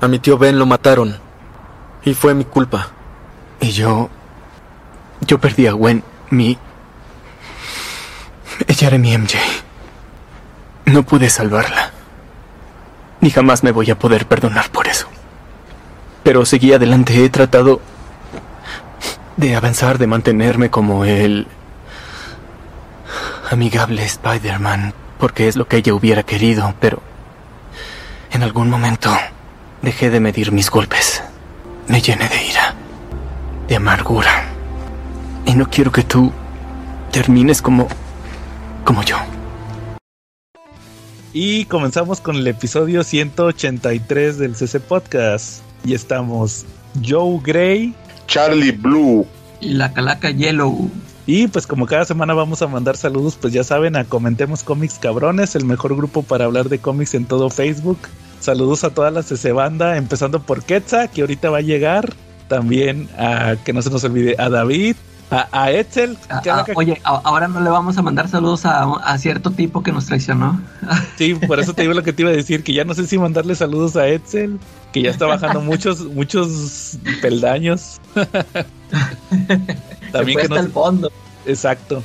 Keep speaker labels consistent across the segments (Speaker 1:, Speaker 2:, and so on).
Speaker 1: A mi tío Ben lo mataron. Y fue mi culpa.
Speaker 2: Y yo... Yo perdí a Gwen, mi... Ella era mi MJ. No pude salvarla. Ni jamás me voy a poder perdonar por eso. Pero seguí adelante, he tratado de avanzar, de mantenerme como el amigable Spider-Man, porque es lo que ella hubiera querido, pero en algún momento dejé de medir mis golpes. Me llené de ira, de amargura. Y no quiero que tú termines como como yo.
Speaker 3: Y comenzamos con el episodio 183 del CC Podcast. Y estamos Joe Gray,
Speaker 4: Charlie Blue
Speaker 5: y la Calaca Yellow.
Speaker 3: Y pues como cada semana vamos a mandar saludos, pues ya saben, a Comentemos Cómics Cabrones, el mejor grupo para hablar de cómics en todo Facebook. Saludos a toda la CC banda, empezando por Quetza, que ahorita va a llegar. También a que no se nos olvide a David, a, a Etzel.
Speaker 5: oye, ahora no le vamos a mandar saludos a, cierto tipo que nos traicionó.
Speaker 3: Sí, por eso te digo lo que te iba a decir, que ya no sé si mandarle saludos a Etzel, que ya está bajando muchos, muchos peldaños.
Speaker 5: También que no el fondo.
Speaker 3: Exacto.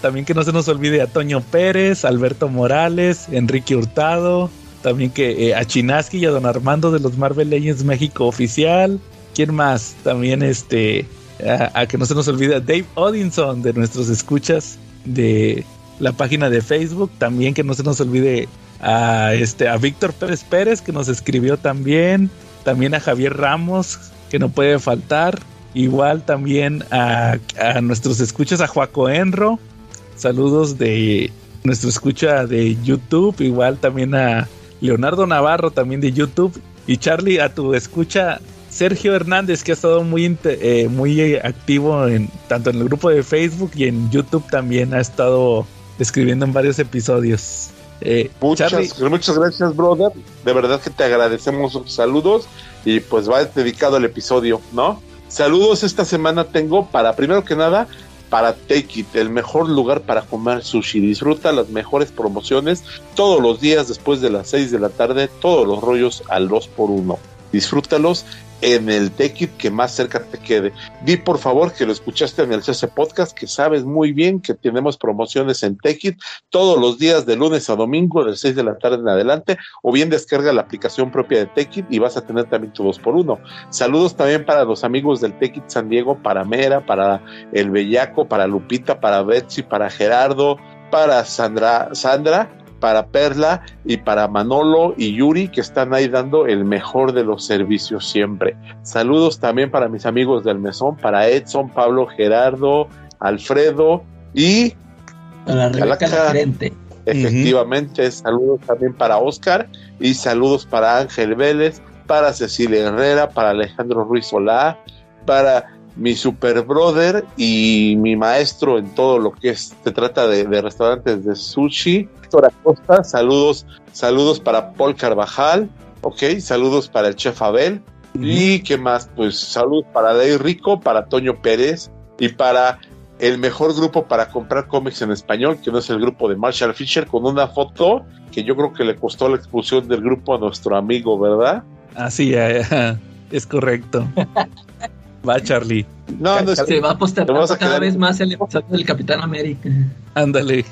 Speaker 3: también que no se nos olvide a Toño Pérez, Alberto Morales, Enrique Hurtado, también que eh, a Chinaski y a Don Armando de los Marvel Legends México oficial. ¿Quién más? También este a, que no se nos olvide Dave Odinson de nuestros escuchas de la página de Facebook, también que no se nos olvide a este a Víctor Pérez Pérez que nos escribió también, también a Javier Ramos que no puede faltar, igual también a, a nuestros escuchas a Joaco Enro, saludos de nuestro escucha de YouTube, igual también a Leonardo Navarro también de YouTube y Charlie a tu escucha Sergio Hernández, que ha estado muy, eh, muy activo en, tanto en el grupo de Facebook y en YouTube también ha estado escribiendo en varios episodios.
Speaker 4: Eh, muchas, muchas gracias, brother. De verdad que te agradecemos saludos y pues va dedicado el episodio, ¿no? Saludos esta semana tengo para, primero que nada, para Take It, el mejor lugar para comer sushi. Disfruta las mejores promociones todos los días después de las 6 de la tarde, todos los rollos al 2 por 1 Disfrútalos en el Tekit que más cerca te quede. Di por favor que lo escuchaste en el CC Podcast, que sabes muy bien que tenemos promociones en Tekit todos los días de lunes a domingo, de 6 de la tarde en adelante, o bien descarga la aplicación propia de Tekit y vas a tener también tu 2 por 1 Saludos también para los amigos del Tekit San Diego, para Mera, para El Bellaco, para Lupita, para Betsy, para Gerardo, para Sandra, Sandra para Perla y para Manolo y Yuri que están ahí dando el mejor de los servicios siempre. Saludos también para mis amigos del mesón, para Edson, Pablo, Gerardo, Alfredo y
Speaker 5: para la gerente.
Speaker 4: Efectivamente, saludos también para Oscar y saludos para Ángel Vélez, para Cecilia Herrera, para Alejandro Ruiz Solá, para mi super brother y mi maestro en todo lo que es, se trata de, restaurantes de sushi, Héctor Acosta, saludos, saludos para Paul Carvajal, ok, saludos para el chef Abel, y qué más, pues saludos para Day Rico, para Toño Pérez y para el mejor grupo para comprar cómics en español, que no es el grupo de Marshall Fisher, con una foto que yo creo que le costó la expulsión del grupo a nuestro amigo, ¿verdad?
Speaker 3: Así es correcto. Va, Charlie.
Speaker 5: No, no Se va a postergar cada vez más el episodio del Capitán América.
Speaker 3: Ándale.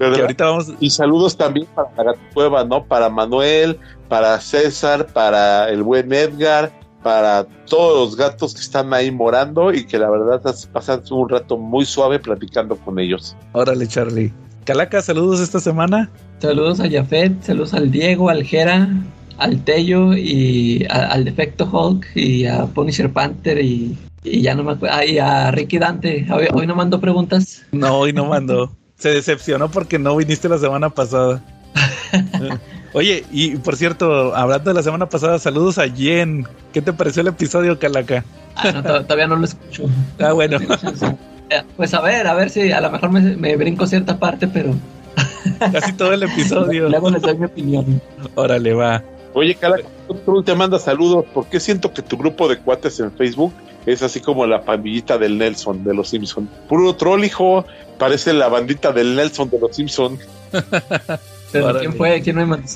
Speaker 4: ahorita vamos. Y saludos también para la Cueva, ¿no? Para Manuel, para César, para el buen Edgar, para todos los gatos que están ahí morando y que la verdad pasan un rato muy suave platicando con ellos.
Speaker 3: Órale, Charlie. Calaca, saludos esta semana.
Speaker 5: Saludos a Jafet, saludos al Diego, al Jera, al Tello y al Defecto Hulk y a Punisher Panther y, ya no me acuerdo. y a Ricky Dante. Hoy, no mando preguntas.
Speaker 3: No, hoy no mando. Se decepcionó porque no viniste la semana pasada. Oye, y por cierto, hablando de la semana pasada, saludos a Jen. ¿Qué te pareció el episodio, Calaca?
Speaker 5: Ah, todavía no lo escucho.
Speaker 3: Ah, bueno.
Speaker 5: Pues a ver, a ver si a lo mejor me, me brinco cierta parte, pero.
Speaker 3: Casi todo el episodio.
Speaker 5: Luego les doy mi opinión.
Speaker 3: Órale, va.
Speaker 4: Oye, Cala, tú te manda saludos. ¿Por qué siento que tu grupo de cuates en Facebook es así como la pandillita del Nelson de los Simpson? Puro troll, hijo. Parece la bandita del Nelson de los Simpson.
Speaker 5: ¿Quién fue? ¿Quién me mandó?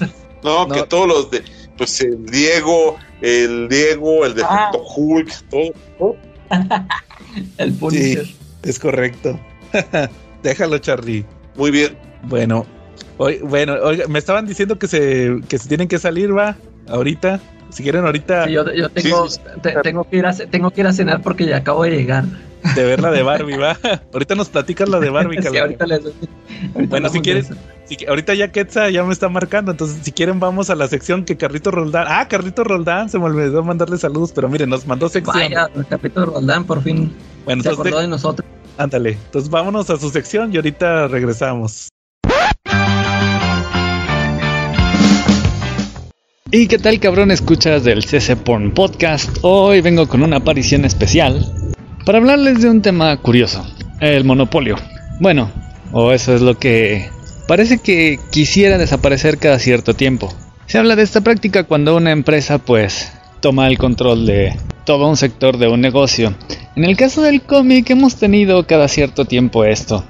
Speaker 4: No, que todos los de pues el Diego, el Diego, el defecto ah. Hulk, todo.
Speaker 5: el Punisher.
Speaker 3: es correcto. Déjalo, Charlie.
Speaker 4: Muy bien.
Speaker 3: Bueno, bueno, oiga, me estaban diciendo que se, que se tienen que salir, va, ahorita. Si quieren ahorita.
Speaker 5: yo, tengo, tengo, que ir a, tengo que ir a cenar porque ya acabo de llegar.
Speaker 3: De ver la de Barbie, va. ahorita nos platicas la de Barbie, sí, ahorita les, Bueno, si quieres, si, ahorita ya Quetza ya me está marcando, entonces si quieren vamos a la sección que Carrito Roldán. Ah, Carrito Roldán, se me olvidó mandarle saludos, pero miren, nos mandó sección.
Speaker 5: Vaya, Carrito Roldán por fin bueno, se acordó de nosotros.
Speaker 3: Ándale, entonces vámonos a su sección y ahorita regresamos.
Speaker 6: ¿Y qué tal cabrón escuchas del CC Porn Podcast? Hoy vengo con una aparición especial para hablarles de un tema curioso, el monopolio. Bueno, o eso es lo que parece que quisiera desaparecer cada cierto tiempo. Se habla de esta práctica cuando una empresa pues toma el control de todo un sector de un negocio. En el caso del cómic hemos tenido cada cierto tiempo esto.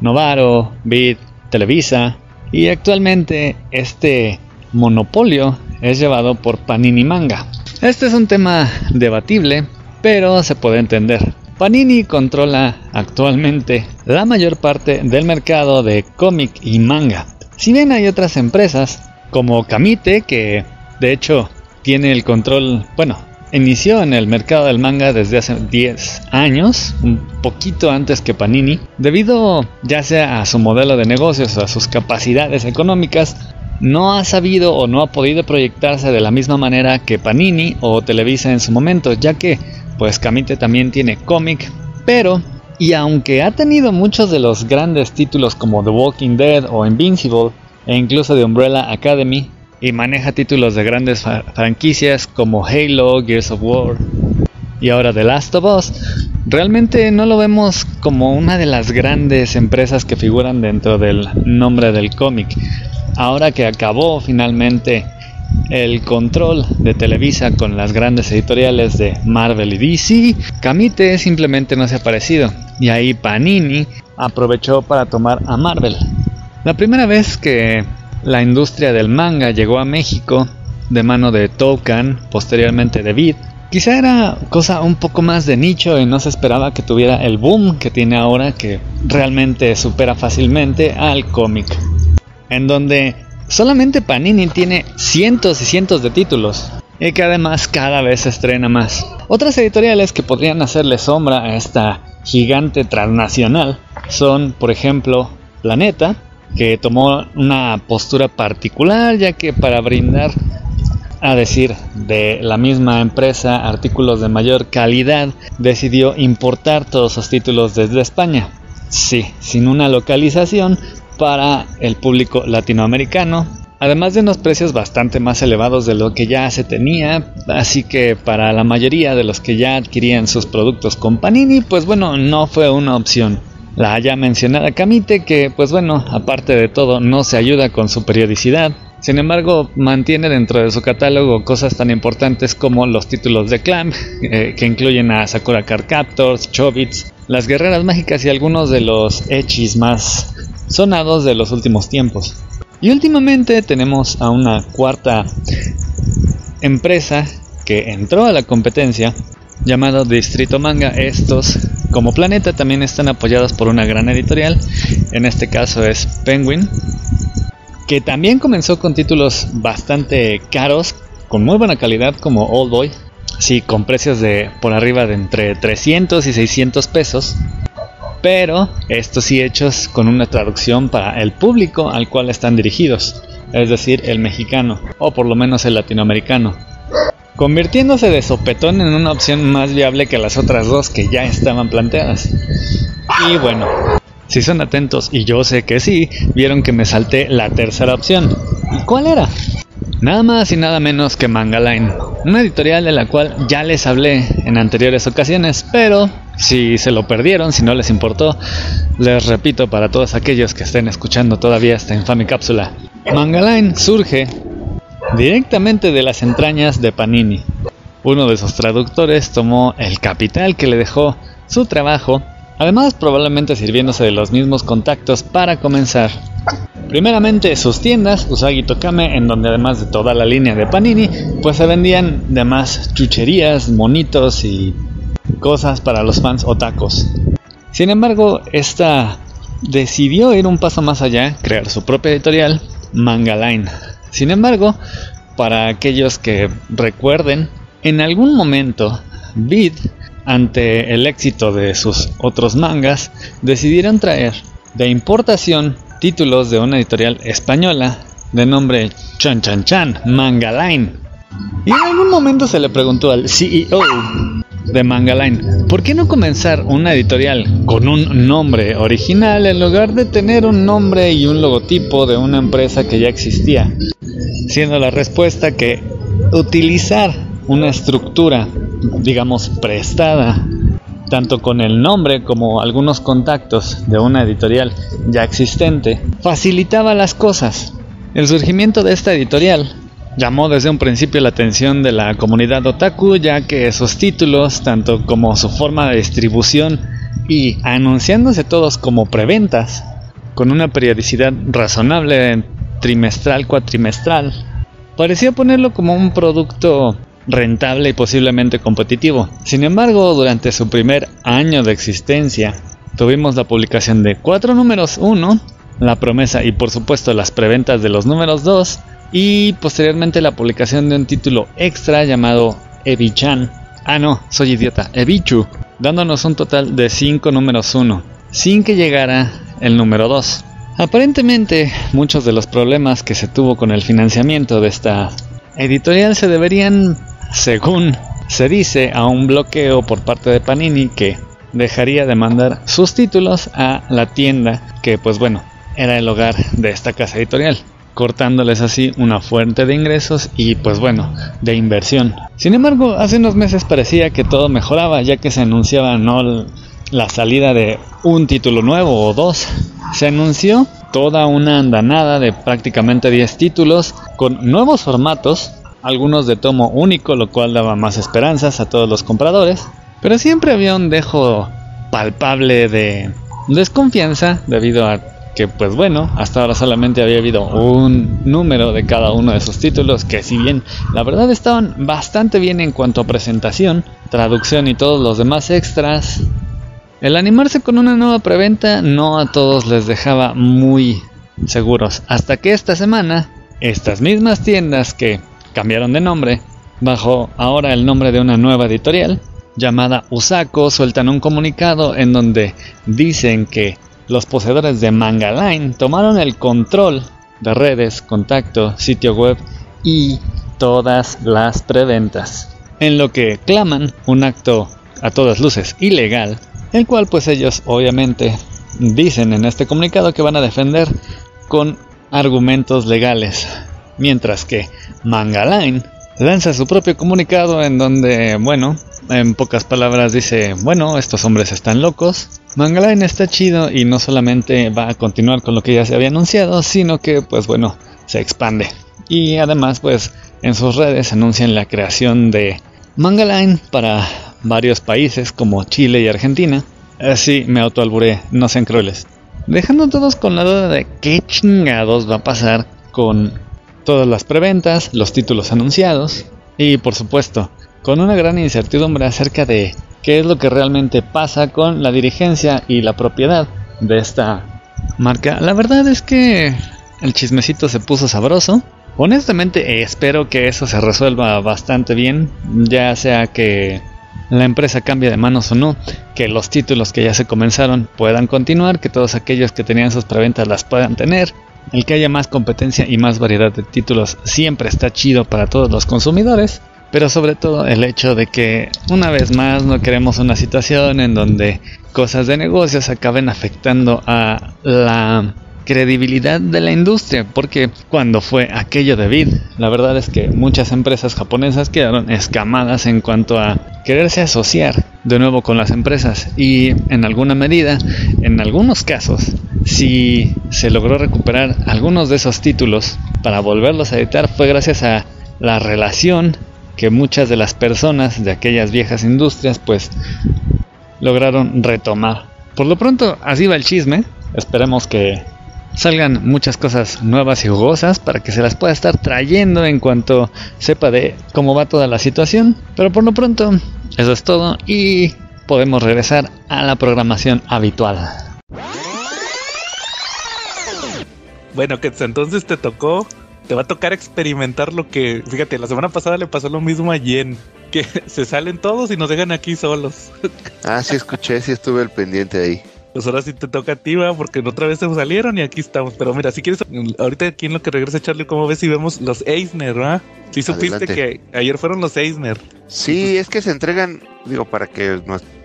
Speaker 6: Novaro, Beat, Televisa y actualmente este monopolio es llevado por Panini Manga. Este es un tema debatible, pero se puede entender. Panini controla actualmente la mayor parte del mercado de cómic y manga. Si bien hay otras empresas como Kamite que de hecho tiene el control, bueno, inició en el mercado del manga desde hace 10 años, un poquito antes que Panini, debido ya sea a su modelo de negocios o a sus capacidades económicas, no ha sabido o no ha podido proyectarse de la misma manera que Panini o Televisa en su momento, ya que pues Kamite también tiene cómic, pero y aunque ha tenido muchos de los grandes títulos como The Walking Dead o Invincible e incluso de Umbrella Academy y maneja títulos de grandes franquicias como Halo, Gears of War y ahora The Last of Us, realmente no lo vemos como una de las grandes empresas que figuran dentro del nombre del cómic ahora que acabó finalmente el control de Televisa con las grandes editoriales de Marvel y DC, Kamite simplemente no se ha parecido y ahí Panini aprovechó para tomar a Marvel. La primera vez que la industria del manga llegó a México de mano de Tokan, posteriormente de Beat, quizá era cosa un poco más de nicho y no se esperaba que tuviera el boom que tiene ahora que realmente supera fácilmente al cómic en donde solamente Panini tiene cientos y cientos de títulos y que además cada vez se estrena más. Otras editoriales que podrían hacerle sombra a esta gigante transnacional son, por ejemplo, Planeta, que tomó una postura particular ya que para brindar a decir de la misma empresa artículos de mayor calidad decidió importar todos sus títulos desde España. Sí, sin una localización, para el público latinoamericano, además de unos precios bastante más elevados de lo que ya se tenía, así que para la mayoría de los que ya adquirían sus productos con Panini, pues bueno, no fue una opción. La ya mencionada Kamite, que pues bueno, aparte de todo, no se ayuda con su periodicidad, sin embargo, mantiene dentro de su catálogo cosas tan importantes como los títulos de Clamp, eh, que incluyen a Sakura Card Captors, Chobits, las Guerreras Mágicas y algunos de los hechis más sonados de los últimos tiempos. Y últimamente tenemos a una cuarta empresa que entró a la competencia llamado Distrito Manga. Estos, como Planeta, también están apoyados por una gran editorial, en este caso es Penguin, que también comenzó con títulos bastante caros, con muy buena calidad como Old Boy, sí, con precios de por arriba de entre 300 y 600 pesos, pero estos sí hechos con una traducción para el público al cual están dirigidos, es decir, el mexicano, o por lo menos el latinoamericano, convirtiéndose de sopetón en una opción más viable que las otras dos que ya estaban planteadas. Y bueno, si son atentos, y yo sé que sí, vieron que me salté la tercera opción. ¿Y cuál era? Nada más y nada menos que Mangaline, una editorial de la cual ya les hablé en anteriores ocasiones, pero si se lo perdieron, si no les importó, les repito para todos aquellos que estén escuchando todavía esta infame cápsula. Mangaline surge directamente de las entrañas de Panini. Uno de sus traductores tomó el capital que le dejó su trabajo, además probablemente sirviéndose de los mismos contactos para comenzar Primeramente sus tiendas, Usagi Tokame, en donde además de toda la línea de Panini, pues se vendían demás chucherías, monitos y cosas para los fans otacos. Sin embargo, esta decidió ir un paso más allá, crear su propia editorial, Manga Line. Sin embargo, para aquellos que recuerden, en algún momento, Vid, ante el éxito de sus otros mangas, decidieron traer de importación títulos de una editorial española de nombre Chan Chan Chan, Manga Line. Y en algún momento se le preguntó al CEO de Mangaline. ¿Por qué no comenzar una editorial con un nombre original en lugar de tener un nombre y un logotipo de una empresa que ya existía? Siendo la respuesta que utilizar una estructura, digamos, prestada, tanto con el nombre como algunos contactos de una editorial ya existente, facilitaba las cosas. El surgimiento de esta editorial llamó desde un principio la atención de la comunidad otaku ya que sus títulos, tanto como su forma de distribución y anunciándose todos como preventas, con una periodicidad razonable trimestral, cuatrimestral, parecía ponerlo como un producto rentable y posiblemente competitivo. Sin embargo, durante su primer año de existencia, tuvimos la publicación de cuatro números 1, la promesa y por supuesto las preventas de los números 2, y posteriormente la publicación de un título extra llamado Evichan. Ah, no, soy idiota, Evichu, dándonos un total de 5 números 1, sin que llegara el número 2. Aparentemente, muchos de los problemas que se tuvo con el financiamiento de esta editorial se deberían, según se dice, a un bloqueo por parte de Panini que dejaría de mandar sus títulos a la tienda que, pues bueno, era el hogar de esta casa editorial cortándoles así una fuente de ingresos y pues bueno, de inversión. Sin embargo, hace unos meses parecía que todo mejoraba ya que se anunciaba no la salida de un título nuevo o dos, se anunció toda una andanada de prácticamente 10 títulos con nuevos formatos, algunos de tomo único, lo cual daba más esperanzas a todos los compradores, pero siempre había un dejo palpable de desconfianza debido a que pues bueno, hasta ahora solamente había habido un número de cada uno de sus títulos que si bien la verdad estaban bastante bien en cuanto a presentación, traducción y todos los demás extras, el animarse con una nueva preventa no a todos les dejaba muy seguros, hasta que esta semana estas mismas tiendas que cambiaron de nombre, bajo ahora el nombre de una nueva editorial, llamada Usako, sueltan un comunicado en donde dicen que los poseedores de Mangaline tomaron el control de redes, contacto, sitio web y todas las preventas, en lo que claman un acto a todas luces ilegal, el cual pues ellos obviamente dicen en este comunicado que van a defender con argumentos legales, mientras que Mangaline lanza su propio comunicado en donde, bueno, en pocas palabras dice, bueno, estos hombres están locos, Mangaline está chido y no solamente va a continuar con lo que ya se había anunciado, sino que pues bueno, se expande. Y además pues en sus redes anuncian la creación de Mangaline para varios países como Chile y Argentina. Así me autoalburé, no sean crueles. Dejando todos con la duda de qué chingados va a pasar con todas las preventas, los títulos anunciados y por supuesto con una gran incertidumbre acerca de qué es lo que realmente pasa con la dirigencia y la propiedad de esta marca. La verdad es que el chismecito se puso sabroso. Honestamente espero que eso se resuelva bastante bien, ya sea que la empresa cambie de manos o no, que los títulos que ya se comenzaron puedan continuar, que todos aquellos que tenían sus preventas las puedan tener el que haya más competencia y más variedad de títulos siempre está chido para todos los consumidores, pero sobre todo el hecho de que una vez más no queremos una situación en donde cosas de negocios acaben afectando a la credibilidad de la industria, porque cuando fue aquello de Vid, la verdad es que muchas empresas japonesas quedaron escamadas en cuanto a quererse asociar de nuevo con las empresas. Y en alguna medida, en algunos casos, si se logró recuperar algunos de esos títulos para volverlos a editar fue gracias a la relación que muchas de las personas de aquellas viejas industrias pues lograron retomar. Por lo pronto así va el chisme, esperemos que salgan muchas cosas nuevas y jugosas para que se las pueda estar trayendo en cuanto sepa de cómo va toda la situación. Pero por lo pronto, eso es todo y podemos regresar a la programación habitual.
Speaker 3: Bueno, que entonces te tocó, te va a tocar experimentar lo que, fíjate, la semana pasada le pasó lo mismo a Jen, que se salen todos y nos dejan aquí solos.
Speaker 7: Ah, sí escuché, sí estuve el pendiente ahí.
Speaker 3: Pues ahora sí te toca a ti, va, porque otra vez se salieron y aquí estamos. Pero mira, si quieres, ahorita aquí en lo que regresa Charlie, ¿cómo ves si vemos los Eisner, va? Sí supiste que ayer fueron los Eisner.
Speaker 7: Sí, es que se entregan, digo, para que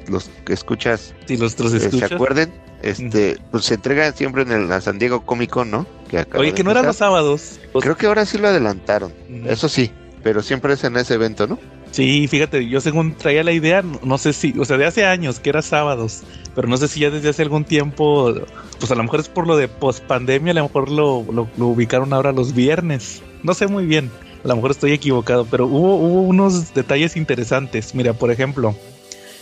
Speaker 7: los que escuchas,
Speaker 3: sí, los
Speaker 7: eh, se acuerden, este, pues se entregan siempre en el San Diego Comic Con, ¿no?
Speaker 3: Que Oye, que no eran los sábados.
Speaker 7: Creo que ahora sí lo adelantaron, eso sí, pero siempre es en ese evento, ¿no?
Speaker 3: Sí, fíjate, yo según traía la idea, no sé si, o sea, de hace años que era sábados, pero no sé si ya desde hace algún tiempo, pues a lo mejor es por lo de post pandemia, a lo mejor lo, lo, ubicaron ahora los viernes, no sé muy bien, a lo mejor estoy equivocado, pero hubo, hubo unos detalles interesantes. Mira, por ejemplo,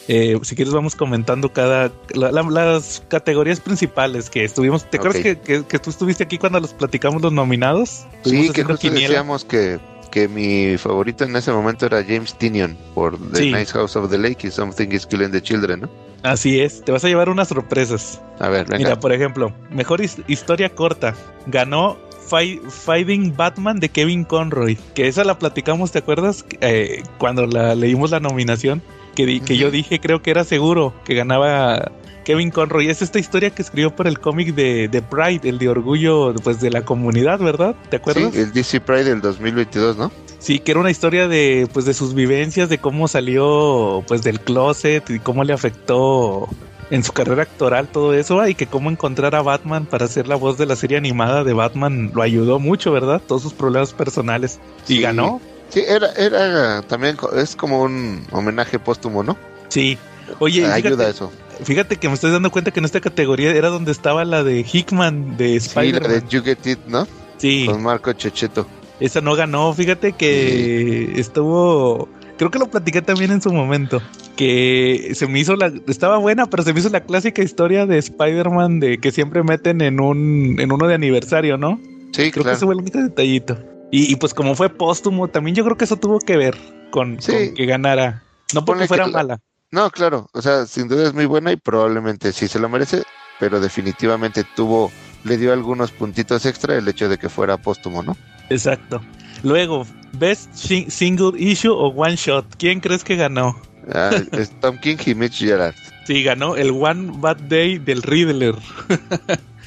Speaker 3: eh, si quieres vamos comentando cada las categorías principales que estuvimos. ¿Te acuerdas que, que, tú estuviste aquí cuando los platicamos los nominados?
Speaker 7: Sí, que justo decíamos que que mi favorito en ese momento era James Tinion por The Nice House of the Lake y Something is Killing the Children, ¿no?
Speaker 3: Así es, te vas a llevar unas sorpresas.
Speaker 7: A ver, venga.
Speaker 3: Mira, por ejemplo, mejor historia corta. Ganó Fighting Batman de Kevin Conroy, que esa la platicamos, ¿te acuerdas? Eh, cuando la leímos la nominación, que, que yo dije, creo que era seguro que ganaba Kevin Conroy. Es esta historia que escribió por el cómic de, de, Pride, el de orgullo pues, de la comunidad, ¿verdad? ¿Te acuerdas?
Speaker 7: Sí, el DC Pride del 2022, ¿no?
Speaker 3: Sí, que era una historia de pues de sus vivencias, de cómo salió pues del closet y cómo le afectó en su carrera actoral todo eso y que cómo encontrar a Batman para ser la voz de la serie animada de Batman lo ayudó mucho, ¿verdad? Todos sus problemas personales y ganó.
Speaker 7: Sí, era era también es como un homenaje póstumo, ¿no?
Speaker 3: Sí. Oye,
Speaker 7: ayuda eso.
Speaker 3: Fíjate que me estoy dando cuenta que en esta categoría era donde estaba la de Hickman de Spider-Man.
Speaker 7: Sí, la de You Get It, ¿no?
Speaker 3: Sí.
Speaker 7: Con Marco Checheto.
Speaker 3: Esa no ganó, fíjate que estuvo... Creo que lo platiqué también en su momento. Que se me hizo la... Estaba buena, pero se me hizo la clásica historia de Spider-Man de que siempre meten en un en uno de aniversario, ¿no?
Speaker 7: Sí,
Speaker 3: creo que ese fue el único detallito. Y, pues como fue póstumo, también yo creo que eso tuvo que ver con, que ganara. No porque fuera mala.
Speaker 7: No, claro, o sea, sin duda es muy buena y probablemente sí se lo merece, pero definitivamente tuvo, le dio algunos puntitos extra el hecho de que fuera póstumo, ¿no?
Speaker 3: Exacto. Luego, Best Single Issue o One Shot, ¿quién crees que ganó?
Speaker 7: Ah, es Tom King y Mitch Gerard.
Speaker 3: Sí, ganó el One Bad Day del Riddler.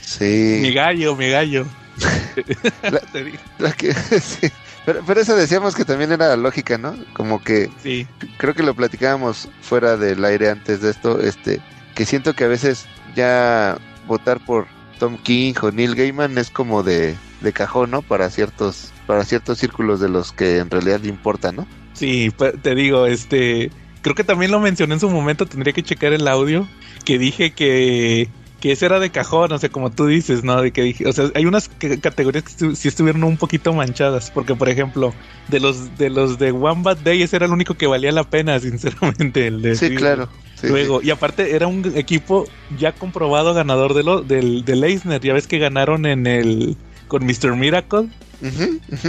Speaker 7: sí.
Speaker 3: Mi gallo, mi gallo.
Speaker 7: la, que, sí. Pero, pero eso decíamos que también era lógica, ¿no? Como que
Speaker 3: sí.
Speaker 7: creo que lo platicábamos fuera del aire antes de esto, este, que siento que a veces ya votar por Tom King o Neil Gaiman es como de, de cajón, ¿no? Para ciertos, para ciertos círculos de los que en realidad importa, ¿no?
Speaker 3: Sí, te digo, este, creo que también lo mencioné en su momento, tendría que checar el audio, que dije que que ese era de cajón, o sea, como tú dices, ¿no? De que dije, o sea, hay unas categorías que sí estuvieron un poquito manchadas, porque por ejemplo, de los de los de One Bad Day ese era el único que valía la pena, sinceramente, el de
Speaker 7: Sí, claro.
Speaker 3: Luego, y aparte era un equipo ya comprobado ganador de lo, del, del Eisner, ya ves que ganaron en el con Mr. Miracle.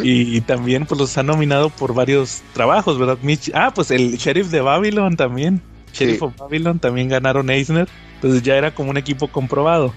Speaker 3: Y, también pues los han nominado por varios trabajos, ¿verdad? ah, pues el Sheriff de Babylon también. Sheriff of Babylon también ganaron Eisner. Entonces ya era como un equipo comprobado.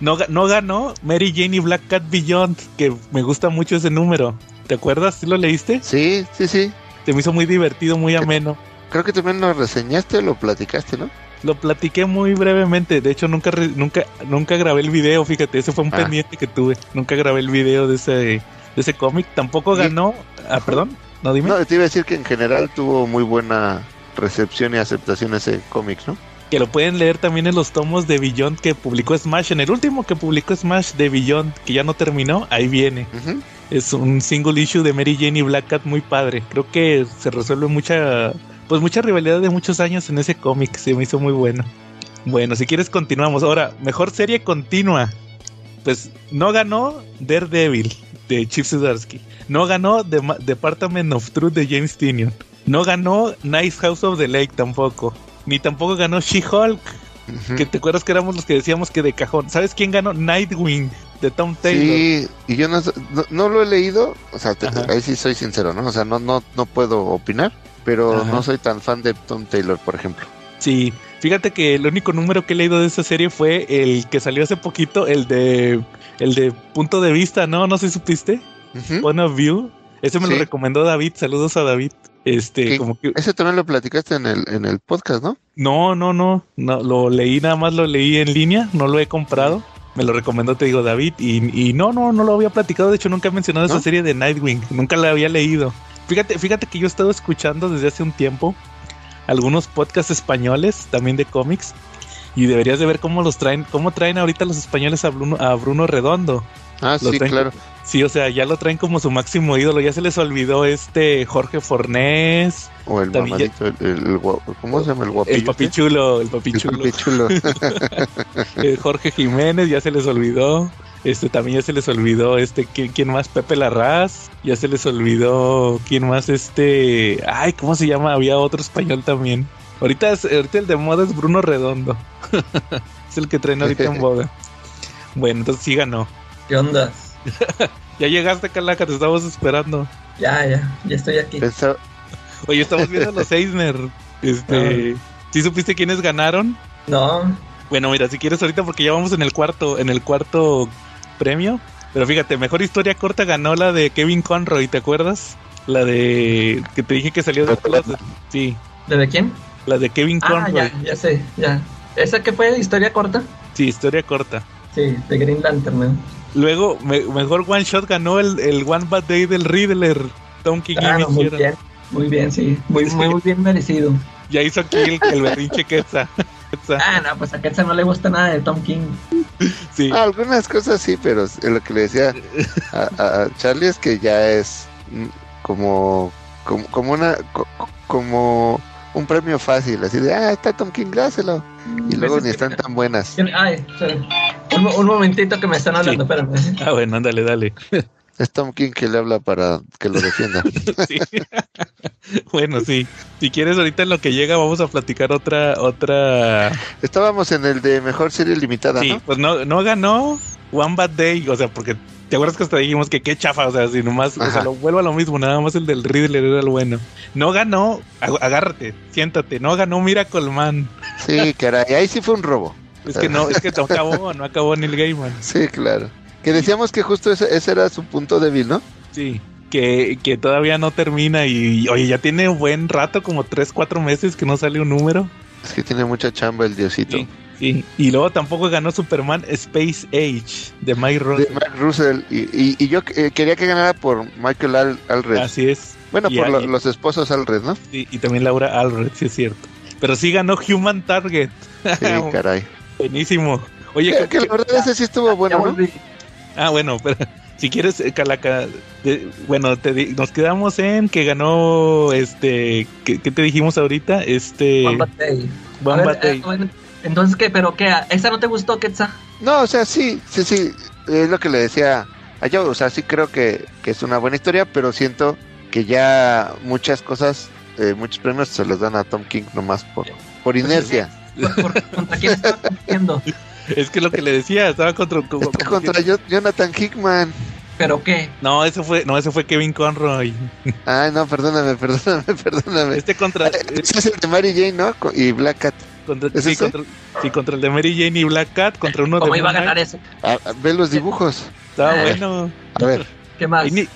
Speaker 3: No, no ganó Mary Jane y Black Cat Beyond, que me gusta mucho ese número. ¿Te acuerdas? ¿Sí lo leíste?
Speaker 7: Sí, sí, sí.
Speaker 3: Se me hizo muy divertido, muy ameno.
Speaker 7: Creo que también lo reseñaste o lo platicaste, ¿no?
Speaker 3: Lo platiqué muy brevemente. De hecho, nunca nunca nunca grabé el video, fíjate. Ese fue un ah. pendiente que tuve. Nunca grabé el video de ese, de ese cómic. Tampoco ganó. Ah, perdón. No, dime.
Speaker 7: No, te iba a decir que en general tuvo muy buena recepción y aceptación ese cómic, ¿no?
Speaker 3: que lo pueden leer también en los tomos de Beyond que publicó Smash. En el último que publicó Smash de Beyond, que ya no terminó, ahí viene. Es un single issue de Mary Jane y Black Cat muy padre. Creo que se resuelve mucha, pues mucha rivalidad de muchos años en ese cómic. Se me hizo muy bueno. Bueno, si quieres continuamos. Ahora, mejor serie continua. Pues no ganó Daredevil de Chip Zdarsky. No ganó The Department of Truth de James Tinion. No ganó Nice House of the Lake tampoco ni tampoco ganó She-Hulk. Que te acuerdas que éramos los que decíamos que de cajón. ¿Sabes quién ganó? Nightwing de Tom Taylor.
Speaker 7: Sí, y yo no, no, lo he leído, o sea, ahí sí soy sincero, ¿no? O sea, no, no, no puedo opinar, pero no soy tan fan de Tom Taylor, por ejemplo.
Speaker 3: Sí, fíjate que el único número que he leído de esa serie fue el que salió hace poquito, el de el de punto de vista, ¿no? No sé si supiste. Point of View. Ese me lo recomendó David. Saludos a David. Este, como que...
Speaker 7: Ese también lo platicaste en el, en el podcast, ¿no?
Speaker 3: No, no, no, no. Lo leí, nada más lo leí en línea. No lo he comprado. Me lo recomendó, te digo, David. Y, y no, no, no lo había platicado. De hecho, nunca he mencionado esa serie de Nightwing. Nunca la había leído. Fíjate, fíjate que yo he estado escuchando desde hace un tiempo algunos podcasts españoles, también de cómics. Y deberías de ver cómo los traen, cómo traen ahorita los españoles a Bruno, a Bruno Redondo.
Speaker 7: Ah, sí, claro.
Speaker 3: Sí, o sea, ya lo traen como su máximo ídolo. Ya se les olvidó este Jorge Fornés.
Speaker 7: O el mamadito, el, ¿cómo se llama el guapillo?
Speaker 3: El papichulo, el papichulo. El papichulo. Jorge Jiménez, ya se les olvidó. Este también ya se les olvidó, este, ¿quién, más? Pepe Larraz, ya se les olvidó, ¿quién más? Este, ay, ¿cómo se llama? Había otro español también. Ahorita, es, ahorita el de moda es Bruno Redondo. es el que traen ahorita en boda. Bueno, entonces sí ganó.
Speaker 5: ¿Qué onda?
Speaker 3: ya llegaste, Calaca, te estamos esperando.
Speaker 5: Ya, ya, ya estoy aquí.
Speaker 3: Oye, estamos viendo los Eisner. Este, ¿sí supiste quiénes ganaron?
Speaker 5: No.
Speaker 3: Bueno, mira, si quieres ahorita porque ya vamos en el cuarto, en el cuarto premio. Pero fíjate, mejor historia corta ganó la de Kevin Conroy, ¿te acuerdas? La de que te dije que salió de Sí.
Speaker 5: ¿La de quién?
Speaker 3: La de Kevin ah, Conroy.
Speaker 5: Ya, ya sé, ya. ¿Esa qué fue? ¿Historia corta?
Speaker 3: Sí, historia corta.
Speaker 5: Sí, de Green Lantern, ¿no?
Speaker 3: Luego, mejor one shot ganó el, el One Bad Day del Riddler. Tom King
Speaker 5: ah, muy bien, muy bien, sí. Muy, muy, bien merecido.
Speaker 3: Ya hizo aquí el, el berrinche Quetzal.
Speaker 5: ah, no, pues a Quetzal no le gusta nada de Tom King.
Speaker 7: Sí. Ah, algunas cosas sí, pero lo que le decía a, Charlie es que ya es como, como, como una, como un premio fácil, así de, ah, está Tom King, dáselo. Y luego ni están tan buenas.
Speaker 5: Ay, un, momentito que me están hablando, espérame.
Speaker 3: Ah, bueno, ándale, dale.
Speaker 7: Es Tom King que le habla para que lo defienda.
Speaker 3: bueno, sí. Si quieres, ahorita en lo que llega vamos a platicar otra... otra.
Speaker 7: Estábamos en el de mejor serie limitada, sí,
Speaker 3: pues no, no ganó One Bad Day, o sea, porque ¿Te acuerdas que hasta dijimos que qué chafa? O sea, si nomás, o sea, lo vuelvo a lo mismo, nada más el del Riddler era el bueno. No ganó, agárrate, siéntate, no ganó Miracle Man.
Speaker 7: Sí, caray, ahí sí fue un robo.
Speaker 3: Es que no, es que no acabó, no acabó Neil Gaiman.
Speaker 7: Sí, claro. Que decíamos que justo ese, ese era su punto débil, ¿no?
Speaker 3: Sí, que, que todavía no termina y, oye, ya tiene un buen rato, como 3, 4 meses que no sale un número.
Speaker 7: Es que tiene mucha chamba el diosito.
Speaker 3: Sí, y luego tampoco ganó Superman Space Age de Mike Russell.
Speaker 7: De Mike Russell. Y, yo eh, quería que ganara por Michael Al Alred.
Speaker 3: Así es.
Speaker 7: Bueno, por los esposos Alred, ¿no?
Speaker 3: Sí, y también Laura Alred, sí es cierto. Pero sí ganó Human Target.
Speaker 7: Sí, caray.
Speaker 3: Buenísimo.
Speaker 7: Oye, que, la verdad ese sí estuvo bueno, ¿no?
Speaker 3: Ah, bueno, pero si quieres, eh, Calaca, bueno, te nos quedamos en que ganó, este, ¿qué, te dijimos ahorita? Este...
Speaker 5: Batey. Entonces, ¿qué? ¿Pero qué? ¿Esa no te gustó, Quetzal?
Speaker 7: No, o sea, sí, sí, sí. Es lo que le decía a yo. O sea, sí creo que, es una buena historia, pero siento que ya muchas cosas, eh, muchos premios se los dan a Tom King nomás por, por inercia.
Speaker 5: ¿Contra quién estaba compitiendo?
Speaker 3: Es que lo que le decía, estaba contra,
Speaker 7: contra Jonathan Hickman.
Speaker 5: ¿Pero qué?
Speaker 3: No, eso fue, no, eso fue Kevin Conroy.
Speaker 7: Ay, no, perdóname, perdóname, perdóname.
Speaker 3: Este contra.
Speaker 7: Ese es el de Mary Jane, ¿no? Y Black Cat.
Speaker 3: Contra, sí, contra, sí, contra, el de Mary Jane y Black Cat, contra uno
Speaker 5: ¿Cómo iba a ganar eso?
Speaker 7: Ah, ve los dibujos.
Speaker 3: Estaba bueno.
Speaker 7: A ver.
Speaker 5: ¿Qué más?
Speaker 3: Y,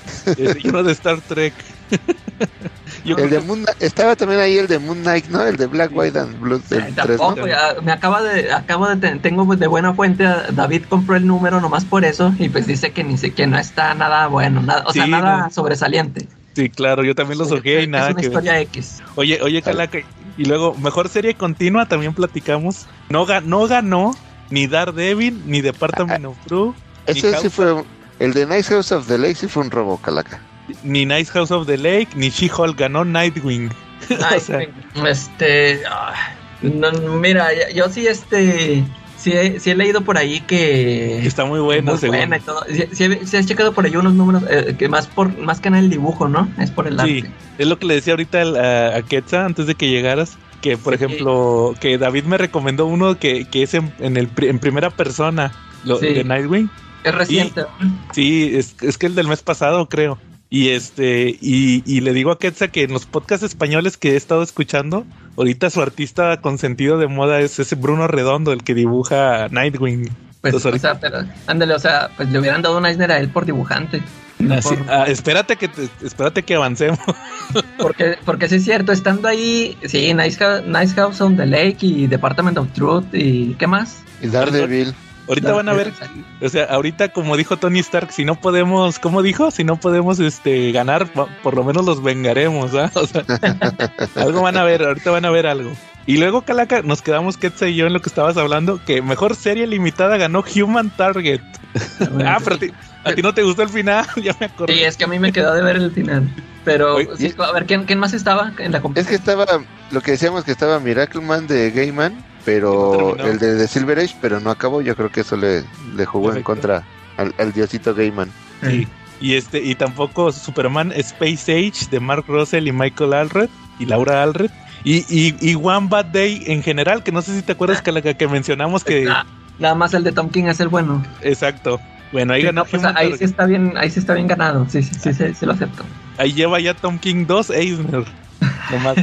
Speaker 3: uno de Star Trek.
Speaker 7: el de Moon, estaba también ahí el de Moon Knight, ¿no? El de Black, White and Blue.
Speaker 5: tampoco, me acaba de, acabo de, tengo de buena fuente, David compró el número nomás por eso y pues dice que ni que no está nada bueno, nada, o sea, nada sobresaliente.
Speaker 3: Sí, claro, yo también lo surgí y nada.
Speaker 5: Es una historia X.
Speaker 3: Oye, oye, Calaca, y luego, mejor serie continua, también platicamos. No, no ganó ni Daredevil, ni Department of True.
Speaker 7: Ese sí fue, el de Nice House of the Lake sí fue un robo, Calaca.
Speaker 3: Ni Nice House of the Lake, ni She-Hulk ganó Nightwing.
Speaker 5: Este, mira, yo sí, este, sí he, leído por ahí que
Speaker 3: está muy bueno, muy
Speaker 5: buena y todo. Sí, has checado por ahí unos números eh, que más por más que en el dibujo, ¿no? Es por el sí,
Speaker 3: es lo que le decía ahorita a, a Quetzal antes de que llegaras. Que por ejemplo, que David me recomendó uno que, que es en, el, en primera persona, lo, de Nightwing.
Speaker 5: Es reciente.
Speaker 3: sí, es, es que el del mes pasado, creo. Y este, y, y le digo a Ketsa que en los podcasts españoles que he estado escuchando, ahorita su artista con sentido de moda es ese Bruno Redondo, el que dibuja Nightwing.
Speaker 5: Pues,
Speaker 3: Entonces,
Speaker 5: o sea, pero, ándale, o sea, pues le hubieran dado un Eisner a él por dibujante. no
Speaker 3: Así-
Speaker 5: por-
Speaker 3: ah, espérate que te- espérate que avancemos.
Speaker 5: porque, porque sí es cierto, estando ahí, sí, nice, Hou- nice House on the Lake y Department of Truth y ¿qué más?
Speaker 7: Y Daredevil.
Speaker 3: Ahorita van a ver, o sea, ahorita como dijo Tony Stark, si no podemos, ¿cómo dijo? Si no podemos este ganar, por lo menos los vengaremos, ¿ah? O sea, algo van a ver, ahorita van a ver algo. Y luego, Calaca, nos quedamos Ketsa y yo en lo que estabas hablando, que mejor serie limitada ganó Human Target. ah, pero a ti, a ti no te gustó el final, ya me acordé.
Speaker 5: Sí, es que a mí me quedó de ver el final. Pero,
Speaker 3: Oye,
Speaker 5: sí, a ver, ¿quién, quién más estaba en la
Speaker 7: Es
Speaker 5: competencia?
Speaker 7: que estaba, lo que decíamos que estaba Miracle Man de Gaiman, pero
Speaker 3: no
Speaker 7: el de, de Silver Age, pero no acabó. Yo creo que eso le, le jugó en contra al, al diosito Gaiman.
Speaker 3: Sí. Y este, y tampoco Superman Space Age de Mark Russell y Michael Alred y Laura Alred. Y, y, y One Bad Day en general, que no sé si te acuerdas que, la que mencionamos que.
Speaker 5: Ah, nada más el de Tom King es el bueno.
Speaker 3: Exacto. Bueno, ahí
Speaker 5: Sí,
Speaker 3: ganó
Speaker 5: no, pues, ahí sí está bien, ahí sí está bien ganado. Sí, sí, sí, sí, sí lo acepto.
Speaker 3: Ahí lleva ya Tom King dos Eisner. Nomás.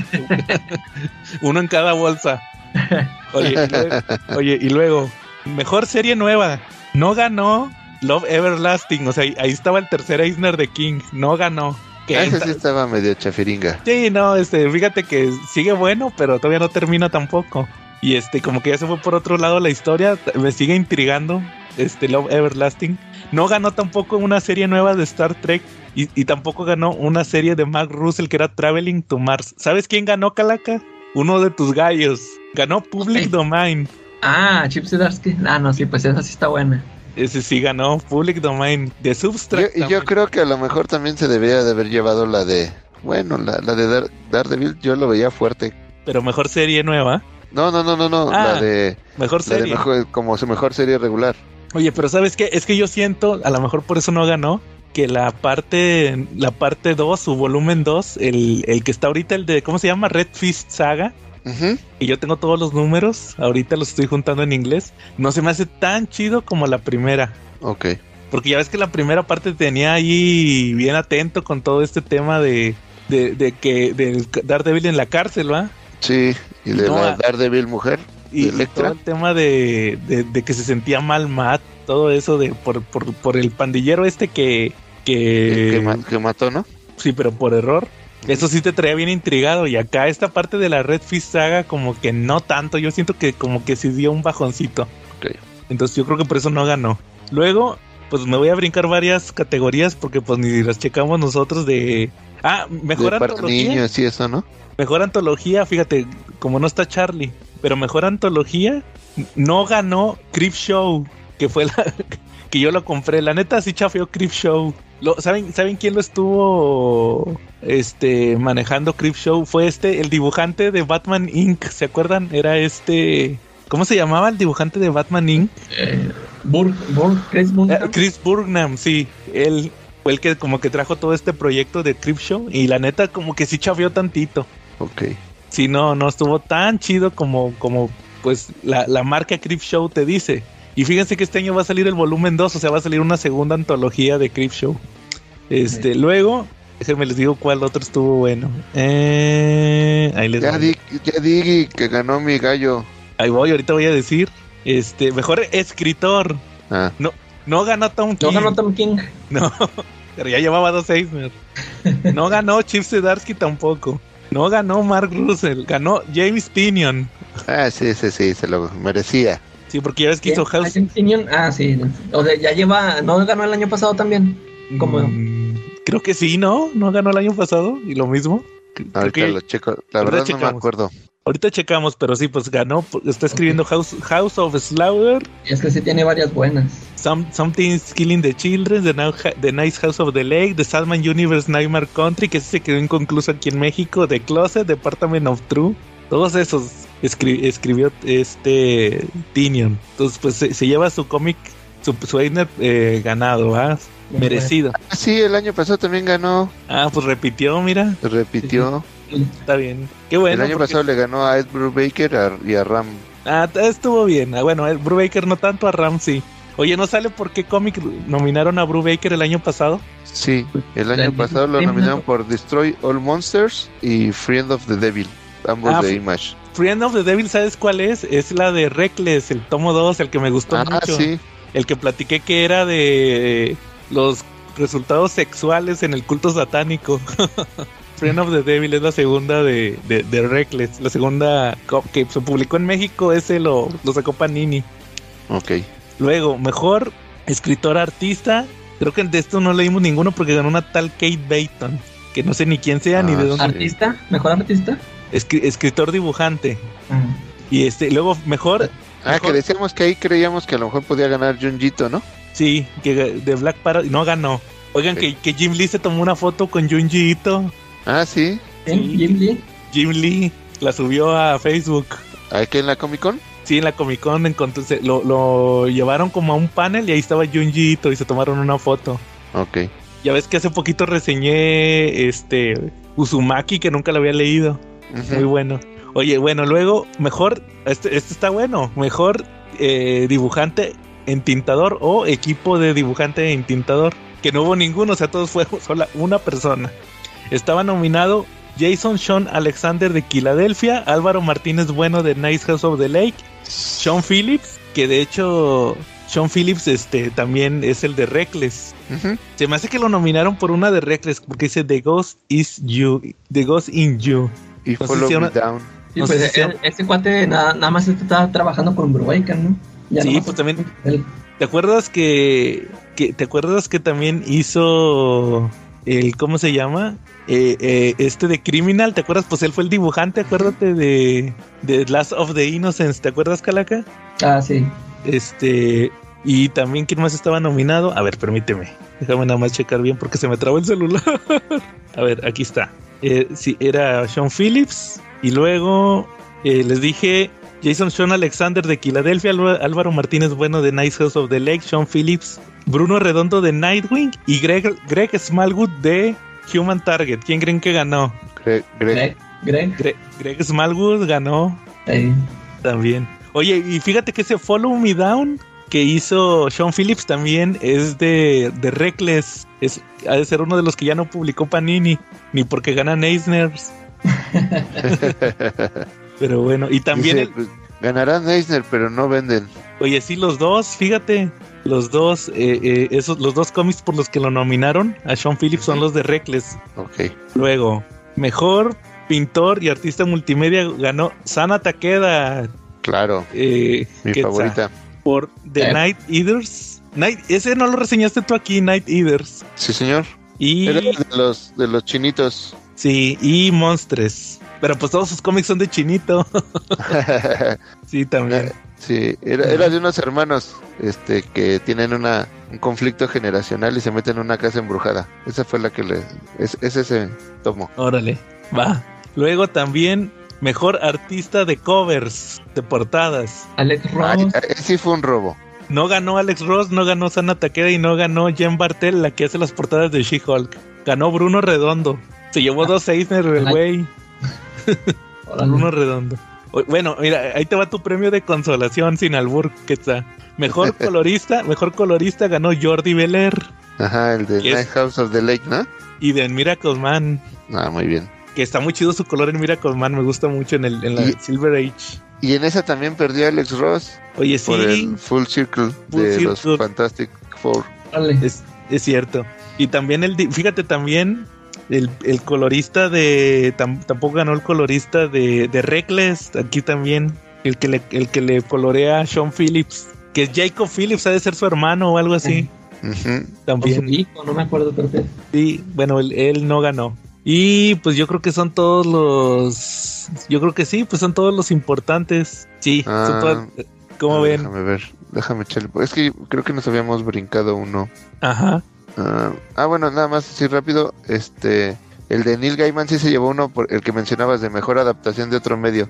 Speaker 3: Uno en cada bolsa. Oye, y luego, oye, y luego, mejor serie nueva. No ganó Love Everlasting. O sea, ahí, estaba el tercer Eisner de King. No ganó. Que
Speaker 7: Ah, ese sí estaba medio chafiringa.
Speaker 3: Sí, no, este, fíjate que sigue bueno, pero todavía no termina tampoco. Y este, como que ya se fue por otro lado la historia, me sigue intrigando. Este, Love Everlasting. No ganó tampoco una serie nueva de Star Trek. Y, y tampoco ganó una serie de Mark Russell que era Traveling to Mars. ¿Sabes quién ganó, Calaca? Uno de tus gallos. Ganó Public. Domain.
Speaker 5: Ah, Chip Zdarsky. Ah, no, sí, pues esa sí está buena.
Speaker 3: Ese sí ganó Public Domain de
Speaker 7: Yo,
Speaker 3: Substract.
Speaker 7: y yo
Speaker 3: también.
Speaker 7: creo que a lo mejor también se debería de haber llevado la de. Bueno, la, la de Dar- Daredevil, yo lo veía fuerte.
Speaker 3: Pero mejor serie nueva.
Speaker 7: No, no, no, no, no.
Speaker 3: Ah,
Speaker 7: la de.
Speaker 3: Mejor
Speaker 7: La de
Speaker 3: serie.
Speaker 7: mejor, como su mejor serie regular.
Speaker 3: Oye, pero ¿sabes qué? Es que yo siento, a lo mejor por eso no ganó, que la parte, la parte 2, su volumen 2, el, el que está ahorita, el de, ¿cómo se llama? Red Fist Saga, Y yo tengo todos los números, ahorita los estoy juntando en inglés, no se me hace tan chido como la primera.
Speaker 7: Ok.
Speaker 3: Porque ya ves que la primera parte tenía ahí bien atento con todo este tema de, de, de que de Daredevil en la cárcel, ¿va?
Speaker 7: Sí, y de
Speaker 3: No,
Speaker 7: la. Daredevil mujer.
Speaker 3: Y,
Speaker 7: ¿De
Speaker 3: y
Speaker 7: Electra?
Speaker 3: todo el tema de, de- que se sentía mal Matt, todo eso de por, por, por el pandillero este que, que,
Speaker 7: que mató, ¿no?
Speaker 3: sí, pero por error. Eso sí te traía bien intrigado. Y acá esta parte de la Red Fist saga, como que no tanto. Yo siento que como que sí dio un bajoncito.
Speaker 7: Ok.
Speaker 3: Entonces yo creo que por eso no ganó. Luego, pues me voy a brincar varias categorías porque pues ni las checamos nosotros de... Ah, mejor
Speaker 7: de para
Speaker 3: antología.
Speaker 7: niños y eso, ¿no?
Speaker 3: Mejor antología, fíjate, como no está Charlie, pero mejor antología no ganó Crip Show, que fue la que yo lo compré. La neta sí chafeó Crip Show. Lo, ¿saben, ¿Saben quién lo estuvo este manejando Crip Show? Fue este, el dibujante de Batman Inc. ¿Se acuerdan? Era este. ¿Cómo se llamaba el dibujante de Batman Inc?
Speaker 5: Eh, Chris Burg.
Speaker 3: Eh, Chris Burnham, sí. Él fue el que como que trajo todo este proyecto de Crip Show. Y la neta, como que sí chafeó tantito.
Speaker 7: Ok.
Speaker 3: Sí, no, no estuvo tan chido como, como pues la, la marca Crip Show te dice. Y fíjense que este año va a salir el volumen 2, o sea, va a salir una segunda antología de Crip Show. Este, luego, déjenme les digo cuál otro estuvo bueno. Eh, ahí les
Speaker 7: Ya di, ya di que ganó mi gallo.
Speaker 3: Ahí voy, ahorita voy a decir. Este, mejor escritor.
Speaker 7: Ah,
Speaker 3: No ganó Tom King.
Speaker 5: No ganó Tom King.
Speaker 3: No, pero ya llevaba dos Eisner. No ganó Chip Zdarsky tampoco. No ganó Mark Russell. Ganó James Tinion.
Speaker 7: ah, sí, sí, sí, se lo merecía.
Speaker 3: Sí, porque ya ves que hizo. House.
Speaker 5: Ah, sí. O sea, ya lleva. ¿No ganó el año pasado también? ¿Cómo?
Speaker 3: Mm, creo que sí, ¿no? ¿No ganó el año pasado? Y lo mismo.
Speaker 7: Ahorita
Speaker 3: que-
Speaker 7: lo checo. La verdad no me
Speaker 3: checamos.
Speaker 7: acuerdo.
Speaker 3: ahorita checamos, pero sí, pues ganó. Está escribiendo House, House of Slaughter,
Speaker 5: Y es que sí tiene varias buenas.
Speaker 3: Some, Something's Killing the Children, the, Now- the Nice House of the Lake, The Salman Universe Nightmare Country, que ese se quedó inconcluso aquí en México, The Closet, Department of True. Todos esos escri- escribió este Tinion. Entonces, pues se, se lleva su cómic, su, su Eisner eh, ganado, ¿va? Merecido.
Speaker 7: Ah, sí, el año pasado también ganó.
Speaker 3: Ah, pues repitió, mira.
Speaker 7: Repitió.
Speaker 3: Está bien. Qué bueno.
Speaker 7: el año
Speaker 3: porque-
Speaker 7: pasado le ganó a Ed Brubaker a- y a Ram.
Speaker 3: Ah, estuvo bien. Ah, bueno, el Brubaker no tanto, a Ram sí. Oye, ¿no sale por qué cómic nominaron a Brubaker el año pasado?
Speaker 7: Sí, el año pasado lo nominaron por Destroy All Monsters y Friend of the Devil, ambos
Speaker 3: Ah,
Speaker 7: de
Speaker 3: f-
Speaker 7: Image.
Speaker 3: Friend of the Devil, ¿sabes cuál es? Es la de Reckless, el tomo 2, el que me gustó
Speaker 7: Ah,
Speaker 3: mucho.
Speaker 7: sí.
Speaker 3: El que platiqué que era de los resultados sexuales en el culto satánico. Friend of the Devil es la segunda de, de, de Reckless. La segunda que se publicó en México, ese lo, lo sacó Panini.
Speaker 7: Ok.
Speaker 3: Luego, mejor escritor artista. Creo que de esto no leímos ninguno porque ganó una tal Kate Bayton. Que no sé ni quién sea ni
Speaker 7: Ah,
Speaker 3: de
Speaker 7: sí.
Speaker 3: dónde.
Speaker 5: ¿Artista? ¿Mejor artista?
Speaker 3: Escri- escritor dibujante. Y este, luego mejor.
Speaker 7: Ah,
Speaker 3: mejor-
Speaker 7: que decíamos que ahí creíamos que a lo mejor podía ganar Junjito, ¿no?
Speaker 3: Sí, que de Black Parrot no ganó. Oigan, que, que Jim Lee se tomó una foto con Junji Ito.
Speaker 7: Ah, sí.
Speaker 5: ¿Quién?
Speaker 3: Sí.
Speaker 5: ¿Jim Lee?
Speaker 3: Jim Lee la subió a Facebook.
Speaker 7: Aquí en la Comic Con.
Speaker 3: Sí, en la Comic Con encontró, se- lo, lo llevaron como a un panel y ahí estaba Junji Ito y se tomaron una foto.
Speaker 7: Ok.
Speaker 3: Ya ves que hace poquito reseñé este Uzumaki que nunca lo había leído. Muy bueno. Oye, bueno, luego, mejor, este, este está bueno, mejor eh, dibujante entintador o equipo de dibujante entintador. Que no hubo ninguno, o sea, todos fueron sola una persona. Estaba nominado Jason Sean Alexander de Filadelfia, Álvaro Martínez Bueno de Nice House of the Lake, Sean Phillips, que de hecho Sean Phillips este, también es el de Reckless. Se me hace que lo nominaron por una de Reckless, porque dice The Ghost is You, The Ghost in You.
Speaker 7: Y
Speaker 3: No
Speaker 7: Follow
Speaker 3: si
Speaker 7: Me
Speaker 3: una-
Speaker 7: Down.
Speaker 5: Sí,
Speaker 3: No
Speaker 5: pues
Speaker 3: si
Speaker 5: e- ese cuate nada, nada más está trabajando con Brubaker, ¿no? Ya
Speaker 3: Sí, pues también
Speaker 5: él.
Speaker 3: ¿Te acuerdas que, que te acuerdas que también hizo el cómo se llama? Eh, eh, este de Criminal, ¿te acuerdas? Pues él fue el dibujante, acuérdate de, de Last of the Innocents, ¿te acuerdas, Calaca?
Speaker 5: Ah, sí.
Speaker 3: Este, y también quién más estaba nominado? A ver, permíteme. Déjame nada más checar bien porque se me trabó el celular. A ver, aquí está. Eh, sí, era Sean Phillips y luego eh, les dije Jason Sean Alexander de Filadelfia, Álva- Álvaro Martínez Bueno de Nice House of the Lake, Sean Phillips, Bruno Redondo de Nightwing y Greg, Greg Smallwood de Human Target. ¿Quién creen que ganó?
Speaker 7: Greg, Greg.
Speaker 5: Greg. Greg.
Speaker 3: Gre- Greg Smallwood ganó también. Oye, y fíjate que ese Follow Me Down que hizo Sean Phillips también es de, de Reckless. Es, ha de ser uno de los que ya no publicó Panini, ni porque ganan Eisners. Pero bueno, y también,
Speaker 7: Dice,
Speaker 3: el-
Speaker 7: pues, ganarán Eisner, pero no venden.
Speaker 3: oye, sí, los dos, fíjate, los dos, eh, eh, esos, los dos cómics por los que lo nominaron a Sean Phillips son los de Reckless.
Speaker 7: Ok.
Speaker 3: Luego, mejor pintor y artista multimedia ganó Sana Takeda.
Speaker 7: Claro.
Speaker 3: Eh,
Speaker 7: Mi favorita.
Speaker 3: Por The
Speaker 5: Eh.
Speaker 3: Night Eaters. Night, ese no lo reseñaste tú aquí, Night Eaters.
Speaker 7: Sí, señor.
Speaker 3: Y
Speaker 7: Era de los, de los chinitos.
Speaker 3: sí, y Monstres. Pero pues todos sus cómics son de chinito. sí, también.
Speaker 7: sí, era, era de unos hermanos este que tienen una, un conflicto generacional y se meten en una casa embrujada. Esa fue la que le... Es, es ese tomo.
Speaker 3: Órale, va. Luego también mejor artista de covers, de portadas.
Speaker 5: Alex
Speaker 7: Ay,
Speaker 5: Ross.
Speaker 7: eh, sí fue un robo.
Speaker 3: No ganó Alex Ross, no ganó Sana Takeda y no ganó Jen Bartel, la que hace las portadas de She-Hulk. Ganó Bruno Redondo. Se llevó dos Eisner el
Speaker 5: Ay.
Speaker 3: güey. Bruno Redondo. Bueno, mira, ahí te va tu premio de consolación sin albur, que está. Mejor colorista, mejor colorista ganó Jordi Beler
Speaker 7: Ajá, el de. Night House of the Lake, ¿no?
Speaker 3: y de Miracle Man,
Speaker 7: Ah, muy bien.
Speaker 3: Que está muy chido su color en Miracle Man, me gusta mucho en el en la
Speaker 7: Y-
Speaker 3: Silver Age.
Speaker 7: Y en esa también perdió Alex Ross
Speaker 3: Oye,
Speaker 7: por
Speaker 3: sí,
Speaker 7: el Full Circle
Speaker 3: Full
Speaker 7: de los
Speaker 3: Circle.
Speaker 7: Fantastic Four.
Speaker 5: Órale.
Speaker 3: es, es cierto. Y también el fíjate también el, el colorista de tam- tampoco ganó el colorista de, de Reckless, aquí también el que le el que le colorea a Sean Phillips, que es Jacob Phillips, ha de ser su hermano o algo así.
Speaker 7: Ujú.
Speaker 5: O su
Speaker 3: También.
Speaker 5: hijo, no me acuerdo, que.
Speaker 3: Sí, bueno, él, él no ganó. Y pues yo creo que son todos los. Yo creo que sí, pues son todos los importantes. Sí, son
Speaker 7: Ah.
Speaker 3: todas- ¿Cómo
Speaker 7: Ah,
Speaker 3: ven?
Speaker 7: Déjame ver, déjame echarle. Es que creo que nos habíamos brincado uno.
Speaker 3: Ajá.
Speaker 7: Ah, ah, bueno, nada más así rápido. Este, el de Neil Gaiman sí se llevó uno, por el que mencionabas de mejor adaptación de otro medio.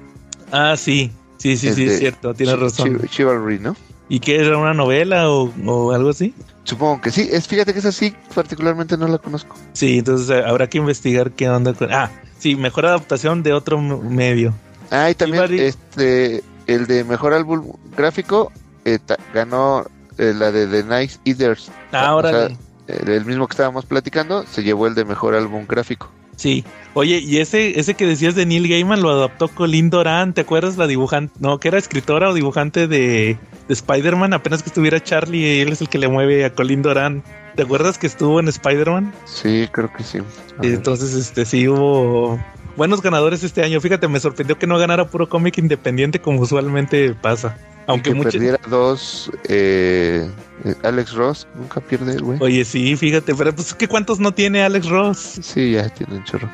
Speaker 3: Ah, sí. Sí, sí,
Speaker 7: El
Speaker 3: sí,
Speaker 7: de
Speaker 3: es cierto, tienes razón.
Speaker 7: Chi- Chivalry, ¿no?
Speaker 3: ¿Y qué era una novela o, o algo así?
Speaker 7: Supongo que sí. Es, fíjate que esa sí, particularmente no la conozco.
Speaker 3: Sí, entonces eh, habrá que investigar qué onda con. Ah, sí, mejor adaptación de otro medio.
Speaker 7: Ah, y también este, el de mejor álbum gráfico eh, ganó eh, la de The Night Eaters.
Speaker 3: Ahora.
Speaker 7: O sea, el mismo que estábamos platicando se llevó el de mejor álbum gráfico.
Speaker 3: Sí. Oye, y ese, ese que decías de Neil Gaiman lo adaptó Colin Doran, ¿te acuerdas la dibujante? No, que era escritora o dibujante de, de Spider-Man, apenas que estuviera Charlie, él es el que le mueve a Colin Doran. ¿Te acuerdas que estuvo en Spider-Man?
Speaker 7: Sí, creo que sí.
Speaker 3: Entonces, este sí hubo buenos ganadores este año. Fíjate, me sorprendió que no ganara puro cómic independiente como usualmente pasa. Aunque
Speaker 7: que perdiera dos, eh, Alex Ross, nunca pierde el güey.
Speaker 3: Oye, sí, fíjate, pero pues que cuántos no tiene Alex Ross.
Speaker 7: Sí, ya tiene un chorro.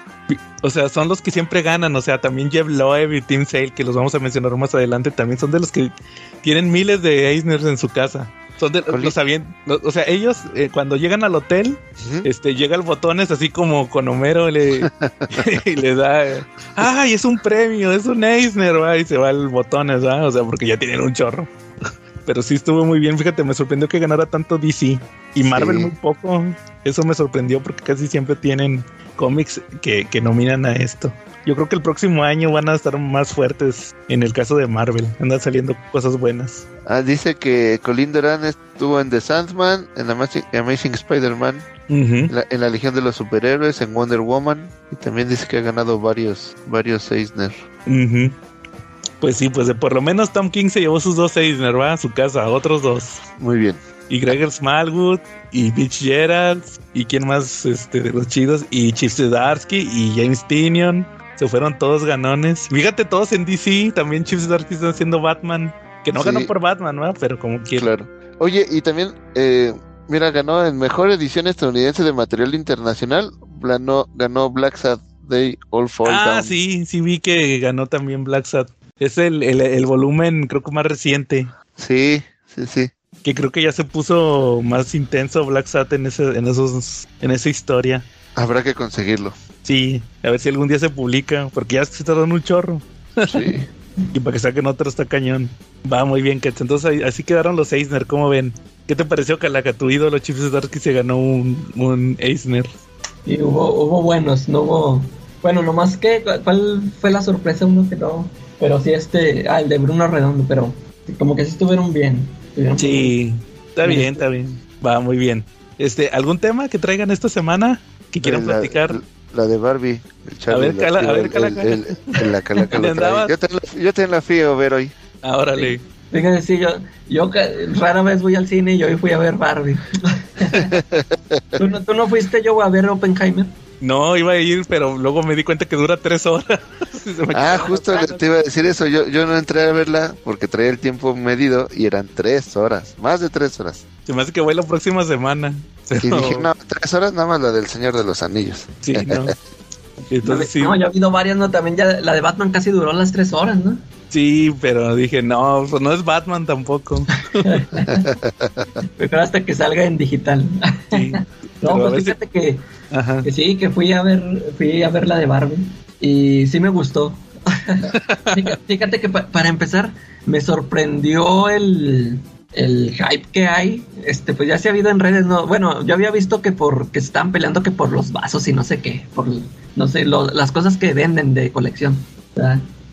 Speaker 3: O sea, son los que siempre ganan. O sea, también Jeff Loeb y Tim Sale, que los vamos a mencionar más adelante, también son de los que tienen miles de Eisners en su casa. Son de sabían, o sea, ellos eh, cuando llegan al hotel, este llega el botones así como con Homero le, y le da, ay, es un premio, es un Eisner, ¿va? y se va el botones, ¿va? o sea, porque ya tienen un chorro. Pero sí estuvo muy bien, fíjate, me sorprendió que ganara tanto DC y Marvel muy poco. Eso me sorprendió porque casi siempre tienen cómics que, que nominan a esto. Yo creo que el próximo año van a estar más fuertes en el caso de Marvel. Andan saliendo cosas buenas.
Speaker 7: Ah, dice que Colin Doran estuvo en The Sandman, en Amazing, Spider-Man, en, la, Legión de los Superhéroes, en Wonder Woman. Y también dice que ha ganado varios, varios Eisner.
Speaker 3: Pues sí, pues por lo menos Tom King se llevó sus dos Eisner, va a su casa, otros dos.
Speaker 7: Muy bien
Speaker 3: y Gregor Smallwood y Mitch Gerald y quién más este, de los chidos y Chip Zdarsky y James Tinion se fueron todos ganones. Fíjate, todos en DC. También Chip Zdarsky está haciendo Batman. Que no ganó por Batman, ¿no? Pero como quiera.
Speaker 7: Claro. Oye, y también, eh, mira, ganó en mejor edición estadounidense de material internacional. Ganó, ganó Black Sad Day All Fall
Speaker 3: Ah, sí, sí vi que ganó también Black Sad. Es el, el, el volumen, creo que más reciente.
Speaker 7: Sí, sí, sí
Speaker 3: que creo que ya se puso más intenso Black Sat en ese, en esos, en esa historia.
Speaker 7: Habrá que conseguirlo.
Speaker 3: Sí, a ver si algún día se publica, porque ya se dando un chorro. Sí. y para que saquen otro está cañón. Va muy bien, Ketch. Entonces así quedaron los Eisner, ¿cómo ven? ¿Qué te pareció, Calaca? Tu ídolo Chips Darky se ganó un, un Eisner.
Speaker 5: Y hubo, hubo buenos, no hubo. Bueno, nomás que, ¿cuál fue la sorpresa? Uno que no. Pero sí, este. Ah, el de Bruno Redondo, pero como que sí estuvieron bien.
Speaker 3: Sí, está bien, está bien. Va muy bien. Este, ¿algún tema que traigan esta semana que quieran platicar?
Speaker 7: La de Barbie.
Speaker 3: a ver, cala, a ver, cala,
Speaker 7: la cala, yo, te, yo te la fui a ver hoy.
Speaker 3: Ah, órale.
Speaker 5: Fíjate, sí, yo, yo rara vez voy al cine y hoy fui a ver Barbie. ¿Tú, no, ¿Tú no fuiste yo a ver Oppenheimer?
Speaker 3: No, iba a ir, pero luego me di cuenta que dura tres horas.
Speaker 7: ah, justo te iba a decir eso. Yo, yo no entré a verla porque traía el tiempo medido y eran tres horas, más de tres horas.
Speaker 3: Se me hace que voy la próxima semana.
Speaker 7: Y dije, no, tres horas nada más la del Señor de los Anillos.
Speaker 3: Sí, no.
Speaker 5: Entonces, sí. No, ya ha habido varias, ¿no? También ya la de Batman casi duró las tres horas, ¿no?
Speaker 3: Sí, pero dije, no, pues no es Batman tampoco.
Speaker 5: Mejor hasta que salga en digital. Sí. no, pues fíjate que que sí, que fui a ver, fui a ver la de Barbie y sí me gustó. Fíjate que para empezar me sorprendió el, el hype que hay. Este, pues ya se ha habido en redes, no, bueno, yo había visto que por que están peleando que por los vasos y no sé qué, por no sé, las cosas que venden de colección.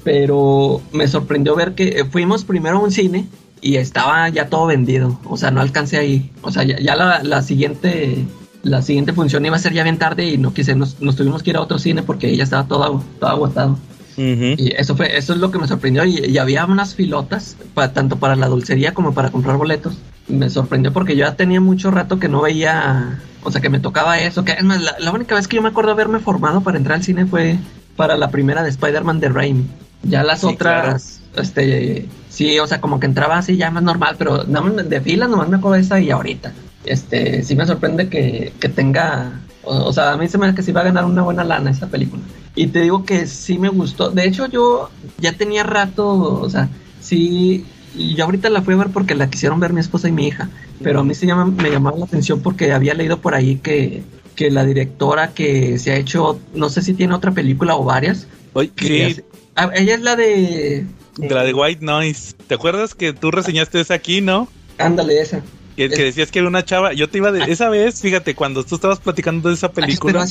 Speaker 5: Pero me sorprendió ver que fuimos primero a un cine y estaba ya todo vendido. O sea, no alcancé ahí. O sea, ya, la, la siguiente la siguiente función iba a ser ya bien tarde y no quise, nos, tuvimos que ir a otro cine porque ya estaba todo, todo agotado. Y eso fue, eso es lo que me sorprendió. Y, había unas filotas, tanto para la dulcería como para comprar boletos. Me sorprendió porque yo ya tenía mucho rato que no veía, o sea, que me tocaba eso. Que es más, la, única vez que yo me acuerdo haberme formado para entrar al cine fue para la primera de Spider-Man de Raimi. Ya las otras, este, sí, o sea, como que entraba así ya más normal, pero de fila nomás me acuerdo esa y ahorita este, sí me sorprende que, tenga, o, sea, a mí se me hace que sí va a ganar una buena lana esa película. Y te digo que sí me gustó. De hecho, yo ya tenía rato, o sea, sí, yo ahorita la fui a ver porque la quisieron ver mi esposa y mi hija, pero a mí se llama, me llamaba la atención porque había leído por ahí que, que la directora que se ha hecho, no sé si tiene otra película o varias.
Speaker 3: Oye,
Speaker 5: ah, ella es la de...
Speaker 3: De la de White Noise. ¿Te acuerdas que tú reseñaste esa aquí, no?
Speaker 5: Ándale, esa.
Speaker 3: Que, decías que era una chava. Yo te iba de. Esa vez, fíjate, cuando tú estabas platicando de esa película.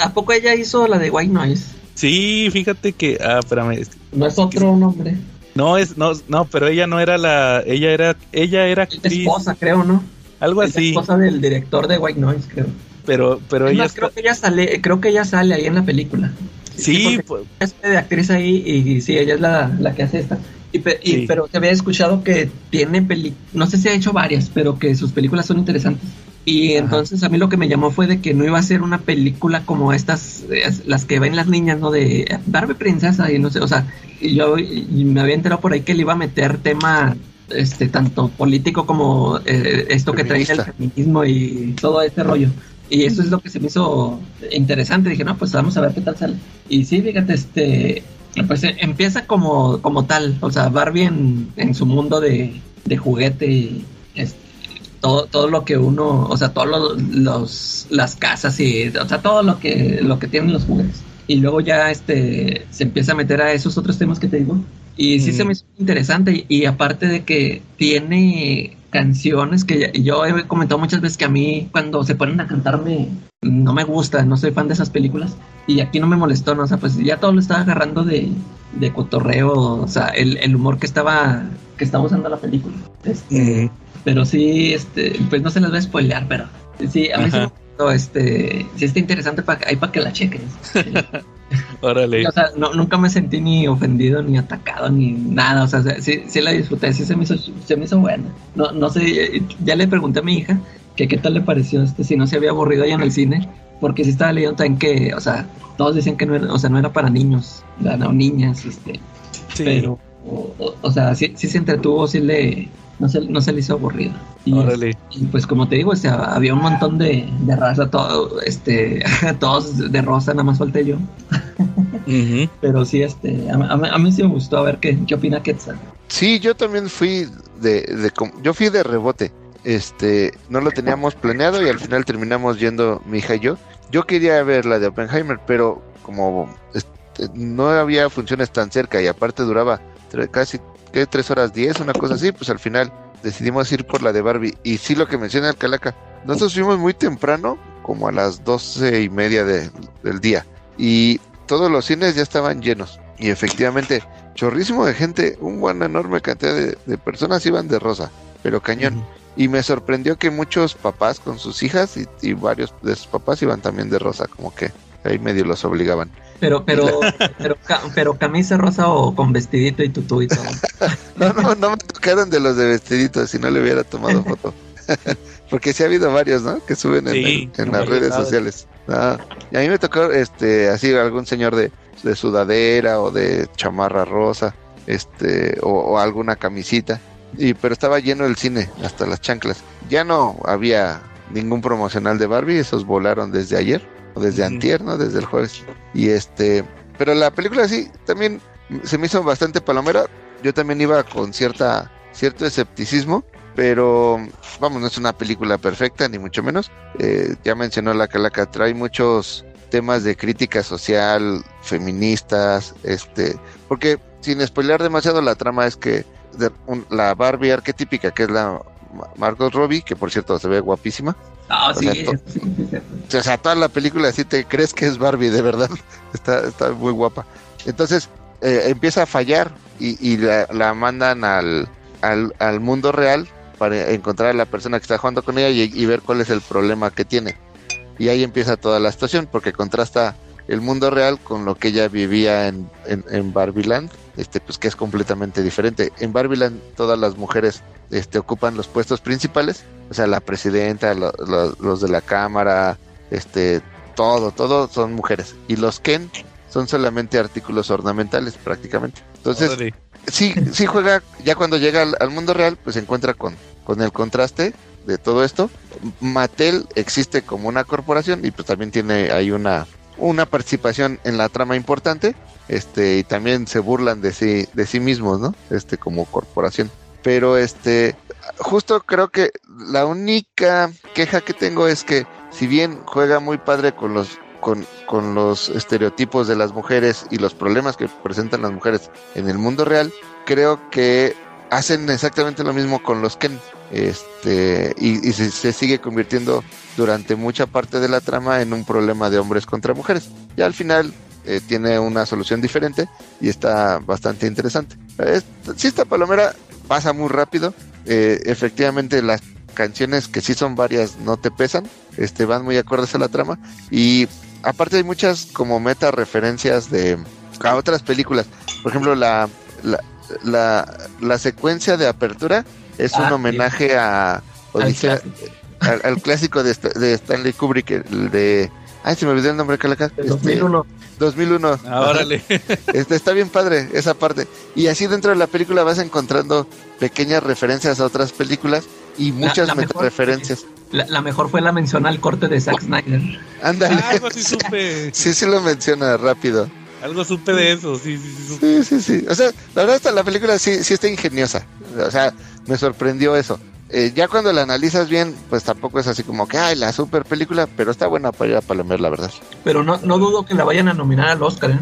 Speaker 5: ¿A poco ella hizo la de White Noise?
Speaker 3: Sí, fíjate que. Ah, espérame.
Speaker 5: No es otro nombre.
Speaker 3: No, es, no, no, pero ella no era la, ella era, ella era actriz.
Speaker 5: esposa, creo, ¿no?
Speaker 3: Algo
Speaker 5: Es
Speaker 3: así.
Speaker 5: esposa del director de White Noise, creo.
Speaker 3: Pero, pero
Speaker 5: Es
Speaker 3: ella está-
Speaker 5: creo que ella sale, creo que ella sale ahí en la película.
Speaker 3: Sí, pues,
Speaker 5: es de actriz ahí y, sí, ella es la, la que hace esta. Y, y-
Speaker 3: Sí.
Speaker 5: Pero te había escuchado que tiene peli, no sé si ha hecho varias, pero que sus películas son interesantes. Y
Speaker 3: Ajá.
Speaker 5: entonces a mí lo que me llamó fue de que no iba a ser una película como estas, eh, las que ven las niñas, ¿no? De eh, Barbie Princesa y no sé, o sea, y yo y me había enterado por ahí que le iba a meter tema este tanto político como eh, esto que trae el feminismo y todo este rollo. Y eso es lo que se me hizo interesante. Dije, no, pues vamos a ver qué tal sale. Y sí, fíjate, este, pues eh, empieza como, como tal. O sea, Barbie en, en su mundo de, de juguete y este, todo, todo lo que uno, o sea, todos los, los- las casas y, o sea, todo lo que, lo que tienen los juguetes. Y luego ya este se empieza a meter a esos otros temas que te digo. Y sí
Speaker 3: Mm.
Speaker 5: se me hizo interesante. Y, y aparte de que tiene canciones que yo he comentado muchas veces que a mí cuando se ponen a cantarme no me gusta, no soy fan de esas películas. Y aquí no me molestó, ¿no? O sea, pues ya todo lo estaba agarrando de, de cotorreo, o sea, el, el humor que estaba, que estaba usando la película. Este, pero sí, este, pues no se las voy a spoilear, pero sí, a mí sí este, sí está interesante para ahí para que la chequen.
Speaker 3: órale.
Speaker 5: O sea, no- nunca me sentí ni ofendido, ni atacado, ni nada. O sea, sí, sí la disfruté, sí se me hizo, se me hizo buena. No, no sé, ya le pregunté a mi hija que qué tal le pareció este, si no se había aburrido allá en el cine, porque sí estaba leyendo también que, o sea, todos decían que no era, o sea, no era para niños, no niñas, este,
Speaker 3: Sí,
Speaker 5: pero, o, o- o sea, sí, sí se entretuvo, sí le, no se, no se le hizo aburrido. Y,
Speaker 3: órale.
Speaker 5: y pues como te digo, o sea, había un montón de, de raza, todo, este, todos de rosa, nada más falté yo. Pero sí, este, a, a- a mí sí me gustó a ver qué, qué opina Quetzal.
Speaker 7: Sí, yo también fui de, de yo fui de rebote. Este, no lo teníamos planeado y al final terminamos yendo mi hija y yo. Yo quería ver la de Oppenheimer, pero como este, no había funciones tan cerca y aparte duraba tre- casi ¿qué? tres horas diez, una cosa así, pues al final decidimos ir por la de Barbie. Y sí lo que menciona el Calaca, nosotros fuimos muy temprano, como a las doce y media de- del día. Y todos los cines ya estaban llenos. Y efectivamente, chorrísimo de gente, un enorme cantidad de, de personas iban de rosa, pero cañón. Y me sorprendió que muchos papás con sus hijas y, y varios de sus papás iban también de rosa, como que ahí medio los obligaban.
Speaker 5: Pero, pero, pero, pero camisa rosa o con vestidito y tutú y todo.
Speaker 7: No, no, no me tocaron de los de vestidito, si no le hubiera tomado foto. Porque sí ha habido varios, ¿no? Que suben en,
Speaker 3: Sí,
Speaker 7: en
Speaker 3: no
Speaker 7: las redes sociales. Ah, y a mí me tocó, este, así algún señor de, de sudadera o de chamarra rosa, este, o, o alguna camisita. Y, pero estaba lleno el cine, hasta las chanclas. Ya no había ningún promocional de Barbie, esos volaron desde ayer, desde antier, ¿no? Desde el jueves. Y este, pero la película sí, también se me hizo bastante palomera. Yo también iba con cierta, cierto escepticismo, pero vamos, no es una película perfecta, ni mucho menos. Eh, ya mencionó la Calaca, trae muchos temas de crítica social, feministas, este, porque sin spoilear demasiado la trama es que de- un- la Barbie arquetípica, que es la Ma- Margot Robbie, que por cierto se ve guapísima,
Speaker 5: Ah,
Speaker 7: O
Speaker 5: sí,
Speaker 7: sea, to- o sea, toda la película sí te crees que es Barbie, de verdad. Está, está muy guapa. Entonces eh, empieza a fallar y, y la, la mandan al, al, al mundo real para encontrar a la persona que está jugando con ella y, y ver cuál es el problema que tiene. Y ahí empieza toda la situación porque contrasta el mundo real con lo que ella vivía en, en, en Barbieland, este, pues que es completamente diferente. En Barbieland todas las mujeres este, ocupan los puestos principales, o sea, la presidenta, lo- lo- los de la cámara, este, todo, todo son mujeres. Y los Ken son solamente artículos ornamentales prácticamente. Entonces, sí, sí juega, ya cuando llega al, al mundo real, pues se encuentra con, con el contraste de todo esto. Mattel existe como una corporación y pues también tiene ahí una, una participación en la trama importante. Este, y también se burlan de sí, de sí mismos, ¿no? Este, como corporación. Pero este, justo creo que la única queja que tengo es que si bien juega muy padre con los con, con los estereotipos de las mujeres y los problemas que presentan las mujeres en el mundo real, creo que hacen exactamente lo mismo con los Ken. Este, y, se, sigue convirtiendo durante mucha parte de la trama en un problema de hombres contra mujeres. Y al final, eh, tiene una solución diferente y está bastante interesante. si esta palomera pasa muy rápido, eh, efectivamente las canciones que sí son varias no te pesan, este, van muy acordes a la trama y aparte hay muchas como meta referencias de a otras películas. Por ejemplo, la, la, la, secuencia de apertura es un ah, homenaje a al, clásico de, de, Stanley Kubrick, el de... Ay, se me olvidó el nombre, Calaca.
Speaker 5: 2001.
Speaker 7: 2001.
Speaker 3: Ah, órale.
Speaker 7: Este, está bien padre esa parte. Y así dentro de la película vas encontrando pequeñas referencias a otras películas y muchas referencias.
Speaker 5: La, mejor fue la mención al corte de Zack Snyder.
Speaker 7: Ándale.
Speaker 3: Ah, supe.
Speaker 7: sí, sí lo menciona rápido.
Speaker 3: Algo supe de eso, sí, sí,
Speaker 7: sí. Sí, sí, sí. O sea, la verdad, la película sí, sí está ingeniosa. O sea, me sorprendió eso. Eh, ya cuando la analizas bien, pues tampoco es así como que, ay, la super película, pero está buena para ir a palomear, la verdad.
Speaker 5: Pero no, no dudo que la vayan a nominar al Oscar, ¿eh?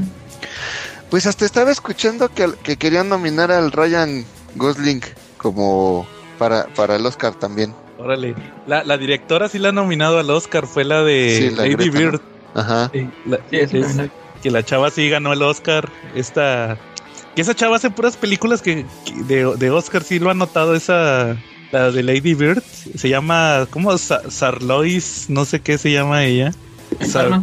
Speaker 7: Pues hasta estaba escuchando que, que querían nominar al Ryan Gosling como para, para el Oscar también.
Speaker 3: Órale. La, la directora sí la ha nominado al Oscar, fue la de Lady Bird.
Speaker 7: Ajá.
Speaker 3: Que la chava sí ganó el Oscar. Esta. Que esa chava hace puras películas que, de, de Oscar, sí lo ha notado esa la de Lady Bird se llama, ¿cómo? Sarlois, no sé qué se llama ella. Sar,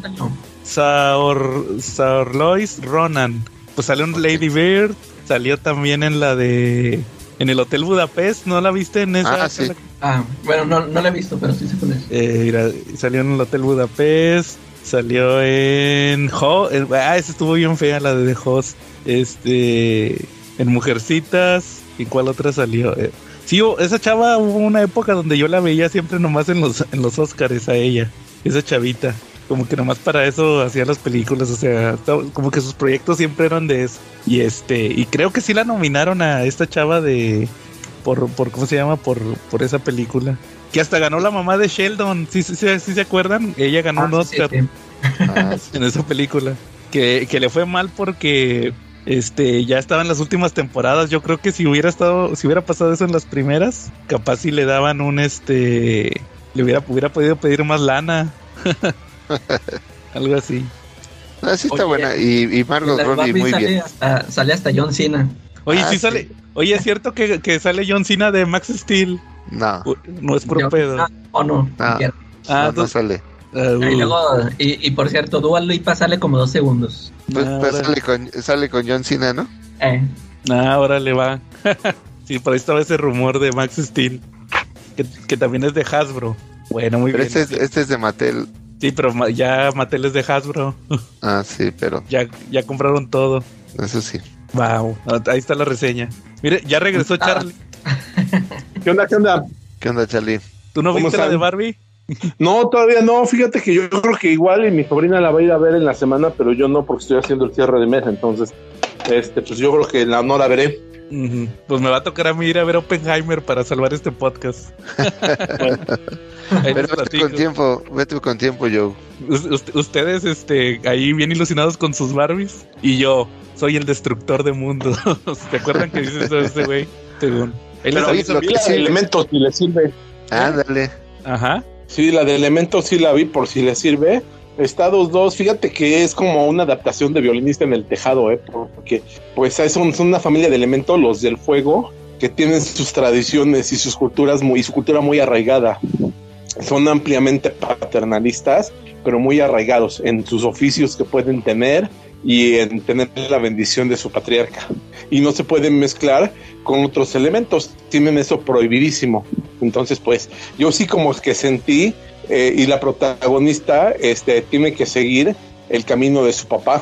Speaker 3: Sarlois Ronan. Pues salió en Lady Bird, salió también en la de en el Hotel Budapest, ¿no la viste en esa?
Speaker 5: Ah, sí. ah bueno, no, no, la he visto, pero sí se conoce.
Speaker 3: Eh, mira, salió en el Hotel Budapest, salió en ah, esa estuvo bien fea la de The Host. Este, en Mujercitas, ¿y cuál otra salió? Eh, Sí, esa chava hubo una época donde yo la veía siempre nomás en los, en los Oscars a ella, esa chavita. Como que nomás para eso hacía las películas, o sea, como que sus proyectos siempre eran de eso. Y este, y creo que sí la nominaron a esta chava de por, por ¿cómo se llama? Por, por esa película. Que hasta ganó la mamá de Sheldon, ¿sí, sí, sí, se acuerdan? Ella ganó un ah, Oscar ah, en esa película. Que, que le fue mal porque este, ya estaba en las últimas temporadas. Yo creo que si hubiera estado, si hubiera pasado eso en las primeras, capaz si le daban un este, le hubiera, hubiera podido pedir más lana. Algo así.
Speaker 7: Así ah, está buena. Y, y Margot Robbie muy bien.
Speaker 5: sale hasta John Cena.
Speaker 3: Oye, sí, ah, sale. Oye, ¿es cierto que, que, sale John Cena de Max Steel?
Speaker 7: No.
Speaker 3: No es puro pedo.
Speaker 5: ¿O no?
Speaker 7: Ah, no, sale.
Speaker 5: Uh. y, por cierto, Dual Lipa sale como dos segundos.
Speaker 7: Pues, pues sale, con, sale con John Cena, ¿no?
Speaker 5: Eh.
Speaker 3: Ah, ahora le va. sí, por ahí estaba ese rumor de Max Steel. Que, también es de Hasbro. Bueno, muy
Speaker 7: pero
Speaker 3: bien.
Speaker 7: Este es, este es de Mattel.
Speaker 3: Sí, pero ya Mattel es de Hasbro.
Speaker 7: ah, sí, pero.
Speaker 3: Ya, ya compraron todo.
Speaker 7: Eso sí.
Speaker 3: Wow, ahí está la reseña. Mire, ya regresó ah. Charlie.
Speaker 4: ¿Qué onda, qué onda?
Speaker 7: ¿Qué onda, Charlie?
Speaker 3: ¿Tú no viste la de Barbie?
Speaker 4: No, todavía no. Fíjate que yo creo que igual y mi sobrina la va a ir a ver en la semana, pero yo no porque estoy haciendo el cierre de mes. Entonces, este, pues yo creo que la, no la veré.
Speaker 3: Pues me va a tocar a mí ir a ver Oppenheimer para salvar este podcast.
Speaker 7: Pero vete con tiempo, vete con tiempo, Joe.
Speaker 3: ustedes, este, ahí bien ilusionados con sus Barbies y yo soy el destructor de mundos. ¿Se acuerdan que dice eso ese güey? Según.
Speaker 4: Pero elementos si le sirve.
Speaker 7: Ándale.
Speaker 3: Ajá.
Speaker 4: Sí, la de Elementos sí la vi por si le sirve. Estados 2, fíjate que es como una adaptación de violinista en el tejado, ¿eh? porque pues son, son una familia de elementos, los del fuego, que tienen sus tradiciones y sus culturas muy, y su cultura muy arraigada. Son ampliamente paternalistas, pero muy arraigados en sus oficios que pueden tener y en tener la bendición de su patriarca. Y no se pueden mezclar con otros elementos, tienen eso prohibidísimo. Entonces, pues yo sí como es que sentí eh, y la protagonista este, tiene que seguir el camino de su papá,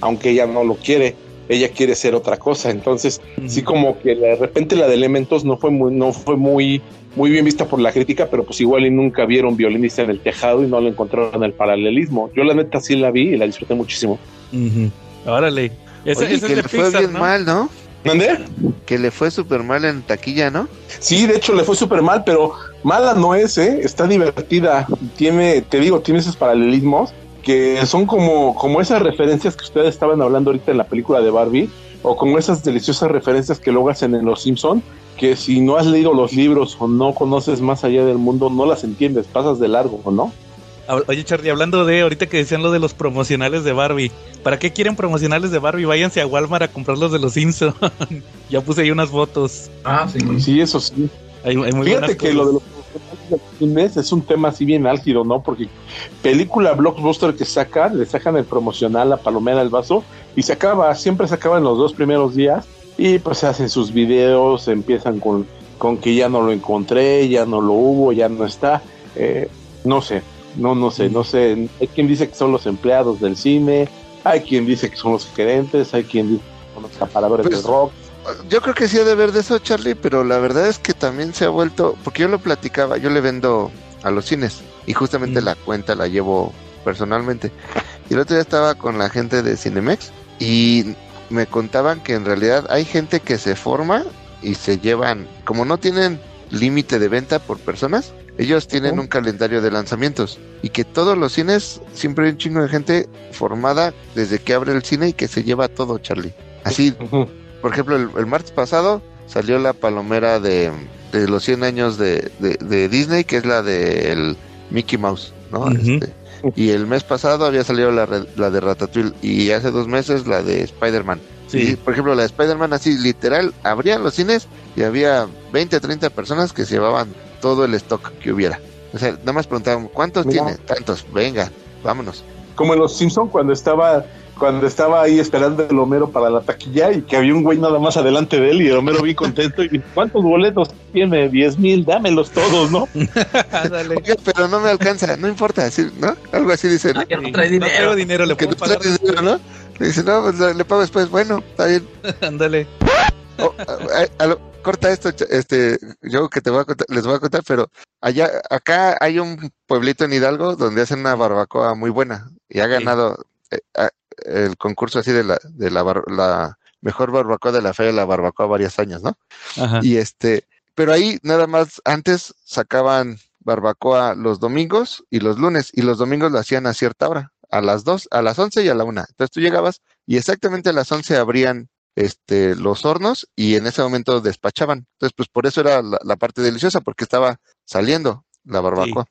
Speaker 4: aunque ella no lo quiere, ella quiere ser otra cosa. Entonces, sí como que de repente la de elementos no fue muy, no fue muy, muy bien vista por la crítica, pero pues igual y nunca vieron violinista en el tejado y no lo encontraron en el paralelismo. Yo la neta sí la vi y la disfruté muchísimo.
Speaker 3: Órale.
Speaker 7: Ese, que le fue bien mal, ¿no?
Speaker 4: ¿Dónde?
Speaker 7: Que le fue súper mal en taquilla, ¿no?
Speaker 4: Sí, de hecho le fue súper mal, pero mala no es, ¿eh? Está divertida. Tiene, te digo, tiene esos paralelismos que son como, como esas referencias que ustedes estaban hablando ahorita en la película de Barbie, o como esas deliciosas referencias que luego hacen en Los Simpson, que si no has leído los libros o no conoces más allá del mundo, no las entiendes, pasas de largo, ¿o no?
Speaker 3: Oye, Charlie, hablando de ahorita que decían lo de los promocionales de Barbie, ¿Para qué quieren promocionales de Barbie? Váyanse a Walmart a comprarlos de los Simpsons. ya puse ahí unas fotos.
Speaker 4: Ah, sí. Sí, eso sí. Fíjate que lo de los promocionales es un tema así bien álgido, ¿no? Porque película blockbuster que sacan, le sacan el promocional, la palomera, el vaso, y se acaba, siempre se acaba en los dos primeros días, y pues se hacen sus videos, empiezan con, con que ya no lo encontré, ya no lo hubo, ya no está. Eh, no sé, no, no sé, no sé. Hay quien dice que son los empleados del cine, hay quien dice que son los gerentes, hay quien dice que son los acaparadores pues, rock.
Speaker 7: Yo creo que sí ha de ver de eso, Charlie, pero la verdad es que también se ha vuelto, porque yo lo platicaba, yo le vendo a los cines y justamente mm. la cuenta la llevo personalmente. Y el otro día estaba con la gente de Cinemex y me contaban que en realidad hay gente que se forma y se llevan, como no tienen límite de venta por personas, ellos tienen un calendario de lanzamientos y que todos los cines siempre hay un chingo de gente formada desde que abre el cine y que se lleva todo, Charlie. Así, por ejemplo, el, martes pasado salió la palomera de, los 100 años de, Disney, que es la del Mickey Mouse, ¿no? Este, y el mes pasado había salido la, la de Ratatouille y hace dos meses la de Spider-Man. Sí. por ejemplo, la de Spider-Man así literal, abrían los cines y había 20, 30 personas que se llevaban todo el stock que hubiera. O sea, nada más preguntaban, ¿cuántos tiene? Tantos, venga, vámonos.
Speaker 4: Como en Los Simpson cuando estaba cuando estaba ahí esperando el Homero para la taquilla y que había un güey nada más adelante de él y el Homero bien contento y ¿cuántos boletos tiene? Diez mil, dámelos todos, ¿no?
Speaker 7: Dale. pero no me alcanza, no importa, ¿no? Algo así dice.
Speaker 5: ¿no? no trae dinero.
Speaker 3: No dinero, le puedo pagar.
Speaker 7: Dinero, ¿no? Le dice, no, pues le pago después, bueno, está bien.
Speaker 3: Ándale.
Speaker 7: Oh, corta esto, este, yo que te voy a contar, les voy a contar, pero allá, acá hay un pueblito en Hidalgo donde hacen una barbacoa muy buena y ha ganado eh, el concurso así de la, de la, la mejor barbacoa de la feria de la barbacoa varios años, ¿no? Y este, pero ahí nada más antes sacaban barbacoa los domingos y los lunes y los domingos lo hacían a cierta hora, a las dos, a las once y a la una. Entonces tú llegabas y exactamente a las once abrían este, los hornos y en ese momento despachaban. Entonces, pues por eso era la, parte deliciosa, porque estaba saliendo la barbacoa.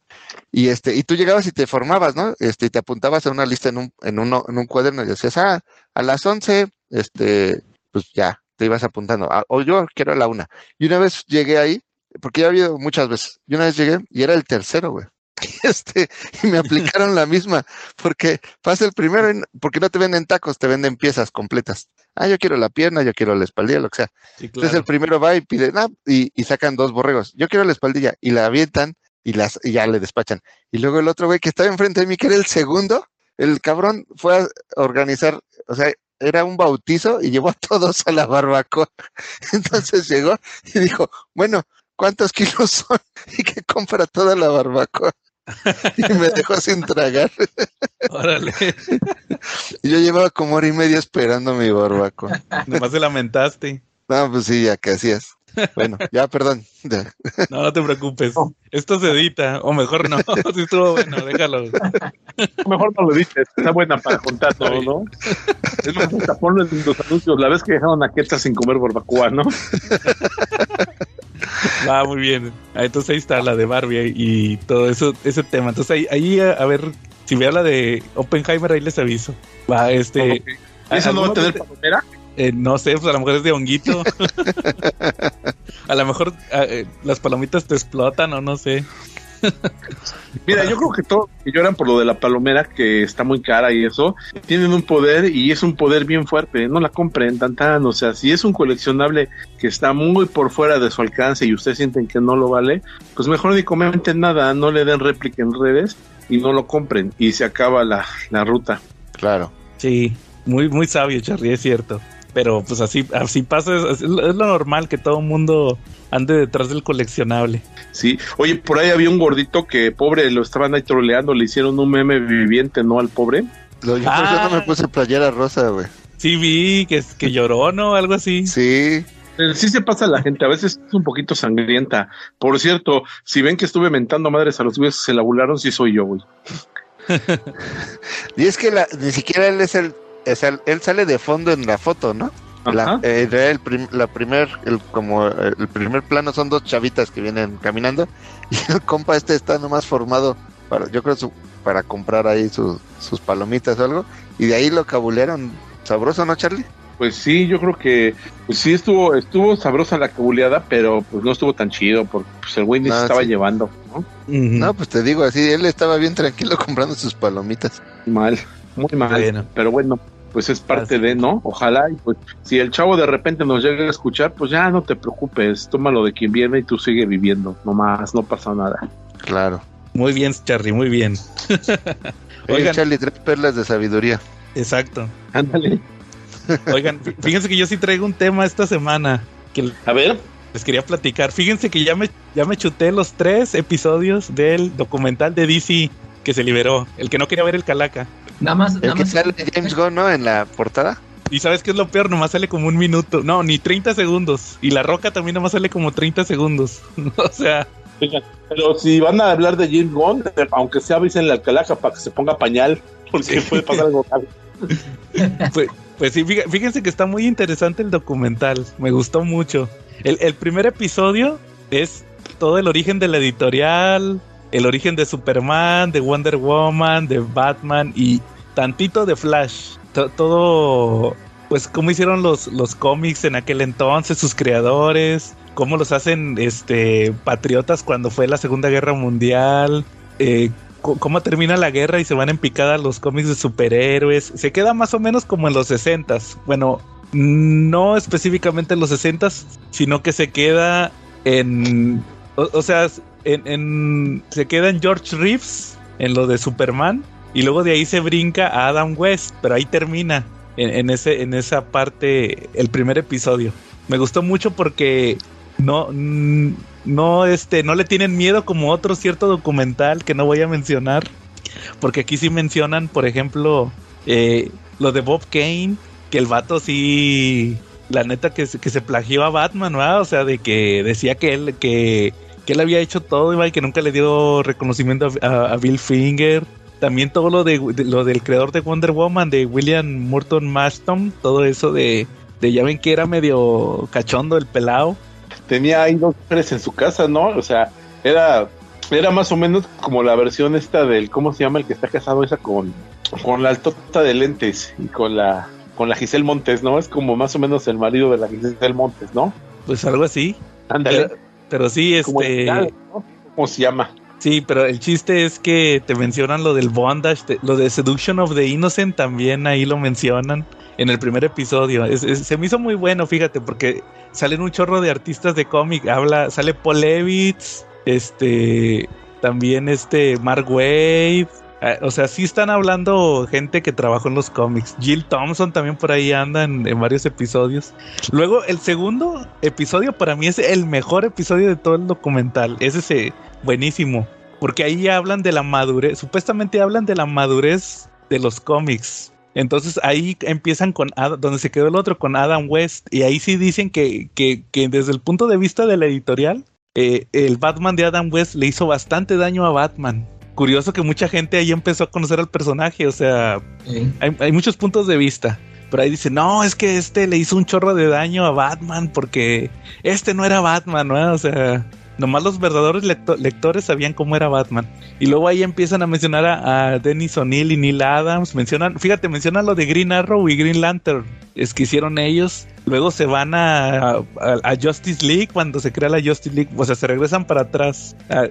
Speaker 7: Y este, y tú llegabas y te formabas, ¿no? Este, y te apuntabas a una lista en un, en uno, en un cuaderno y decías, ah, a las once, este, pues ya, te ibas apuntando. O yo quiero a la una. Y una vez llegué ahí, porque ya había habido muchas veces, y una vez llegué y era el tercero, güey. Este, y me aplicaron la misma, porque pasa el primero, porque no te venden tacos, te venden piezas completas. Ah, yo quiero la pierna, yo quiero la espaldilla, lo que sea. Entonces el primero va y pide, ah, y, sacan dos borregos. Yo quiero la espaldilla, y la avientan y, las, y ya le despachan. Y luego el otro güey que estaba enfrente de mí, que era el segundo, el cabrón fue a organizar, o sea, era un bautizo y llevó a todos a la barbacoa. Entonces llegó y dijo, bueno, ¿cuántos kilos son? Y que compra toda la barbacoa. y me dejó sin tragar.
Speaker 3: Órale.
Speaker 7: y yo llevaba como hora y media esperando mi barbacoa.
Speaker 3: Nomás se lamentaste.
Speaker 7: No, pues sí, ya que hacías. Bueno, ya, perdón.
Speaker 3: No, no te preocupes. Esto se edita, o mejor no. Si estuvo bueno, déjalo.
Speaker 4: Mejor no lo dices. Está buena para contar todo, ¿no? Es más, ponlo en los anuncios. La vez que dejaron a Queta sin comer barbacoa, ¿no?
Speaker 3: Va muy bien. Ah, entonces ahí está la de Barbie y todo eso, ese tema. Entonces ahí, ahí a, ver, si veo la de Oppenheimer, ahí les aviso. Va, este.
Speaker 4: ¿Eso no va a tener palomera?
Speaker 3: Eh, no sé, pues a lo mejor es de honguito. a lo mejor ah, eh, las palomitas te explotan o no sé.
Speaker 4: Mira, yo creo que todos que lloran por lo de la palomera, que está muy cara y eso, tienen un poder y es un poder bien fuerte. No la compren tan tan. O sea, si es un coleccionable que está muy por fuera de su alcance y ustedes sienten que no lo vale, pues mejor ni comenten nada, no le den réplica en redes y no lo compren y se acaba la, la ruta.
Speaker 7: Claro.
Speaker 3: Sí, muy, muy sabio, Charlie, es cierto. Pero pues así, así pasa, es, lo normal que todo el mundo ande detrás del coleccionable.
Speaker 4: Sí, oye, por ahí había un gordito que pobre lo estaban ahí troleando, le hicieron un meme viviente, ¿no? Al pobre.
Speaker 7: Lo, yo no me ah. puse playera rosa, güey.
Speaker 3: Sí, vi que, que lloró, ¿no? Algo así.
Speaker 7: Sí.
Speaker 4: Sí se pasa la gente, a veces es un poquito sangrienta. Por cierto, si ven que estuve mentando madres a los güeyes que se la burlaron, sí soy yo, güey.
Speaker 7: y es que la, ni siquiera él es el él sale de fondo en la foto, ¿no? La, eh, el la primer, el, como el primer plano son dos chavitas que vienen caminando y el compa este está nomás formado para, yo creo, su, para comprar ahí sus palomitas o algo Y de ahí lo cabulearon. Sabroso, ¿no, Charlie?
Speaker 4: Pues sí, yo creo que pues sí estuvo estuvo sabrosa la cabuleada, pero pues no estuvo tan chido porque pues el güey ni se estaba llevando, ¿no?
Speaker 7: No, pues te digo así, él estaba bien tranquilo comprando sus palomitas.
Speaker 4: Mal, muy mal. Pero bueno, pues es parte de, ¿no? Ojalá, y pues si el chavo de repente nos llega a escuchar, pues ya no te preocupes, tómalo de quien viene y tú sigue viviendo, no más, no pasa nada.
Speaker 7: Claro.
Speaker 3: Muy bien, Charlie, muy bien.
Speaker 7: Oigan, Charlie, tres perlas de sabiduría.
Speaker 3: Exacto.
Speaker 4: Ándale.
Speaker 3: Oigan, fíjense que yo sí traigo un tema esta semana. Que
Speaker 4: a ver.
Speaker 3: Les quería platicar. Fíjense que ya me, ya me chuté los tres episodios del documental de DC que se liberó. El que no quería ver el Calaca.
Speaker 5: Nada más.
Speaker 7: El que sale James Gunn, ¿no? En la portada.
Speaker 3: Y sabes qué es lo peor, nomás sale como un minuto. No, ni 30 segundos. Y la roca también nomás sale como 30 segundos. o sea.
Speaker 4: Pero si van a hablar de James Gunn, aunque sea avisen la calaca para que se ponga pañal, porque puede pasar algo
Speaker 3: pues, pues sí, fíjense que está muy interesante el documental. Me gustó mucho. El, primer episodio es todo el origen de la editorial, el origen de Superman, de Wonder Woman, de Batman y tantito de Flash. todo, pues cómo hicieron los, los cómics en aquel entonces, sus creadores, cómo los hacen este patriotas cuando fue la Segunda Guerra Mundial, eh, cómo termina la guerra y se van en picada los cómics de superhéroes. Se queda más o menos como en los 60 Bueno, no específicamente en los 60 sino que se queda en. O, sea, en, se queda en George Reeves, en lo de Superman, y luego de ahí se brinca a Adam West, pero ahí termina en, ese, en esa parte el primer episodio. Me gustó mucho porque no, no, este, no le tienen miedo como otro cierto documental que no voy a mencionar. Porque aquí sí mencionan, por ejemplo, eh, lo de Bob Kane, que el vato sí, la neta que, que se plagió a Batman, ¿verdad? O sea, de que decía que él, que, que él había hecho todo y que nunca le dio reconocimiento a, Bill Finger. También todo lo de, lo del creador de Wonder Woman, de William Morton Maston, todo eso de, de ya ven que era medio cachondo el pelado
Speaker 4: tenía ahí dos mujeres en su casa, ¿no? O sea, era, era más o menos como la versión esta del, ¿cómo se llama? El que está casado esa con, con la altota de lentes y con la, con la Giselle Montes, ¿no? Es como más o menos el marido de la Giselle Montes, ¿no?
Speaker 3: Pues algo así. Ándale. Pero, sí, este...
Speaker 4: ¿Cómo se llama?
Speaker 3: Sí, pero el chiste es que te mencionan lo del bondage, lo de Seduction of the Innocent también ahí lo mencionan en el primer episodio. se me hizo muy bueno, fíjate, porque salen un chorro de artistas de cómic. Habla, sale Paul Levitz, este, también este Mark Wade. Ah, o sea, sí están hablando gente que trabajó en los cómics. Jill Thompson también por ahí anda en, varios episodios. Luego, el segundo episodio para mí es el mejor episodio de todo el documental. Es ese buenísimo. Porque ahí hablan de la madurez. Supuestamente hablan de la madurez de los cómics. Entonces ahí empiezan con donde se quedó el otro, con Adam West. Y ahí sí dicen que, que, que desde el punto de vista de la editorial, eh, el Batman de Adam West le hizo bastante daño a Batman. Curioso que mucha gente ahí empezó a conocer al personaje, o sea, hay, hay, muchos puntos de vista. Pero ahí dice, no, es que este le hizo un chorro de daño a Batman porque este no era Batman, ¿no? O sea, Nomás los verdaderos lectores sabían cómo era Batman. Y luego ahí empiezan a mencionar a, Dennis O'Neill y Neil Adams. Mencionan, fíjate, mencionan lo de Green Arrow y Green Lantern. Es que hicieron ellos. Luego se van a, Justice League cuando se crea la Justice League. O sea, se regresan para atrás. Ah,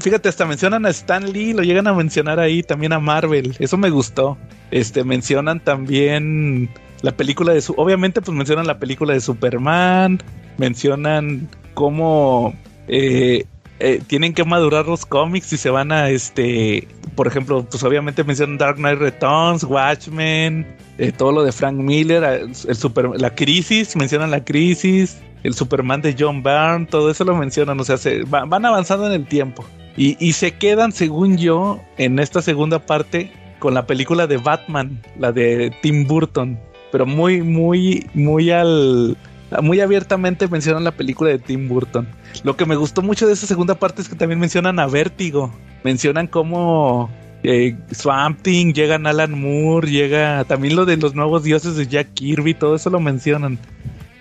Speaker 3: fíjate, hasta mencionan a Stan Lee. Lo llegan a mencionar ahí. También a Marvel. Eso me gustó. Este, mencionan también la película de su. Obviamente, pues mencionan la película de Superman. Mencionan cómo eh, eh, tienen que madurar los cómics y se van a, este, por ejemplo, pues obviamente mencionan Dark Knight Returns, Watchmen, eh, todo lo de Frank Miller, el super, la crisis, mencionan la crisis, el Superman de John Byrne, todo eso lo mencionan, o sea, se, van avanzando en el tiempo. Y, y se quedan, según yo, en esta segunda parte con la película de Batman, la de Tim Burton, pero muy, muy, muy al muy abiertamente mencionan la película de Tim Burton. Lo que me gustó mucho de esa segunda parte es que también mencionan a Vértigo. Mencionan cómo eh, Swamp Thing, llegan Alan Moore, llega también lo de los nuevos dioses de Jack Kirby, todo eso lo mencionan.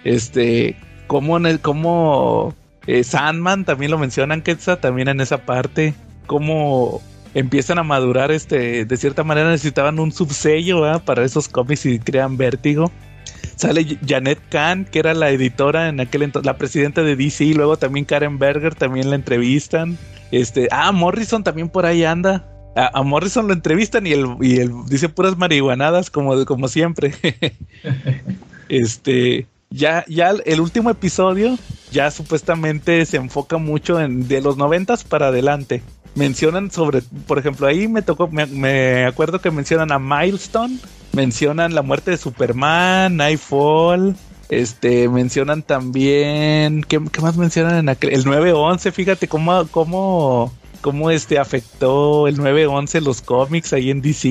Speaker 3: Este, como, como eh, Sandman también lo mencionan, Quetzal, también en esa parte. Como empiezan a madurar, este, de cierta manera necesitaban un subsello para esos cómics y crean vértigo. Sale Janet Kahn, que era la editora en aquel entonces, la presidenta de DC, y luego también Karen Berger, también la entrevistan. Este, ah, Morrison también por ahí anda. A, Morrison lo entrevistan y él, y él dice puras marihuanadas como, como siempre. este, ya, ya el último episodio ya supuestamente se enfoca mucho en de los noventas para adelante. Mencionan sobre, por ejemplo, ahí me tocó, me, acuerdo que mencionan a Milestone, mencionan la muerte de Superman, Nightfall, este, mencionan también, ¿qué, más mencionan en aquel? El 911, fíjate cómo, cómo, cómo este afectó el 911 los cómics ahí en DC.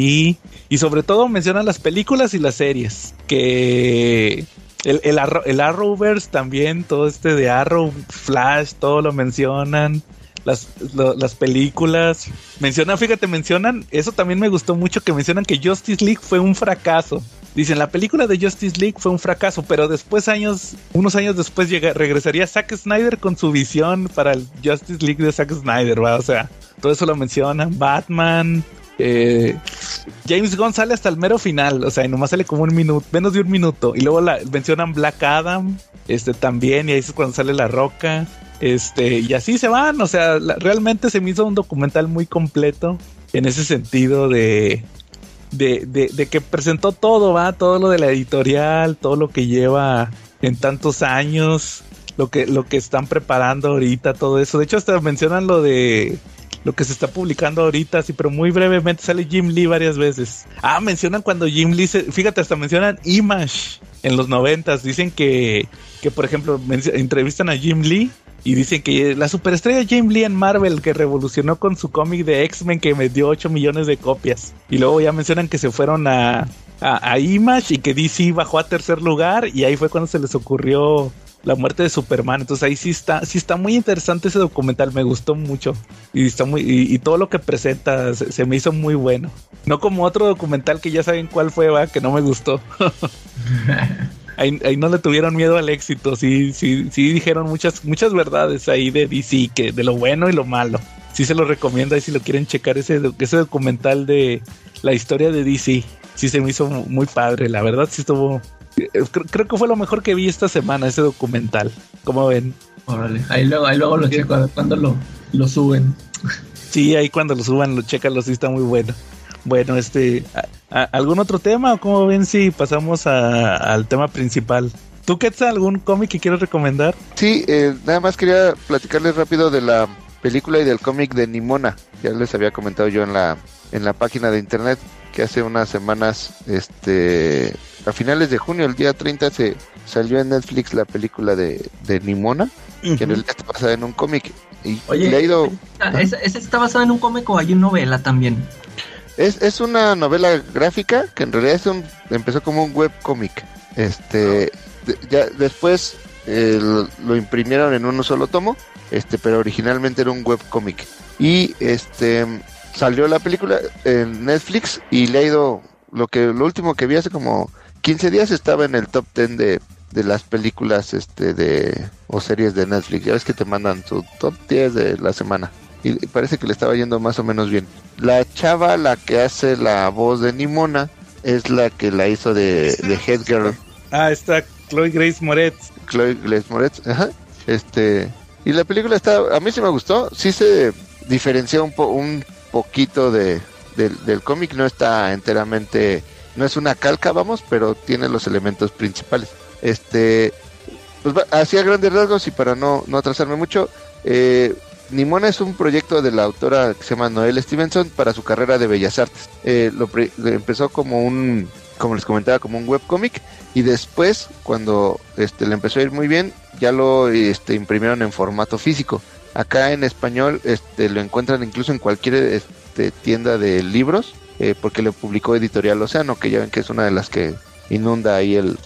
Speaker 3: Y sobre todo mencionan las películas y las series, que el, el, el Arrowverse también, todo este de Arrow, Flash, todo lo mencionan. Las, las películas. Mencionan, fíjate, mencionan, eso también me gustó mucho, que mencionan que Justice League fue un fracaso. Dicen, la película de Justice League fue un fracaso, pero después años, unos años después llega, regresaría Zack Snyder con su visión para el Justice League de Zack Snyder, ¿va? O sea, todo eso lo mencionan. Batman, eh, James Gunn sale hasta el mero final, o sea, y nomás sale como un minuto, menos de un minuto. Y luego la, mencionan Black Adam, este también, y ahí es cuando sale La Roca. Este, y así se van, o sea, realmente se me hizo un documental muy completo en ese sentido de, de, de, que presentó todo, va, todo lo de la editorial, todo lo que lleva en tantos años, lo que, lo que están preparando ahorita, todo eso. De hecho, hasta mencionan lo de lo que se está publicando ahorita, sí, pero muy brevemente sale Jim Lee varias veces. Ah, mencionan cuando Jim Lee, se, fíjate, hasta mencionan Image en los noventas. Dicen que, que por ejemplo, entrevistan a Jim Lee y dicen que la superestrella Jim Lee en Marvel que revolucionó con su cómic de X-Men que me dio 8 millones de copias. Y luego ya mencionan que se fueron a, a, a Image y que DC bajó a tercer lugar y ahí fue cuando se les ocurrió la muerte de Superman. Entonces ahí sí está, sí está muy interesante ese documental, me gustó mucho. Y está muy, y, todo lo que presenta se, me hizo muy bueno. No como otro documental que ya saben cuál fue, va, que no me gustó. ahí, no le tuvieron miedo al éxito, sí, sí, sí dijeron muchas, muchas verdades ahí de DC, que de lo bueno y lo malo. Sí se lo recomiendo ahí si lo quieren checar ese, ese documental de la historia de DC. Sí se me hizo muy padre, la verdad sí estuvo eh, creo, que fue lo mejor que vi esta semana, ese documental. ¿Cómo ven?
Speaker 5: Órale, ahí luego, ahí luego lo checo, a ver cuándo lo, lo suben.
Speaker 3: Sí, ahí cuando lo suban, lo checan, sí está muy bueno. Bueno, este, ¿algún otro tema o cómo ven si pasamos al tema principal? ¿Tú, Quetzal, algún cómic que quieres recomendar?
Speaker 7: Sí, eh, nada más quería platicarles rápido de la película y del cómic de Nimona. Ya les había comentado yo en la, en la página de internet que hace unas semanas, este, a finales de junio, el día 30, se salió en Netflix la película de, de Nimona, que en realidad está basada en un cómic. Y
Speaker 5: Oye, le ha ido... ¿esa, está basada en un cómic o hay una novela también?
Speaker 7: Es, es una novela gráfica que en realidad es un, empezó como un web cómic. Este, ya después eh, lo, imprimieron en uno solo tomo, este, pero originalmente era un web cómic. Y este salió la película en Netflix y le ha ido lo que lo último que vi hace como 15 días estaba en el top 10 de, de las películas este de o series de Netflix. Ya ves que te mandan su top 10 de la semana. Y parece que le estaba yendo más o menos bien. La chava, la que hace la voz de Nimona, es la que la hizo de, de Head Girl.
Speaker 3: Ah, está Chloe Grace Moretz.
Speaker 7: Chloe Grace Moretz, ajá. Este, y la película está, a mí sí me gustó, sí se diferencia un, po, un poquito de, del cómic, no está enteramente no es una calca, vamos, pero tiene los elementos principales. Este, pues hacía grandes rasgos y para no, no atrasarme mucho, eh, Nimona es un proyecto de la autora que se llama Noel Stevenson para su carrera de Bellas Artes. Eh, lo empezó como un, como les comentaba, como un webcomic y después, cuando este, le empezó a ir muy bien, ya lo este, imprimieron en formato físico. Acá en español este, lo encuentran incluso en cualquier este, tienda de libros eh, porque lo publicó Editorial Océano, que ya ven que es una de las que inunda ahí el,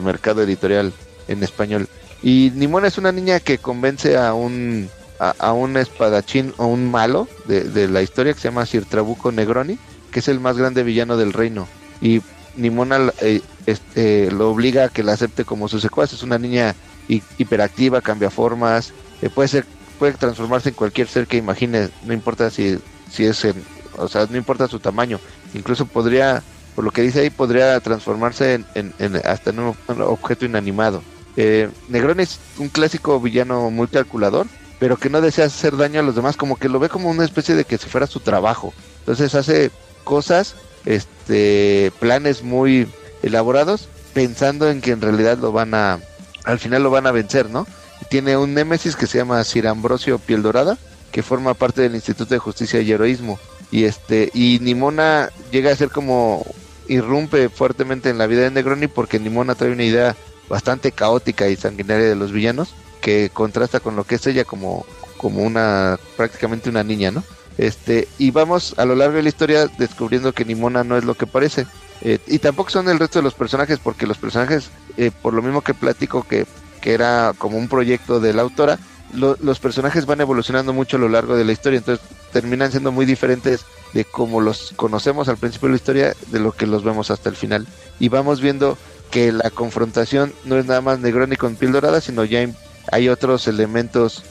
Speaker 7: mercado editorial en español. Y Nimona es una niña que convence a un, a, un espadachín o un malo de, la historia que se llama Sir Trabuco Negroni, que es el más grande villano del reino. Y Nimona eh, este, lo obliga a que la acepte como su secuaz. Es una niña hiperactiva, cambia formas, eh, puede ser puede transformarse en cualquier ser que imagine, no importa si, si es en o sea, no importa su tamaño, incluso podría, por lo que dice ahí, podría transformarse en, hasta en un, objeto inanimado. Eh, Negroni es un clásico villano muy calculador, pero que no desea hacer daño a los demás, como que lo ve como una especie de que si fuera su trabajo. Entonces hace cosas, este, planes muy elaborados, pensando en que en realidad lo van a, al final lo van a vencer, ¿no? Tiene un némesis que se llama Sir Ambrosio Piel Dorada, que forma parte del Instituto de Justicia y Heroísmo. Y este, y Nimona llega a ser como irrumpe fuertemente en la vida de Negroni porque Nimona trae una idea bastante caótica y sanguinaria de los villanos que contrasta con lo que es ella como, como una prácticamente una niña, ¿no? Este, y vamos a lo largo de la historia descubriendo que Nimona no es lo que parece. Eh, y tampoco son el resto de los personajes, porque los personajes, eh, por lo mismo que platico que, que, era como un proyecto de la autora, los personajes van evolucionando mucho a lo largo de la historia, entonces terminan siendo muy diferentes de como los conocemos al principio de la historia, de lo que los vemos hasta el final. Y vamos viendo que la confrontación no es nada más Negroni con piel dorada, sino ya hay otros elementos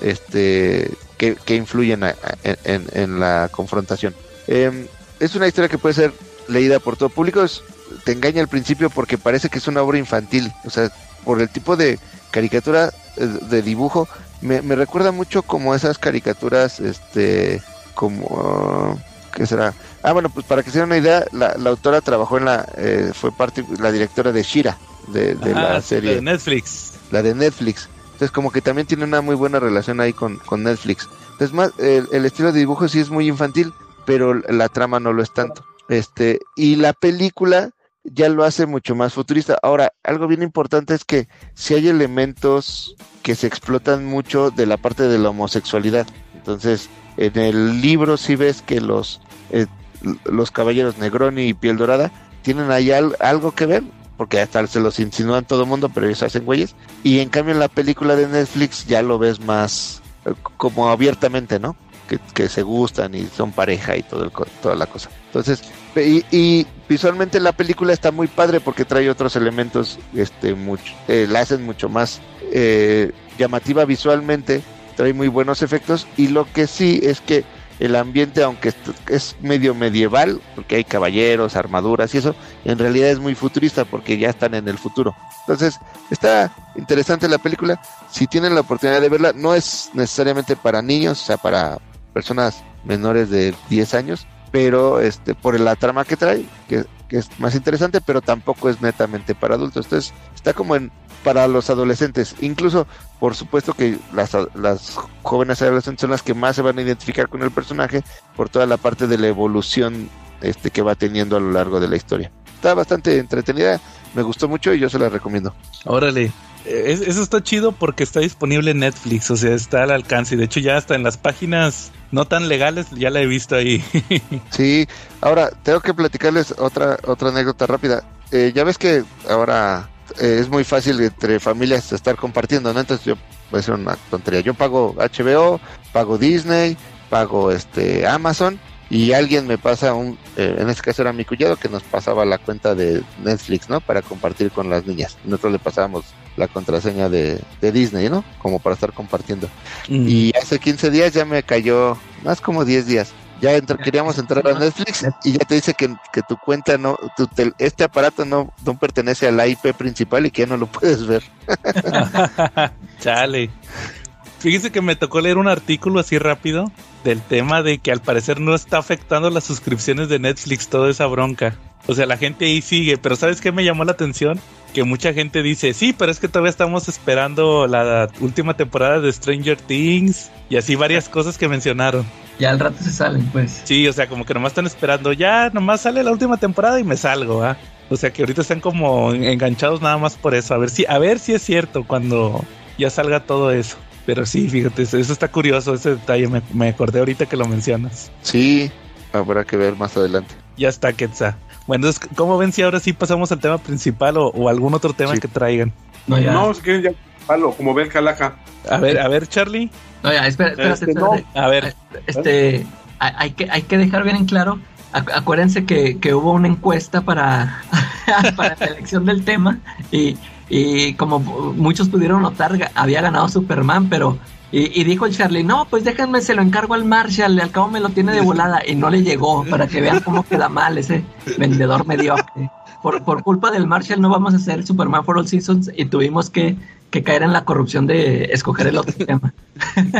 Speaker 7: este, que, influyen en, la confrontación. Em, es una historia que puede ser leída por todo público. te engaña al principio porque parece que es una obra infantil. O sea, por el tipo de caricatura eh, de dibujo, me, recuerda mucho como esas caricaturas, este, como, ¿qué será? Ah, bueno, pues para que se den una idea, la, autora trabajó en la, eh, fue parte, la directora de Shira, de, la serie.
Speaker 3: La de Netflix.
Speaker 7: La de Netflix. Entonces como que también tiene una muy buena relación ahí con, con Netflix. Entonces más, el, estilo de dibujo sí es muy infantil, pero la trama no lo es tanto. Este, y la película ya lo hace mucho más futurista. Ahora, algo bien importante es que si hay elementos que se explotan mucho de la parte de la homosexualidad. Entonces, en el libro sí ves que los, eh, los caballeros Negroni y Piel Dorada tienen ahí algo que ver, porque hasta se los insinúan todo el mundo, pero ellos hacen güeyes. Y en cambio en la película de Netflix ya lo ves más eh, como abiertamente, ¿no? Que, se gustan y son pareja y todo el, toda la cosa. Entonces, y, visualmente la película está muy padre porque trae otros elementos, este, eh, la hacen mucho más eh, llamativa visualmente, trae muy buenos efectos y lo que sí es que el ambiente, aunque es medio medieval, porque hay caballeros, armaduras y eso, en realidad es muy futurista porque ya están en el futuro. Entonces, está interesante la película. Si tienen la oportunidad de verla, no es necesariamente para niños, o sea, para personas menores de 10 años, pero este por la trama que trae, que, que es más interesante, pero tampoco es netamente para adultos. Entonces, está como en para los adolescentes. Incluso, por supuesto que las, las jóvenes adolescentes son las que más se van a identificar con el personaje por toda la parte de la evolución este que va teniendo a lo largo de la historia. Está bastante entretenida, me gustó mucho y yo se la recomiendo.
Speaker 3: Órale. eso está chido porque está disponible en Netflix, o sea, está al alcance. Y de hecho, ya hasta en las páginas no tan legales ya la he visto ahí.
Speaker 7: sí, ahora tengo que platicarles otra otra anécdota rápida. Eh, ya ves que ahora eh, es muy fácil entre familias estar compartiendo, ¿no? Entonces yo voy a decir una tontería. Yo pago HBO, pago Disney, pago este Amazon y alguien me pasa un, eh, en este caso era mi cuñado que nos pasaba la cuenta de Netflix, ¿no? Para compartir con las niñas. Nosotros le pasábamos la contraseña de, Disney, ¿no? Como para estar compartiendo. Mm. Y hace 15 días ya me cayó, más como 10 días, ya queríamos entrar a Netflix y ya te dice que, tu cuenta no, este aparato no, no pertenece a la IP principal y que ya no lo puedes ver.
Speaker 3: Chale. Fíjese que me tocó leer un artículo así rápido del tema de que al parecer no está afectando las suscripciones de Netflix toda esa bronca. O sea, la gente ahí sigue, pero ¿sabes qué me llamó la atención? Que mucha gente dice, sí, pero es que todavía estamos esperando la última temporada de Stranger Things y así varias cosas que mencionaron.
Speaker 5: Ya al rato se salen, pues.
Speaker 3: Sí, o sea, como que nomás están esperando, ya nomás sale la última temporada y me salgo, ¿ah? O sea que ahorita están como enganchados nada más por eso, a ver si, a ver si es cierto cuando ya salga todo eso. Pero sí, fíjate, eso está curioso, ese detalle, me, me acordé ahorita que lo mencionas.
Speaker 7: Sí, habrá que ver más adelante.
Speaker 3: Ya está, Quetzal. Bueno, entonces, ¿cómo ven si ahora sí pasamos al tema principal o, algún otro tema que traigan?
Speaker 4: No, ya. no, si quieren ya, palo, como ven, Calaja.
Speaker 3: A ver, a ver, Charlie.
Speaker 5: No, ya, espera, este,
Speaker 3: A ver.
Speaker 5: Este, hay que, hay que dejar bien en claro. Acuérdense que, que hubo una encuesta para, para la elección del tema y, y como muchos pudieron notar, había ganado Superman, pero Y, dijo el Charlie, no, pues déjenme, se lo encargo al Marshall, al cabo me lo tiene de volada. Y no le llegó, para que vean cómo queda mal ese vendedor mediocre. Por, por culpa del Marshall no vamos a hacer Superman for All Seasons y tuvimos que, caer en la corrupción de escoger el otro tema.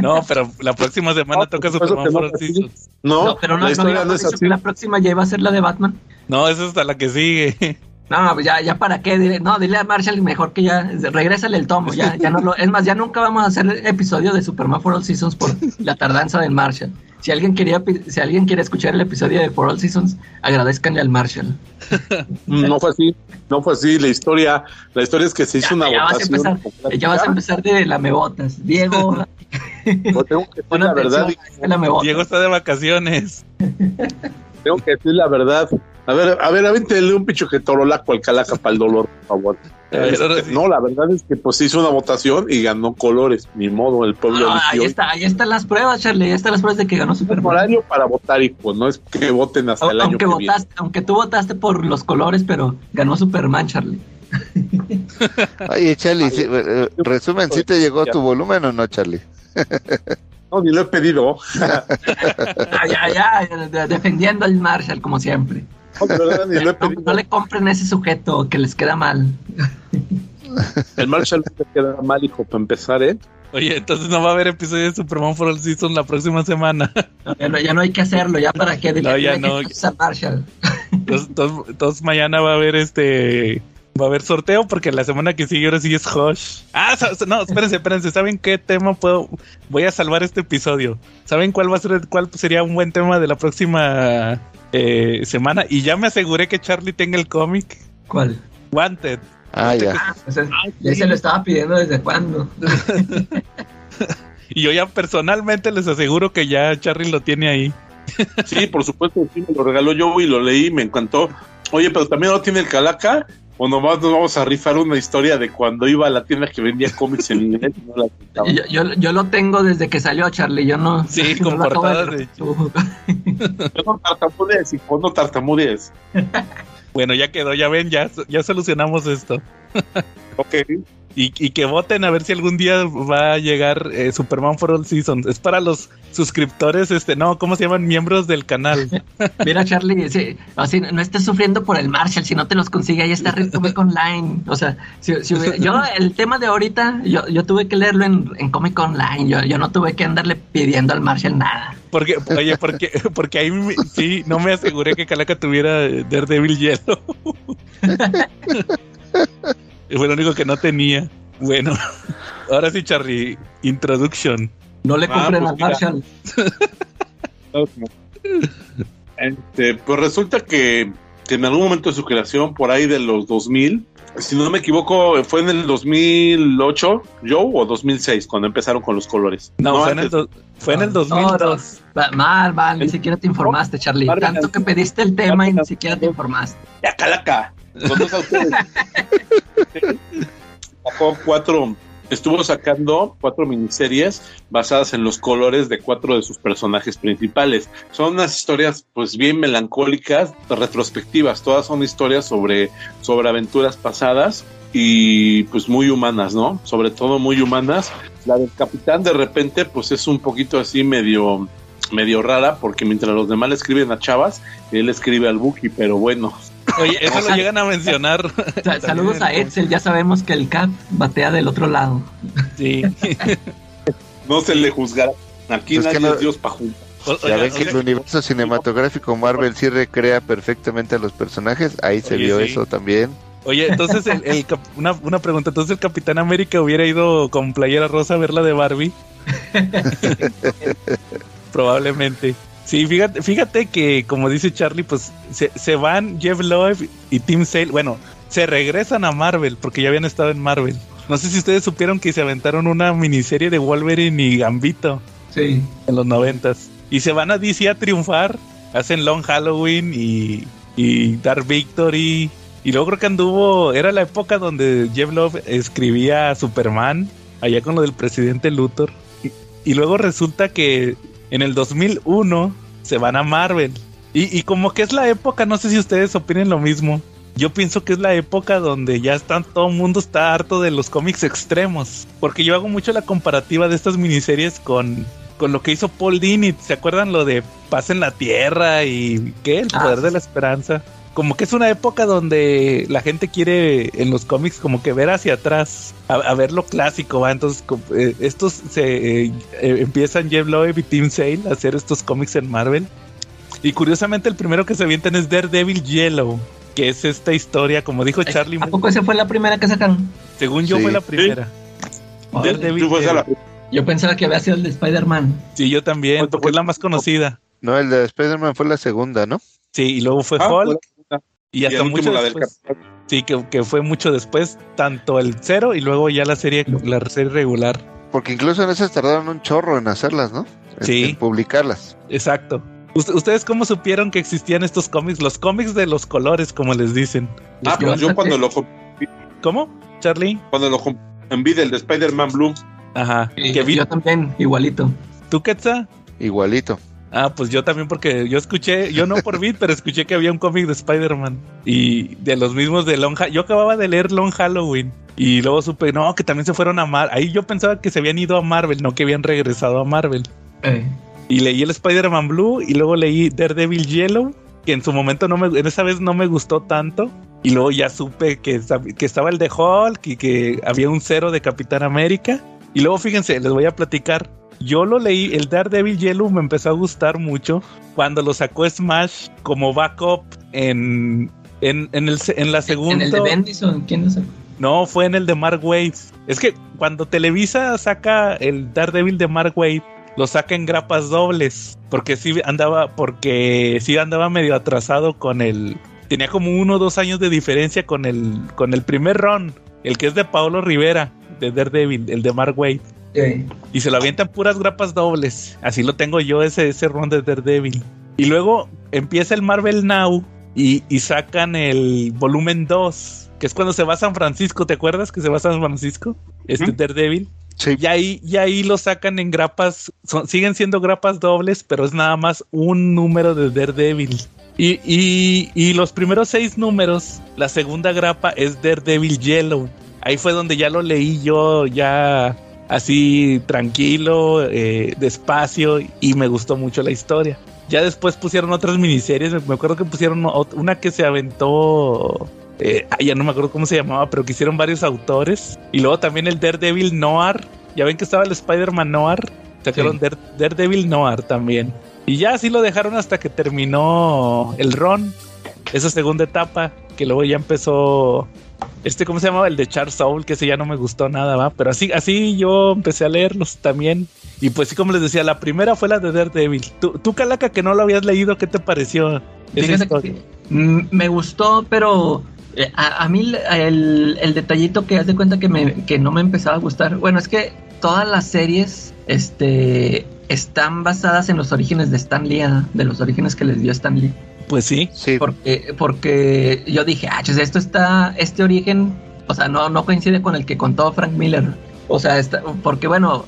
Speaker 3: No, pero la próxima semana toca Superman for All Seasons.
Speaker 5: No, pero no, la, no, la próxima ya iba a ser la de Batman.
Speaker 3: No, esa es hasta la que sigue.
Speaker 5: No, pues ya, ya para qué, dile, no, dile a Marshall mejor que ya, regrésale el tomo, ya, ya no lo, es más, ya nunca vamos a hacer episodio de Superman for All Seasons por la tardanza del Marshall. Si alguien quería, si alguien quiere escuchar el episodio de For All Seasons, agradezcanle al Marshall.
Speaker 4: No fue así, no fue así, la historia, la historia es que se hizo una
Speaker 5: ya
Speaker 4: votación.
Speaker 5: Vas a empezar, ya vas a empezar de la mebotas, Diego.
Speaker 4: tengo que decir la verdad.
Speaker 3: Diego está de vacaciones.
Speaker 4: Tengo que decir la verdad. A ver, a ver, avéntele un picho que torolaco al calaca para el dolor, por favor. Este, no, la verdad es que pues hizo una votación y ganó colores, ni modo, el pueblo
Speaker 5: ah, Ahí está, ahí están las pruebas, Charlie, ahí están las pruebas de que ganó Super
Speaker 4: horario para votar, y pues no es que voten hasta el año que
Speaker 5: votaste, Aunque tú votaste por los colores, pero ganó Superman, Charlie.
Speaker 7: Oye, Charlie, eh, resumen, ¿sí te llegó tu volumen o no, Charlie?
Speaker 4: no, ni lo he pedido.
Speaker 5: ya, ya, defendiendo al Marshall, como siempre. No, le compren a ese sujeto que les queda mal.
Speaker 4: El Marshall te queda mal, hijo, para empezar, ¿eh?
Speaker 3: Oye, entonces no va a haber episodio de Superman for All Seasons la próxima semana.
Speaker 5: ya, no, hay que hacerlo, ya para qué.
Speaker 3: No, ya no.
Speaker 5: Marshall.
Speaker 3: Entonces, mañana va a haber este Va a haber sorteo porque la semana que sigue ahora sí es Hush. Ah, no, espérense, espérense. ¿Saben qué tema puedo? Voy a salvar este episodio. ¿Saben cuál va a ser, cuál sería un buen tema de la próxima eh, semana? Y ya me aseguré que Charlie tenga el cómic.
Speaker 5: ¿Cuál?
Speaker 3: Wanted.
Speaker 7: Ah, ya.
Speaker 5: Ah, pues ya se lo estaba pidiendo desde cuándo.
Speaker 3: y yo ya personalmente les aseguro que ya Charlie lo tiene ahí.
Speaker 4: sí, por supuesto, sí, me lo regaló yo y lo leí, me encantó. Oye, pero también lo tiene el Calaca o nomás nos vamos a rifar una historia de cuando iba a la tienda que vendía cómics en inglés y no
Speaker 5: la yo, yo, yo, lo tengo desde que salió Charlie, yo no.
Speaker 3: Sí, con portadas de.
Speaker 4: yo no tartamudees, hijo, no tartamudees.
Speaker 3: bueno, ya quedó, ya ven, ya, ya solucionamos esto.
Speaker 4: ok.
Speaker 3: Y, y, que voten a ver si algún día va a llegar eh, Superman for All Seasons. Es para los suscriptores, este, no, ¿cómo se llaman? Miembros del canal.
Speaker 5: Mira, Charlie, así, no estés sufriendo por el Marshall, si no te los consigue, ahí está Red Comic Online. O sea, si, yo, el tema de ahorita, yo, yo tuve que leerlo en, en Comic Online, yo, yo no tuve que andarle pidiendo al Marshall nada.
Speaker 3: Porque, oye, porque, porque ahí sí, no me aseguré que Calaca tuviera Daredevil Yellow. Fue lo único que no tenía. Bueno, ahora sí, Charlie, introduction.
Speaker 5: No le compren a Marshall.
Speaker 4: este, pues resulta que, en algún momento de su creación, por ahí de los 2000, si no me equivoco, fue en el 2008, Joe, o 2006, cuando empezaron con los colores.
Speaker 3: No, fue, en el fue, en el 2002.
Speaker 5: mal, mal, ni siquiera te informaste, Charlie. Tanto que pediste el tema y ni siquiera te informaste.
Speaker 4: Ya, calaca. Sacó cuatro, estuvo sacando cuatro miniseries basadas en los colores de cuatro de sus personajes principales. Son unas historias pues bien melancólicas, retrospectivas, todas son historias sobre, sobre aventuras pasadas y pues muy humanas, ¿no? Sobre todo muy humanas. La del capitán de repente pues es un poquito así medio medio rara porque mientras los demás le escriben a Chavas, él escribe al Buki, pero bueno,
Speaker 3: Oye, eso lo llegan a mencionar.
Speaker 5: Saludos a Edsel, ya sabemos que el Cap batea del otro lado.
Speaker 3: Sí.
Speaker 4: no se le juzgará. Aquí pues nadie es Dios pa'
Speaker 7: Ya ven que el universo cinematográfico Marvel sí recrea perfectamente a los personajes. Ahí se vio eso también.
Speaker 3: Oye, entonces, una, una pregunta. Entonces, el Capitán América hubiera ido con playera rosa a ver la de Barbie. Probablemente. Sí, fíjate, fíjate que como dice Charlie, pues se, van Jeff Loeb y Tim Sale, bueno, se regresan a Marvel porque ya habían estado en Marvel. No sé si ustedes supieron que se aventaron una miniserie de Wolverine y Gambito.
Speaker 5: Sí.
Speaker 3: En los noventas. Y se van a DC a triunfar. Hacen Long Halloween y, y Dark Victory. Y luego creo que anduvo, era la época donde Jeff Love escribía a Superman, allá con lo del presidente Luthor. y luego resulta que en el 2001 se van a Marvel. Y, como que es la época, no sé si ustedes opinen lo mismo, yo pienso que es la época donde ya están, todo el mundo está harto de los cómics extremos. Porque yo hago mucho la comparativa de estas miniseries con, con lo que hizo Paul Dini. ¿Se acuerdan lo de Paz en la Tierra y qué? El
Speaker 5: Ah,
Speaker 3: poder de la esperanza. Como que es una época donde la gente quiere en los cómics como que ver hacia atrás, a, a ver lo clásico, ¿va? Entonces eh, estos se eh, eh, empiezan Jeff Loeb y Tim Sale a hacer estos cómics en Marvel. Y curiosamente el primero que se avientan es Daredevil Yellow, que es esta historia, como dijo Charlie,
Speaker 5: ¿A poco esa fue la primera que sacaron?
Speaker 3: según yo
Speaker 7: Sí.
Speaker 3: fue la primera. Daredevil
Speaker 4: la-
Speaker 5: Yo pensaba que había sido el de Spider-Man.
Speaker 3: Sí, yo también,
Speaker 4: ¿Cuánto
Speaker 3: porque es
Speaker 4: fue?
Speaker 3: la más conocida.
Speaker 7: No, el de Spider-Man fue la segunda, ¿no?
Speaker 3: Sí, y luego fue
Speaker 4: Ah,
Speaker 3: Hulk,
Speaker 4: fue
Speaker 3: y
Speaker 4: y
Speaker 3: hasta
Speaker 4: el último
Speaker 3: mucho
Speaker 4: la del
Speaker 3: después. Sí, que, que fue mucho después, tanto el cero y luego ya la serie, la serie regular.
Speaker 7: Porque incluso en esas tardaron un chorro en hacerlas, ¿no? En,
Speaker 3: Sí.
Speaker 7: en publicarlas.
Speaker 3: Exacto. Ust- ¿Ustedes cómo supieron que existían estos cómics? Los cómics de los colores, como les dicen.
Speaker 4: Ah, pues yo cuando lo
Speaker 3: ¿Cómo, Charlie?
Speaker 4: cuando lo envié el de Spider-Man Blue.
Speaker 3: Ajá.
Speaker 5: Y
Speaker 3: ¿Que vi-
Speaker 5: yo también, igualito.
Speaker 3: ¿Tú, Quetzal?
Speaker 7: Igualito.
Speaker 3: Ah, pues yo también porque yo escuché, yo no por Beat, pero escuché que había un cómic de Spider-Man y de los mismos de Long Yo acababa de leer Long Halloween y luego supe, no, que también se fueron a Marvel. Ahí yo pensaba que se habían ido a Marvel, no que habían regresado a Marvel.
Speaker 5: Eh,
Speaker 3: Y leí el Spider-Man Blue y luego leí Daredevil Yellow, que en su momento no me, en esa vez no me gustó tanto. Y luego ya supe que, que estaba el de Hulk y que había un cero de Capitán América. Y luego fíjense, les voy a platicar. Yo lo leí, el Daredevil Yellow me empezó a gustar mucho cuando lo sacó Smash como backup en, en, en, el, en la segunda.
Speaker 5: ¿En el de Bendis o en quién es?
Speaker 3: No, fue en el de Mark Wade. Es que cuando Televisa saca el Daredevil de Mark Wade, lo saca en grapas dobles. Porque sí andaba, porque sí andaba medio atrasado con el. Tenía como uno o dos años de diferencia con el, con el primer run, el que es de Paulo Rivera, de Daredevil, el de Mark Wade. Y se lo avientan puras grapas dobles. Así lo tengo yo, ese, ese run de Daredevil. Y luego empieza el Marvel Now y, y sacan el volumen 2, que es cuando se va a San Francisco. ¿Te acuerdas que se va a San Francisco? Este
Speaker 4: Ujú.
Speaker 3: Daredevil.
Speaker 7: Sí.
Speaker 3: Y ahí, y ahí lo sacan en grapas, son- siguen siendo grapas dobles, pero es nada más un número de Daredevil. Y, y, y los primeros seis números, la segunda grapa es Daredevil Yellow. Ahí fue donde ya lo leí yo, ya así tranquilo, eh, despacio, y me gustó mucho la historia. Ya después pusieron otras miniseries, me acuerdo que pusieron una que se aventó eh, ya no me acuerdo cómo se llamaba, pero que hicieron varios autores. Y luego también el Daredevil Noir. Ya ven que estaba el Spider-Man Noir. Sacaron
Speaker 5: Sí.
Speaker 3: Daredevil Noir también. Y ya así lo dejaron hasta que terminó el Ron. Esa segunda etapa. Que luego ya empezó. Este, ¿cómo se llamaba? El de Charles Soul, que ese ya no me gustó nada, ¿va? Pero así, así yo empecé a leerlos también. Y pues sí, como les decía, la primera fue la de Daredevil. Tú, tú Calaca, que no lo habías leído, ¿qué te pareció?
Speaker 5: que, me gustó, pero eh, a, a mí el, el detallito que haz de cuenta que, me, que no me empezaba a gustar. Bueno, es que todas las series este, están basadas en los orígenes de Stan Lee, ¿ah? de los orígenes que les dio Stan Lee.
Speaker 3: Pues sí.
Speaker 7: Sí.
Speaker 5: Porque, porque yo dije, ah, chis, esto está, este origen, o sea, no, no coincide con el que contó Frank Miller. O sea, está, porque bueno,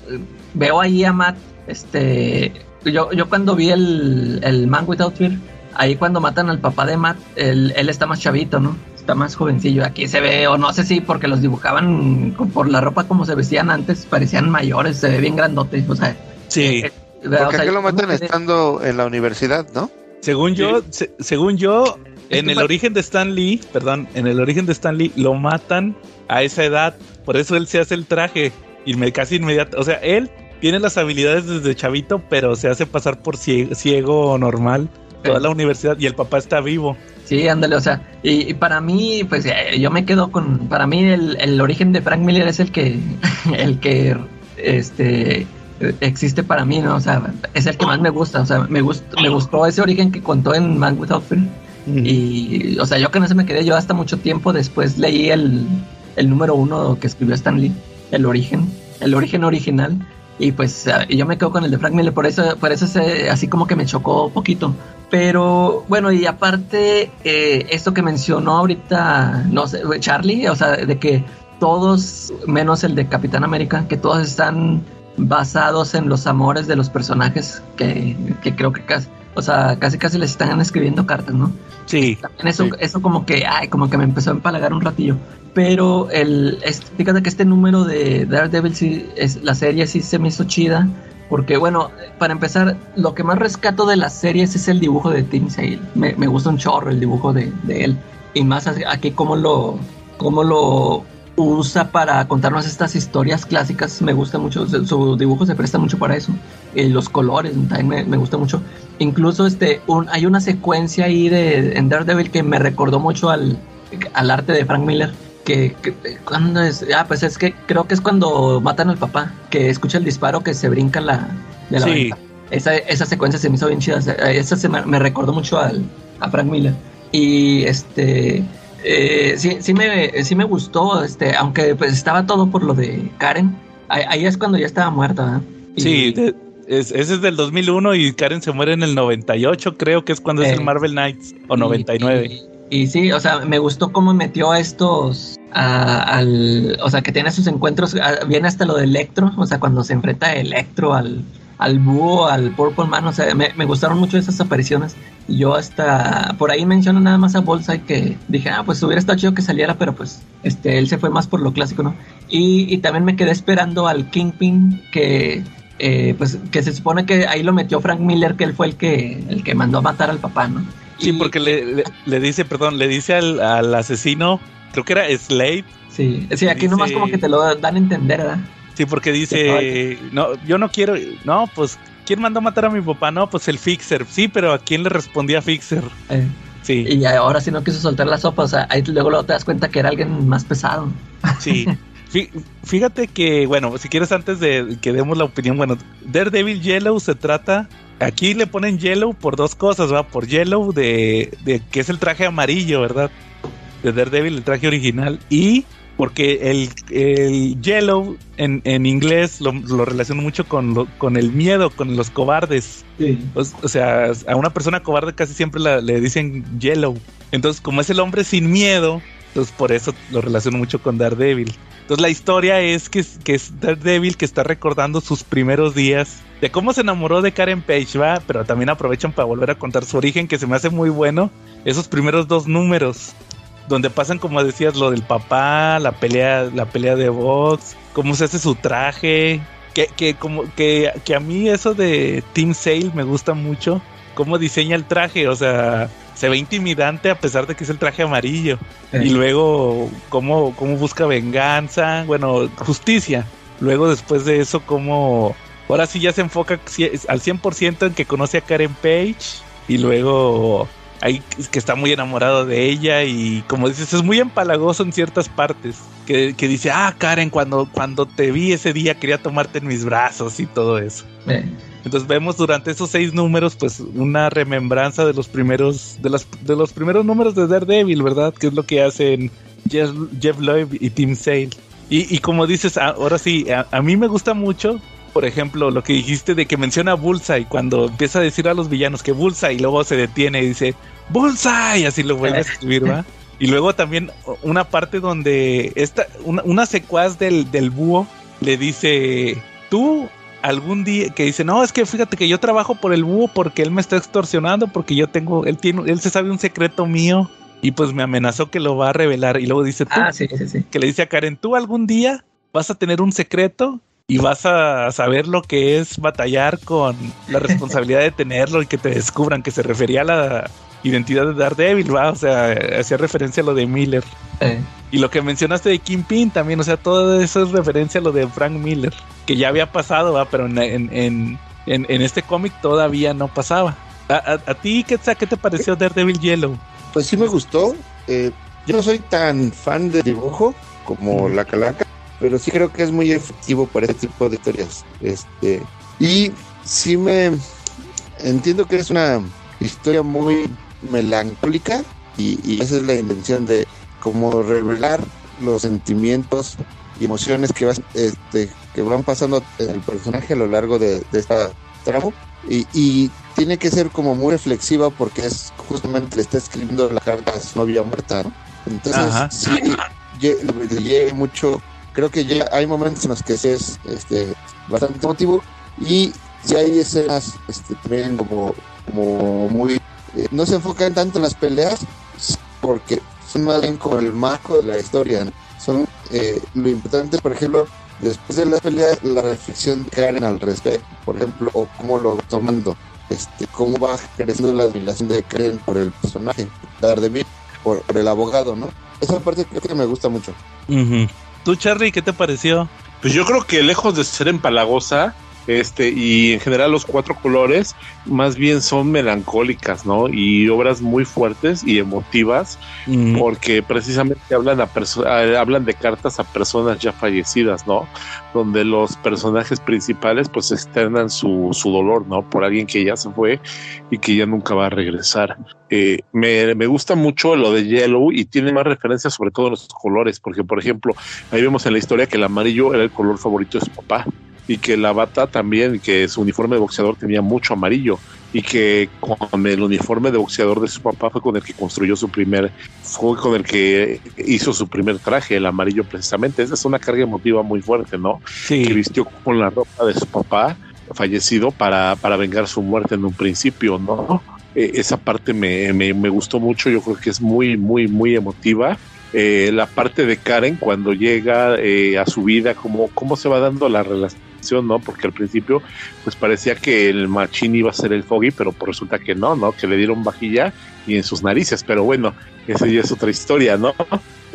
Speaker 5: veo ahí a Matt, este, yo, yo cuando vi el, el Man Without Fear, ahí cuando matan al papá de Matt, él, él está más chavito, ¿no? Está más jovencillo. Aquí se ve, o no sé si porque los dibujaban por la ropa como se vestían antes, parecían mayores, se ve bien grandote. O sea,
Speaker 3: Sí.
Speaker 5: eh, o
Speaker 7: Porque
Speaker 5: sea,
Speaker 7: aquí lo matan estando en la universidad, ¿no?
Speaker 3: Según yo, se- según yo, en el origen de Stan Lee, perdón, en el origen de Stan Lee lo matan a esa edad, por eso él se hace el traje y me casi inmediato, o sea, él tiene las habilidades desde chavito, pero se hace pasar por ciego, ciego normal toda la universidad y el papá está vivo.
Speaker 5: Sí, ándale, o sea, y, y para mí, pues eh, yo me quedo con, para mí el, el origen de Frank Miller es el que, el que, este, existe para mí, ¿no? O sea, es el que más me gusta, o sea, me gustó, me gustó ese origen que contó en Man Without Fear. Y, o sea, yo que no se me quedé, yo hasta mucho tiempo después leí el, el número uno que escribió Stan Lee, el origen, el origen original. Y pues yo me quedo con el de Frank Miller, por eso, por eso se- así como que me chocó poquito. Pero bueno, y aparte, eh, esto que mencionó ahorita, no sé, Charlie, o sea, de que todos, menos el de Capitán América, que todos están basados en los amores de los personajes, que, que creo que casi, O sea, casi casi les están escribiendo cartas, ¿no?
Speaker 3: Sí.
Speaker 5: También eso, eso como que, ay, como que me empezó a empalagar un ratillo. Pero el, fíjate que este número de Daredevil sí, es, la serie sí se me hizo chida. Porque bueno, para empezar, lo que más rescato de las series es el dibujo de Tim Sale. Me, me gusta un chorro el dibujo de, de él. Y más aquí como lo, cómo lo usa para contarnos estas historias clásicas. Me gusta mucho, su dibujo se presta mucho para eso. Eh, los colores también me, gusta mucho. Incluso este, un, hay una secuencia ahí de, en Daredevil que me recordó mucho al, al arte de Frank Miller. Que, cuando es, ah, pues es que creo que es cuando matan al papá, que escucha el disparo que se brinca la, de la sí. Esa, esa secuencia se me hizo bien chida. Esa se me, me recordó mucho al, a Frank Miller. Y este eh, sí, sí, me, sí me gustó, este, aunque pues estaba todo por lo de Karen. Ahí, es cuando ya estaba muerta.
Speaker 3: Sí, ese es del 2001 y Karen se muere en el 98, creo que es cuando es el eh, Marvel Knights, o 99.
Speaker 5: Y, sí, o sea, me gustó cómo metió a estos, al, o sea, que tiene sus encuentros, viene hasta lo de Electro, o sea, cuando se enfrenta Electro al, al búho, al Purple Man, o sea, me, me gustaron mucho esas apariciones. Yo hasta por ahí menciono nada más a Bolsa que dije, ah, pues hubiera estado chido que saliera, pero pues este él se fue más por lo clásico, ¿no? Y, y también me quedé esperando al Kingpin que eh, pues que se supone que ahí lo metió Frank Miller, que él fue el que el que mandó a matar al papá, ¿no?
Speaker 3: Sí, porque le, le, dice, perdón, le dice al, al, asesino, creo que era Slade.
Speaker 5: Sí, sí, aquí nomás como que te lo dan a entender, ¿verdad?
Speaker 3: Sí, porque dice, no, yo no quiero, no, pues ¿quién mandó a matar a mi papá? No, pues el Fixer. Sí, pero ¿a quién le respondía Fixer?
Speaker 5: Eh, sí. Y ahora sí no quiso soltar la sopa, o sea, ahí luego, luego te das cuenta que era alguien más pesado.
Speaker 3: Sí. Fíjate que, bueno, si quieres antes de que demos la opinión, bueno, Daredevil Yellow se trata, aquí le ponen Yellow por dos cosas, ¿va? Por Yellow de, de que es el traje amarillo, ¿verdad? De Daredevil, el traje original, y porque el, el yellow en, en inglés lo, lo, relaciono mucho con, con el miedo, con los cobardes. O, sea, a una persona cobarde casi siempre le dicen yellow. Entonces, como es el hombre sin miedo, entonces por eso lo relaciono mucho con Daredevil. Entonces la historia es que, que es Daredevil que está recordando sus primeros días de cómo se enamoró de Karen Page, va, pero también aprovechan para volver a contar su origen, que se me hace muy bueno, esos primeros dos números donde pasan como decías lo del papá, la pelea, la pelea de box, cómo se hace su traje, que, que como que, que a mí eso de Team Sale me gusta mucho, cómo diseña el traje, o sea, se ve intimidante a pesar de que es el traje amarillo. Y luego cómo, cómo busca venganza, bueno, justicia. Luego después de eso cómo ahora sí ya se enfoca al 100% en que conoce a Karen Page y luego ahí que está muy enamorado de ella y como dices, es muy empalagoso en ciertas partes. Que, dice, ah, Karen, cuando, cuando te vi ese día quería tomarte en mis brazos y todo eso. Eh. Entonces vemos durante esos seis números, pues, una remembranza de los primeros, de los, de los primeros números de Daredevil, ¿verdad? Que es lo que hacen Jeff, Jeff Loeb y Tim Sale. Y, como dices, ahora sí, a, mí me gusta mucho por ejemplo, lo que dijiste de que menciona Bullseye cuando empieza a decir a los villanos que Bullseye y luego se detiene y dice Bullseye, así lo vuelve a escribir, ¿va? Y luego también una parte donde esta, una, una secuaz del, del búho le dice, tú algún día que dice, no, es que fíjate que yo trabajo por el búho porque él me está extorsionando, porque yo tengo, él tiene, él se sabe un secreto mío y pues me amenazó que lo va a revelar. Y luego dice, tú,
Speaker 5: ah, sí, sí, sí.
Speaker 3: que le dice a Karen, tú algún día vas a tener un secreto y vas a saber lo que es batallar con la responsabilidad de tenerlo y que te descubran que se refería a la identidad de Daredevil, va, o sea, hacía referencia a lo de Miller. Y lo que mencionaste de Kingpin también, o sea, todo eso es referencia a lo de Frank Miller, que ya había pasado, va, pero en, en, en, este cómic todavía no pasaba. ¿A, a, ti qué, qué te pareció Daredevil Yellow?
Speaker 7: Pues sí me gustó. Eh, yo no soy tan fan de dibujo como la calaca, pero sí creo que es muy efectivo para este tipo de historias. Este, y sí me entiendo que es una historia muy melancólica y, esa es la intención de como revelar los sentimientos y emociones que, este, que van pasando el personaje a lo largo de, esta tramo y, y, tiene que ser como muy reflexiva porque es justamente le está escribiendo la carta a su novia muerta entonces sí le mucho creo que ya hay momentos en los que sí es este, bastante emotivo y ya hay escenas este, también como como muy... eh, no se enfocan tanto en las peleas porque son más bien como el marco de la historia. ¿no? Son eh, lo importante, por ejemplo, después de la pelea, la reflexión de Karen al respecto, por ejemplo, o cómo lo tomando, este, cómo va creciendo la admiración de Karen por el personaje, Daredevil, por, por el abogado, ¿no? Esa parte creo que me gusta mucho.
Speaker 3: Ujú. ¿Tú, Charlie, qué te pareció?
Speaker 4: Pues yo creo que lejos de ser empalagosa, este, y en general los cuatro colores, más bien son melancólicas, ¿no? Y obras muy fuertes y emotivas,
Speaker 3: Mm,
Speaker 4: porque precisamente hablan, a- hablan de cartas a personas ya fallecidas, ¿no? Donde los personajes principales pues externan su, su dolor, ¿no? Por alguien que ya se fue y que ya nunca va a regresar. Eh, me, me gusta mucho lo de Yellow y tiene más referencias sobre todo en los colores, porque por ejemplo, ahí vemos en la historia que el amarillo era el color favorito de su papá y que la bata también, que su uniforme de boxeador tenía mucho amarillo y que con el uniforme de boxeador de su papá fue con el que construyó su primer, fue con el que hizo su primer traje, el amarillo precisamente. Esa es una carga emotiva muy fuerte, ¿no? Que
Speaker 3: sí,
Speaker 4: vistió con la ropa de su papá fallecido para, para vengar su muerte en un principio, ¿no? Eh, esa parte me, me, me gustó mucho, yo creo que es muy, muy, muy emotiva. Eh, la parte de Karen cuando llega eh, a su vida, cómo, cómo se va dando la relación, ¿no? Porque al principio pues parecía que el machín iba a ser el Foggy, pero pues resulta que no, ¿no? Que le dieron vajilla y en sus narices, pero bueno, esa ya es otra historia, ¿no?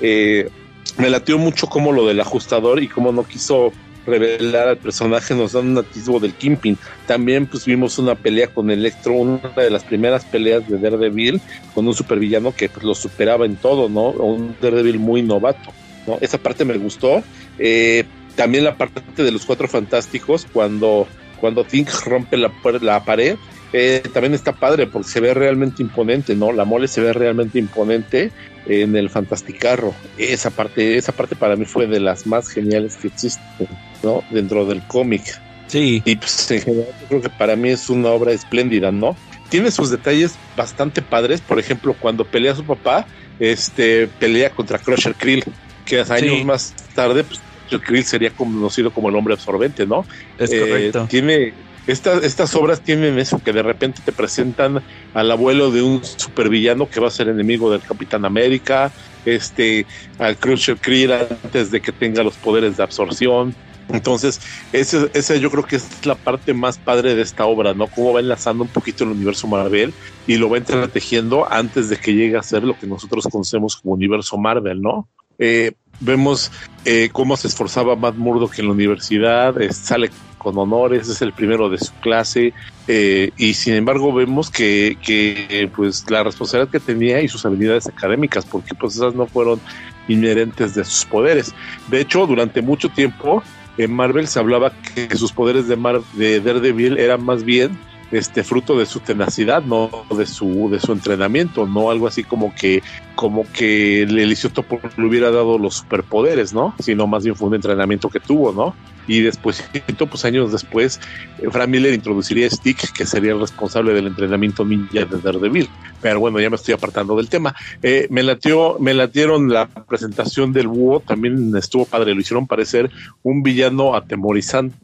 Speaker 4: Eh, me latió mucho como lo del ajustador y cómo no quiso revelar al personaje, nos dan un atisbo del Kimping. También pues vimos una pelea con Electro, una de las primeras peleas de Daredevil con un supervillano que pues lo superaba en todo, ¿no? Un Daredevil muy novato, ¿no? Esa parte me gustó. Eh, también la parte de los cuatro fantásticos cuando cuando Think rompe la, la pared eh, también está padre porque se ve realmente imponente, ¿no? La mole se ve realmente imponente en el Fantasticarro. Esa parte, esa parte para mí fue de las más geniales que existen, ¿no? Dentro del cómic.
Speaker 3: sí.
Speaker 4: Y pues en general yo creo que para mí es una obra espléndida, ¿no? Tiene sus detalles bastante padres, por ejemplo, cuando pelea a su papá, este pelea contra Crusher Krill, que años
Speaker 3: Sí.
Speaker 4: más tarde, pues Krill sería conocido como el hombre absorbente, ¿no?
Speaker 3: Es
Speaker 4: Eh,
Speaker 3: correcto.
Speaker 4: tiene estas, estas obras tienen eso que de repente te presentan al abuelo de un supervillano que va a ser enemigo del Capitán América, este al Crusher Krill antes de que tenga los poderes de absorción. Entonces, ese, ese yo creo que es la parte más padre de esta obra, ¿no? Cómo va enlazando un poquito el universo Marvel y lo va entretejiendo antes de que llegue a ser lo que nosotros conocemos como universo Marvel, ¿no? Eh, vemos eh, cómo se esforzaba Matt Murdock en la universidad, eh, sale con honores, es el primero de su clase, eh, y sin embargo vemos que, que, pues la responsabilidad que tenía y sus habilidades académicas, porque pues esas no fueron inherentes de sus poderes. De hecho, durante mucho tiempo en Marvel se hablaba que sus poderes de, Mar de Daredevil eran más bien este fruto de su tenacidad, no de su de su entrenamiento, no algo así como que como que el Eliseo le hubiera dado los superpoderes, ¿no? Sino más bien fue un entrenamiento que tuvo, ¿no? Y después, pues años después, eh, Frank Miller introduciría Stick, que sería el responsable del entrenamiento ninja de Daredevil. Pero bueno, ya me estoy apartando del tema. Eh, me latió, me latieron la presentación del búho, también estuvo padre, lo hicieron parecer un villano atemorizante,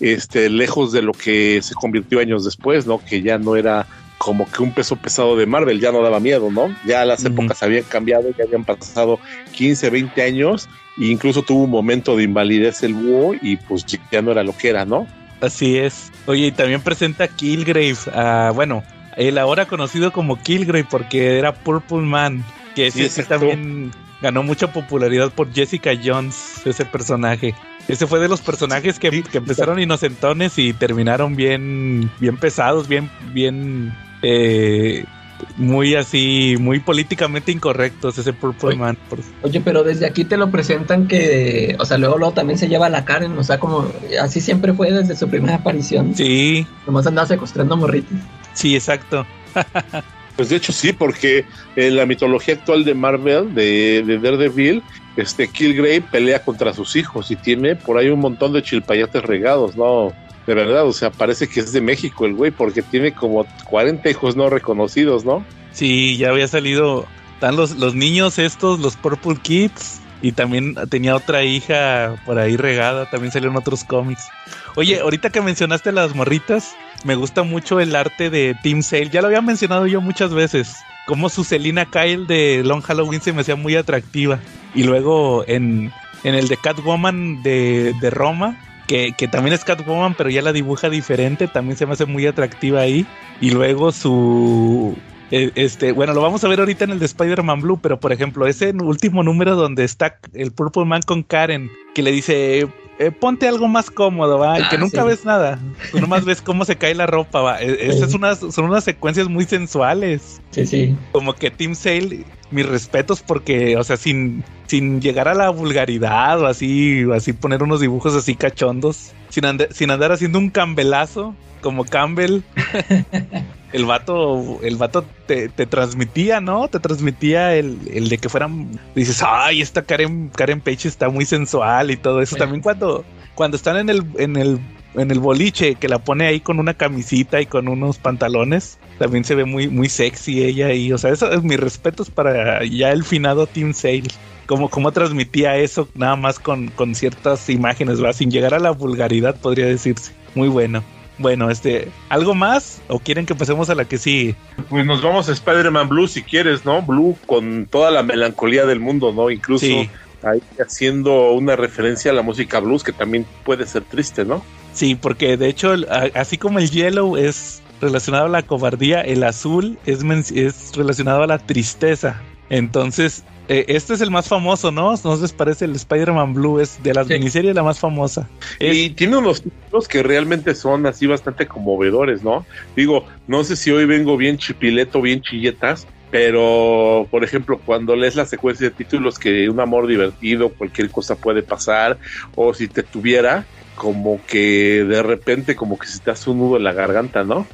Speaker 4: este, lejos de lo que se convirtió años después, ¿no? Que ya no era como que un peso pesado de Marvel, ya no daba miedo, ¿no? Ya las épocas habían cambiado, ya habían pasado 15, 20 años, e incluso tuvo un momento de invalidez el búho y pues ya no era lo que era, ¿no?
Speaker 3: Así es. Oye, y también presenta a Killgrave, a, bueno, el ahora conocido como Killgrave porque era Purple Man, que
Speaker 4: Sí,
Speaker 3: sí también ganó mucha popularidad por Jessica Jones, ese personaje. Ese fue de los personajes que,
Speaker 4: Sí,
Speaker 3: que empezaron inocentones y terminaron bien, bien pesados, bien, bien, eh, muy así, muy políticamente incorrectos, ese Purple
Speaker 5: Oye.
Speaker 3: Man. por-
Speaker 5: Oye, pero desde aquí te lo presentan que, o sea, luego, luego también se lleva a la Karen, o sea, como así siempre fue desde su primera aparición.
Speaker 3: Sí,
Speaker 5: Nomás andaba secuestrando morritos.
Speaker 3: sí, exacto.
Speaker 4: Pues de hecho sí, porque en la mitología actual de Marvel, de, de Daredevil, este Killgrave pelea contra sus hijos y tiene por ahí un montón de chilpayates regados, ¿no? De verdad, o sea, parece que es de México el güey, porque tiene como 40 hijos no reconocidos, ¿no?
Speaker 3: Sí, ya había salido. Están los, los niños estos, los Purple Kids. Y también tenía otra hija por ahí regada. También salieron otros cómics. Oye, ahorita que mencionaste las morritas, me gusta mucho el arte de Team Sale. Ya lo había mencionado yo muchas veces. Como su Selina Kyle de Long Halloween se me hacía muy atractiva. Y luego en, en el de Catwoman de, de Roma, que, que, también es Catwoman, pero ya la dibuja diferente, también se me hace muy atractiva ahí. Y luego su eh, este, bueno, lo vamos a ver ahorita en el de Spider-Man Blue, pero por ejemplo, ese último número donde está el Purple Man con Karen, que le dice, eh, ponte algo más cómodo, va, que ah, nunca ves nada, tú nomás ves cómo se cae la ropa, va. E, es unas, son unas secuencias muy sensuales.
Speaker 5: Sí, sí.
Speaker 3: Como que Team Sale, mis respetos porque, o sea, sin, sin llegar a la vulgaridad o así, así poner unos dibujos así cachondos, sin, sin andar haciendo un cambelazo como Campbell. el vato, el vato te, transmitía, ¿no? Te transmitía el, de que fueran, dices, ay, esta Karen, Karen Page está muy sensual y todo eso. También cuando, cuando están en el, en el, en el boliche, que la pone ahí con una camisita y con unos pantalones, también se ve muy, muy sexy ella y, o sea, eso es mis respetos para ya el finado Team Sale. Como, como transmitía eso nada más con, con ciertas imágenes, ¿va? Sin llegar a la vulgaridad, podría decirse. Muy bueno. Bueno, este, ¿algo más? ¿O quieren que pasemos a la que sí?
Speaker 4: Pues nos vamos a Spider-Man Blue si quieres, ¿no? Blue con toda la melancolía del mundo, ¿no? Incluso ahí haciendo una referencia a la música blues que también puede ser triste, ¿no?
Speaker 3: Sí, porque de hecho, así como el yellow es relacionado a la cobardía, el azul es, es relacionado a la tristeza. Entonces, eh, este es el más famoso, ¿no? ¿No les parece el Spider-Man Blue? Es de las miniseries la más famosa.
Speaker 4: Y tiene unos títulos que realmente son así bastante conmovedores, ¿no? Digo, no sé si hoy vengo bien chipileto, bien chilletas, pero por ejemplo, cuando lees la secuencia de títulos que un amor divertido, cualquier cosa puede pasar, o si te tuviera, como que de repente como que se te hace un nudo en la garganta, ¿no?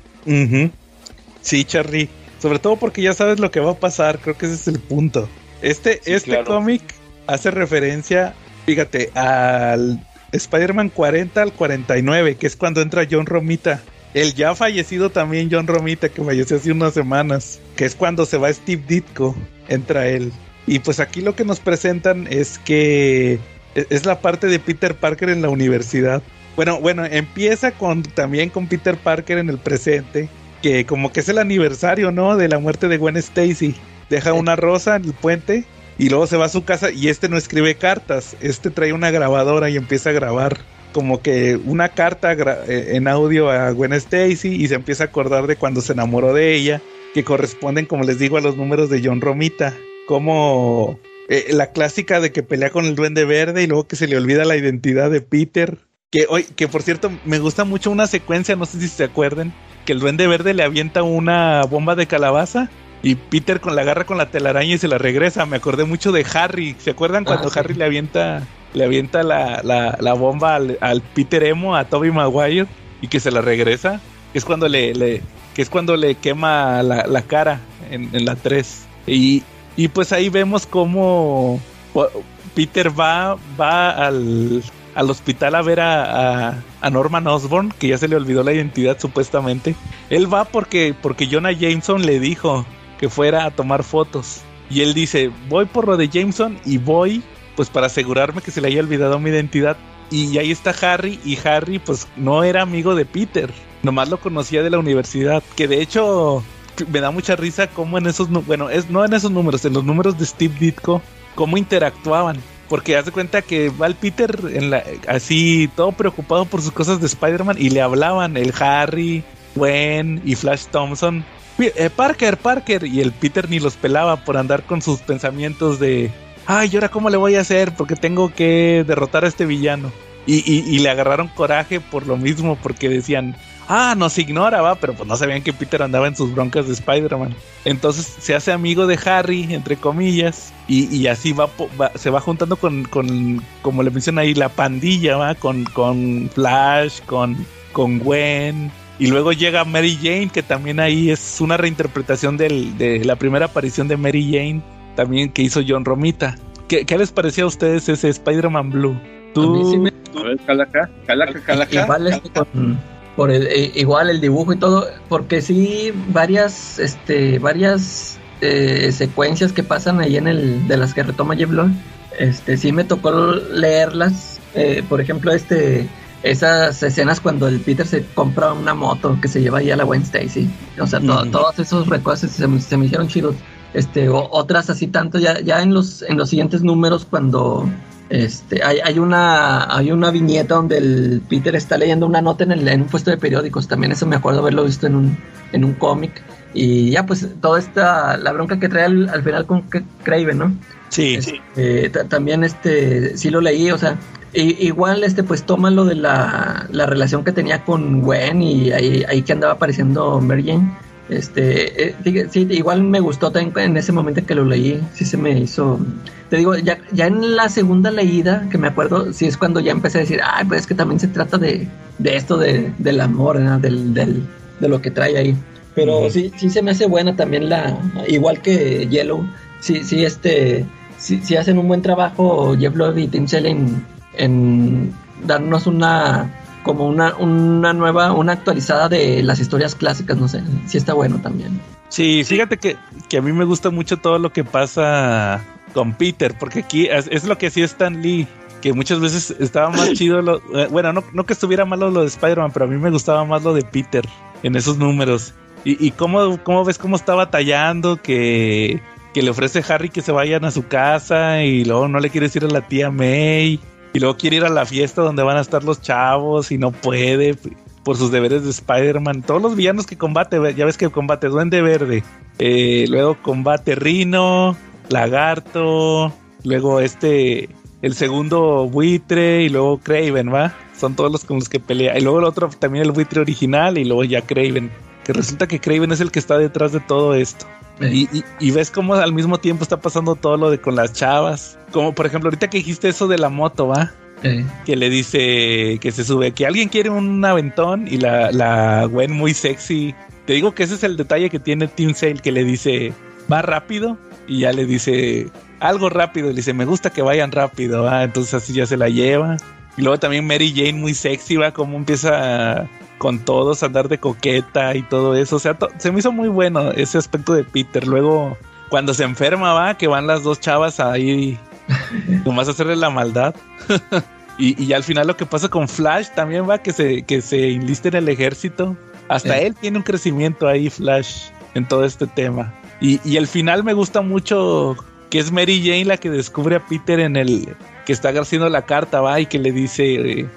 Speaker 3: Sí, Charlie. Sobre todo porque ya sabes lo que va a pasar, creo que ese es el punto. Este, este cómic hace referencia, fíjate, al Spider-Man 40 al 49, que es cuando entra John Romita. El ya fallecido también John Romita, que falleció hace unas semanas, que es cuando se va Steve Ditko, entra él. Y pues aquí lo que nos presentan es que e, es la parte de Peter Parker en la universidad. Bueno, bueno, empieza con también con Peter Parker en el presente, que como que es el aniversario, ¿no? De la muerte de Gwen Stacy deja una rosa en el puente y luego se va a su casa y este no escribe cartas, este trae una grabadora y empieza a grabar como que una carta eh, en audio a Gwen Stacy y se empieza a acordar de cuando se enamoró de ella, que corresponden, como les digo, a los números de John Romita, como eh, la clásica de que pelea con el duende verde y luego que se le olvida la identidad de Peter. Que hoy, que por cierto, me gusta mucho una secuencia, no sé si se acuerden, que el duende verde le avienta una bomba de calabaza y Peter con la agarra con la telaraña y se la regresa. Me acordé mucho de Harry. ¿Se acuerdan cuando ah, Harry le avienta, le avienta la, la, bomba al, Peter Emo, a Toby Maguire, y que se la regresa? Es cuando le, le que es cuando le quema la, cara en, en, la 3. Y, y pues ahí vemos cómo Peter va, va al, al hospital a ver a, a, Norman Osborn, que ya se le olvidó la identidad supuestamente. Él va porque, porque Jonah Jameson le dijo, que fuera a tomar fotos. Y él dice, voy por lo de Jameson y voy pues para asegurarme que se le haya olvidado mi identidad. Y ahí está Harry y Harry pues no era amigo de Peter, nomás lo conocía de la universidad, que de hecho me da mucha risa cómo en esos, bueno, es no en esos números, en los números de Steve Ditko, cómo interactuaban. Porque hace cuenta que va el Peter en la, así todo preocupado por sus cosas de Spider-Man y le hablaban el Harry, Gwen y Flash Thompson eh, Parker, Parker. Y el Peter ni los pelaba por andar con sus pensamientos de, ay, ¿y ahora cómo le voy a hacer? Porque tengo que derrotar a este villano. Y, le agarraron coraje por lo mismo, porque decían, ah, nos ignora, va, pero pues no sabían que Peter andaba en sus broncas de Spider-Man. Entonces se hace amigo de Harry, entre comillas, y, así va, se va juntando con, con, como le mencionan ahí, la pandilla, va, con, con Flash, con, con Gwen, y luego llega Mary Jane, que también ahí es una reinterpretación de la primera aparición de Mary Jane, también que hizo John Romita. ¿Qué, les parecía a ustedes ese Spider-Man Blue?
Speaker 4: Tú... A ver, calaca, calaca, calaca.
Speaker 5: Igual, por el, eh, igual el dibujo y todo, porque sí, varias, este, varias eh, secuencias que pasan ahí en el, de las que retoma Jeff este, sí me tocó leerlas. Eh, por ejemplo, este esas escenas cuando el Peter se compra una moto que se lleva ahí a la Gwen Stacy. O sea, todos esos recuerdos se, me hicieron chidos. Este, otras así tanto, ya, ya en los, en los siguientes números cuando este, hay, hay, una, hay una viñeta donde el Peter está leyendo una nota en, el, en un puesto de periódicos. También eso me acuerdo haberlo visto en un, en un cómic. Y ya, pues, toda esta, la bronca que trae al, final con Craven, ¿no?
Speaker 3: Sí, sí.
Speaker 5: Este, también, este, sí lo leí, o sea, igual, este, pues, toma lo de la, la relación que tenía con Gwen y ahí, ahí que andaba apareciendo Mary Jane este, eh, sí, igual me gustó también en ese momento que lo leí, sí se me hizo. Te digo, ya, ya en la segunda leída, que me acuerdo, sí es cuando ya empecé a decir, ay, pues es que también se trata de, de esto de, del amor, del, del, de lo que trae ahí. Pero sí, sí se me hace buena también la, igual que Yellow, sí, sí, este, sí, sí hacen un buen trabajo Jeff Love y Tim Selling en darnos una como una, una nueva, una actualizada de las historias clásicas, no sé, si está bueno también.
Speaker 3: Sí, fíjate que, que, a mí me gusta mucho todo lo que pasa con Peter, porque aquí es, lo que hacía Stan Lee, que muchas veces estaba más chido, lo, eh, bueno, no, no que estuviera malo lo de Spider-Man, pero a mí me gustaba más lo de Peter en esos números. Y, y cómo, cómo ves cómo está batallando, que, que le ofrece a Harry que se vayan a su casa y luego no le quiere decir a la tía May y luego quiere ir a la fiesta donde van a estar los chavos y no puede por sus deberes de Spider-Man. Todos los villanos que combate, ya ves que combate Duende Verde. Eh, luego combate Rino, Lagarto. Luego este, el segundo buitre y luego Craven, ¿va? Son todos los con los que pelea. Y luego el otro también el buitre original y luego ya Craven. Que resulta que Craven es el que está detrás de todo esto. Y, ves cómo al mismo tiempo está pasando todo lo de con las chavas. Como por ejemplo, ahorita que dijiste eso de la moto, ¿va? Que le dice que se sube, que alguien quiere un aventón y la, la Gwen muy sexy. Te digo que ese es el detalle que tiene Team Sale, que le dice, va rápido. Y ya le dice, algo rápido. le dice, me gusta que vayan rápido, ¿va? Entonces así ya se la lleva. Y luego también Mary Jane muy sexy, va, como empieza con todos, andar de coqueta y todo eso. O sea, se me hizo muy bueno ese aspecto de Peter. Luego, cuando se enferma, va, que van las dos chavas ahí, nomás a hacerle la maldad. y, y al final lo que pasa con Flash también va, que se, que se enliste en el ejército. Hasta él tiene un crecimiento ahí, Flash, en todo este tema. Y, y al final me gusta mucho que es Mary Jane la que descubre a Peter en el que está haciendo la carta, va, y que le dice, eh,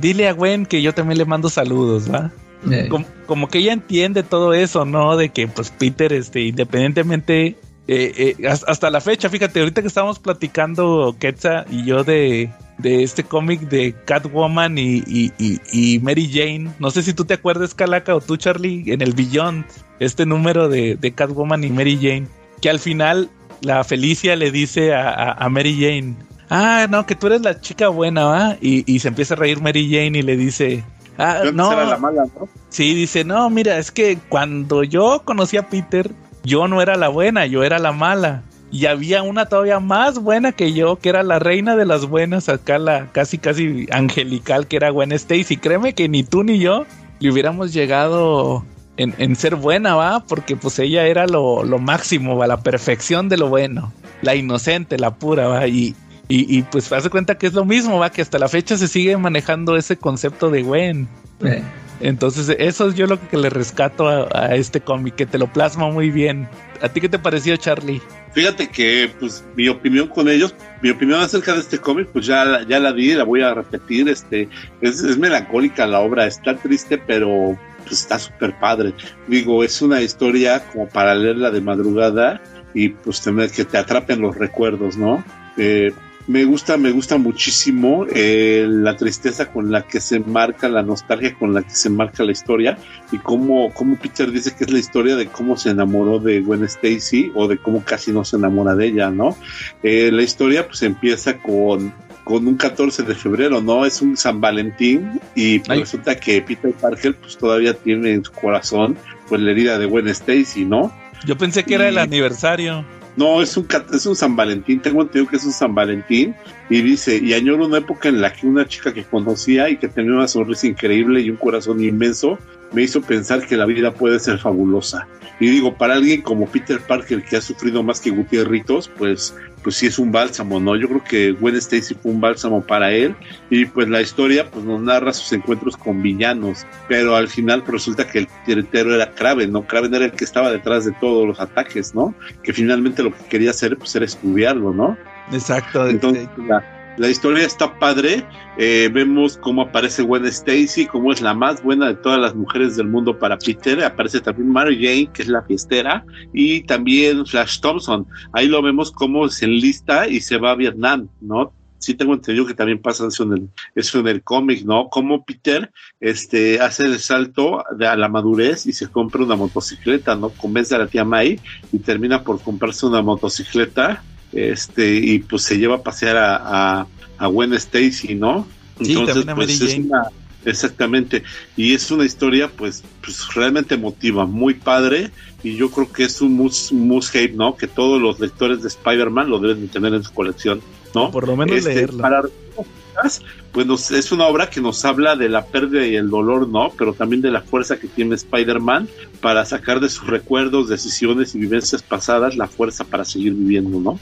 Speaker 3: dile a Gwen que yo también le mando saludos, ¿va? Eh. Como, que ella entiende todo eso, ¿no? De que pues Peter, este, independientemente, eh, hasta la fecha, fíjate, ahorita que estábamos platicando Ketsa y yo de, de este cómic de Catwoman y, y, Mary Jane, no sé si tú te acuerdas, Calaca, o tú, Charlie, en el Beyond, este número de, de Catwoman y Mary Jane, que al final la Felicia le dice a, a Mary Jane, ah, no, que tú eres la chica buena, ¿va? Y, se empieza a reír Mary Jane y le dice, ah, no.
Speaker 4: la mala, ¿no?
Speaker 3: Sí, dice, no, mira, es que cuando yo conocí a Peter, yo no era la buena, yo era la mala. Y había una todavía más buena que yo, que era la reina de las buenas, acá la casi casi angelical que era Gwen Stacy. Créeme que ni tú ni yo le hubiéramos llegado en, ser buena, ¿va? Porque pues ella era lo, lo máximo, ¿va? La perfección de lo bueno. La inocente, la pura, ¿va? Y, y, pues hace cuenta que es lo mismo, va, que hasta la fecha se sigue manejando ese concepto de Gwen. Entonces, eso es yo lo que le rescato a, este cómic, que te lo plasma muy bien. ¿A ti qué te pareció, Charlie?
Speaker 4: Fíjate que, pues, mi opinión con ellos, mi opinión acerca de este cómic, pues ya, ya la di, la voy a repetir. Este, es, es melancólica la obra, está triste, pero pues está súper padre. Digo, es una historia como para leerla de madrugada y pues tener que te atrapen los recuerdos, ¿no? Eh, me gusta, me gusta muchísimo eh, la tristeza con la que se marca, la nostalgia con la que se marca la historia y cómo, cómo Peter dice que es la historia de cómo se enamoró de Gwen Stacy o de cómo casi no se enamora de ella, ¿no? Eh, la historia pues empieza con, con un 14 de febrero, ¿no? Es un San Valentín y pues, resulta que Peter Parker pues todavía tiene en su corazón pues la herida de Gwen Stacy, ¿no?
Speaker 3: Yo pensé que era el aniversario.
Speaker 4: No, es un, es un San Valentín, tengo entendido que es un San Valentín, y dice, y añoro una época en la que una chica que conocía y que tenía una sonrisa increíble y un corazón inmenso, me hizo pensar que la vida puede ser fabulosa. Y digo, para alguien como Peter Parker, que ha sufrido más que Gutierritos, pues pues sí es un bálsamo, ¿no? Yo creo que Gwen Stacy fue un bálsamo para él y pues la historia pues nos narra sus encuentros con villanos, pero al final pues, resulta que el tiretero era Kraven, ¿no? Kraven era el que estaba detrás de todos los ataques, ¿no? Que finalmente lo que quería hacer pues era estudiarlo, ¿no?
Speaker 3: Exacto.
Speaker 4: Entonces, la, la historia está padre. Eh, vemos cómo aparece Gwen Stacy, cómo es la más buena de todas las mujeres del mundo para Peter. Aparece también Mary Jane, que es la fiestera, y también Flash Thompson. Ahí lo vemos cómo se enlista y se va a Vietnam, ¿no? sí tengo entendido que también pasa eso en el, eso en el cómic, ¿no? Como Peter este, hace el salto de, a la madurez y se compra una motocicleta, ¿no? Convence a la tía May y termina por comprarse una motocicleta este, y pues se lleva a pasear a, a, a Gwen Stacy, ¿no? Entonces, pues es una, exactamente, y es una historia pues, pues realmente emotiva, muy padre, y yo creo que es un must, must hate, ¿no? Que todos los lectores de Spider-Man lo deben de tener en su colección, ¿no?
Speaker 3: Por lo menos
Speaker 4: Este,
Speaker 3: leerlo.
Speaker 4: Para pues nos- es una obra que nos habla de la pérdida y el dolor, ¿no? Pero también de la fuerza que tiene Spider-Man para sacar de sus recuerdos, decisiones y vivencias pasadas la fuerza para seguir viviendo, ¿no?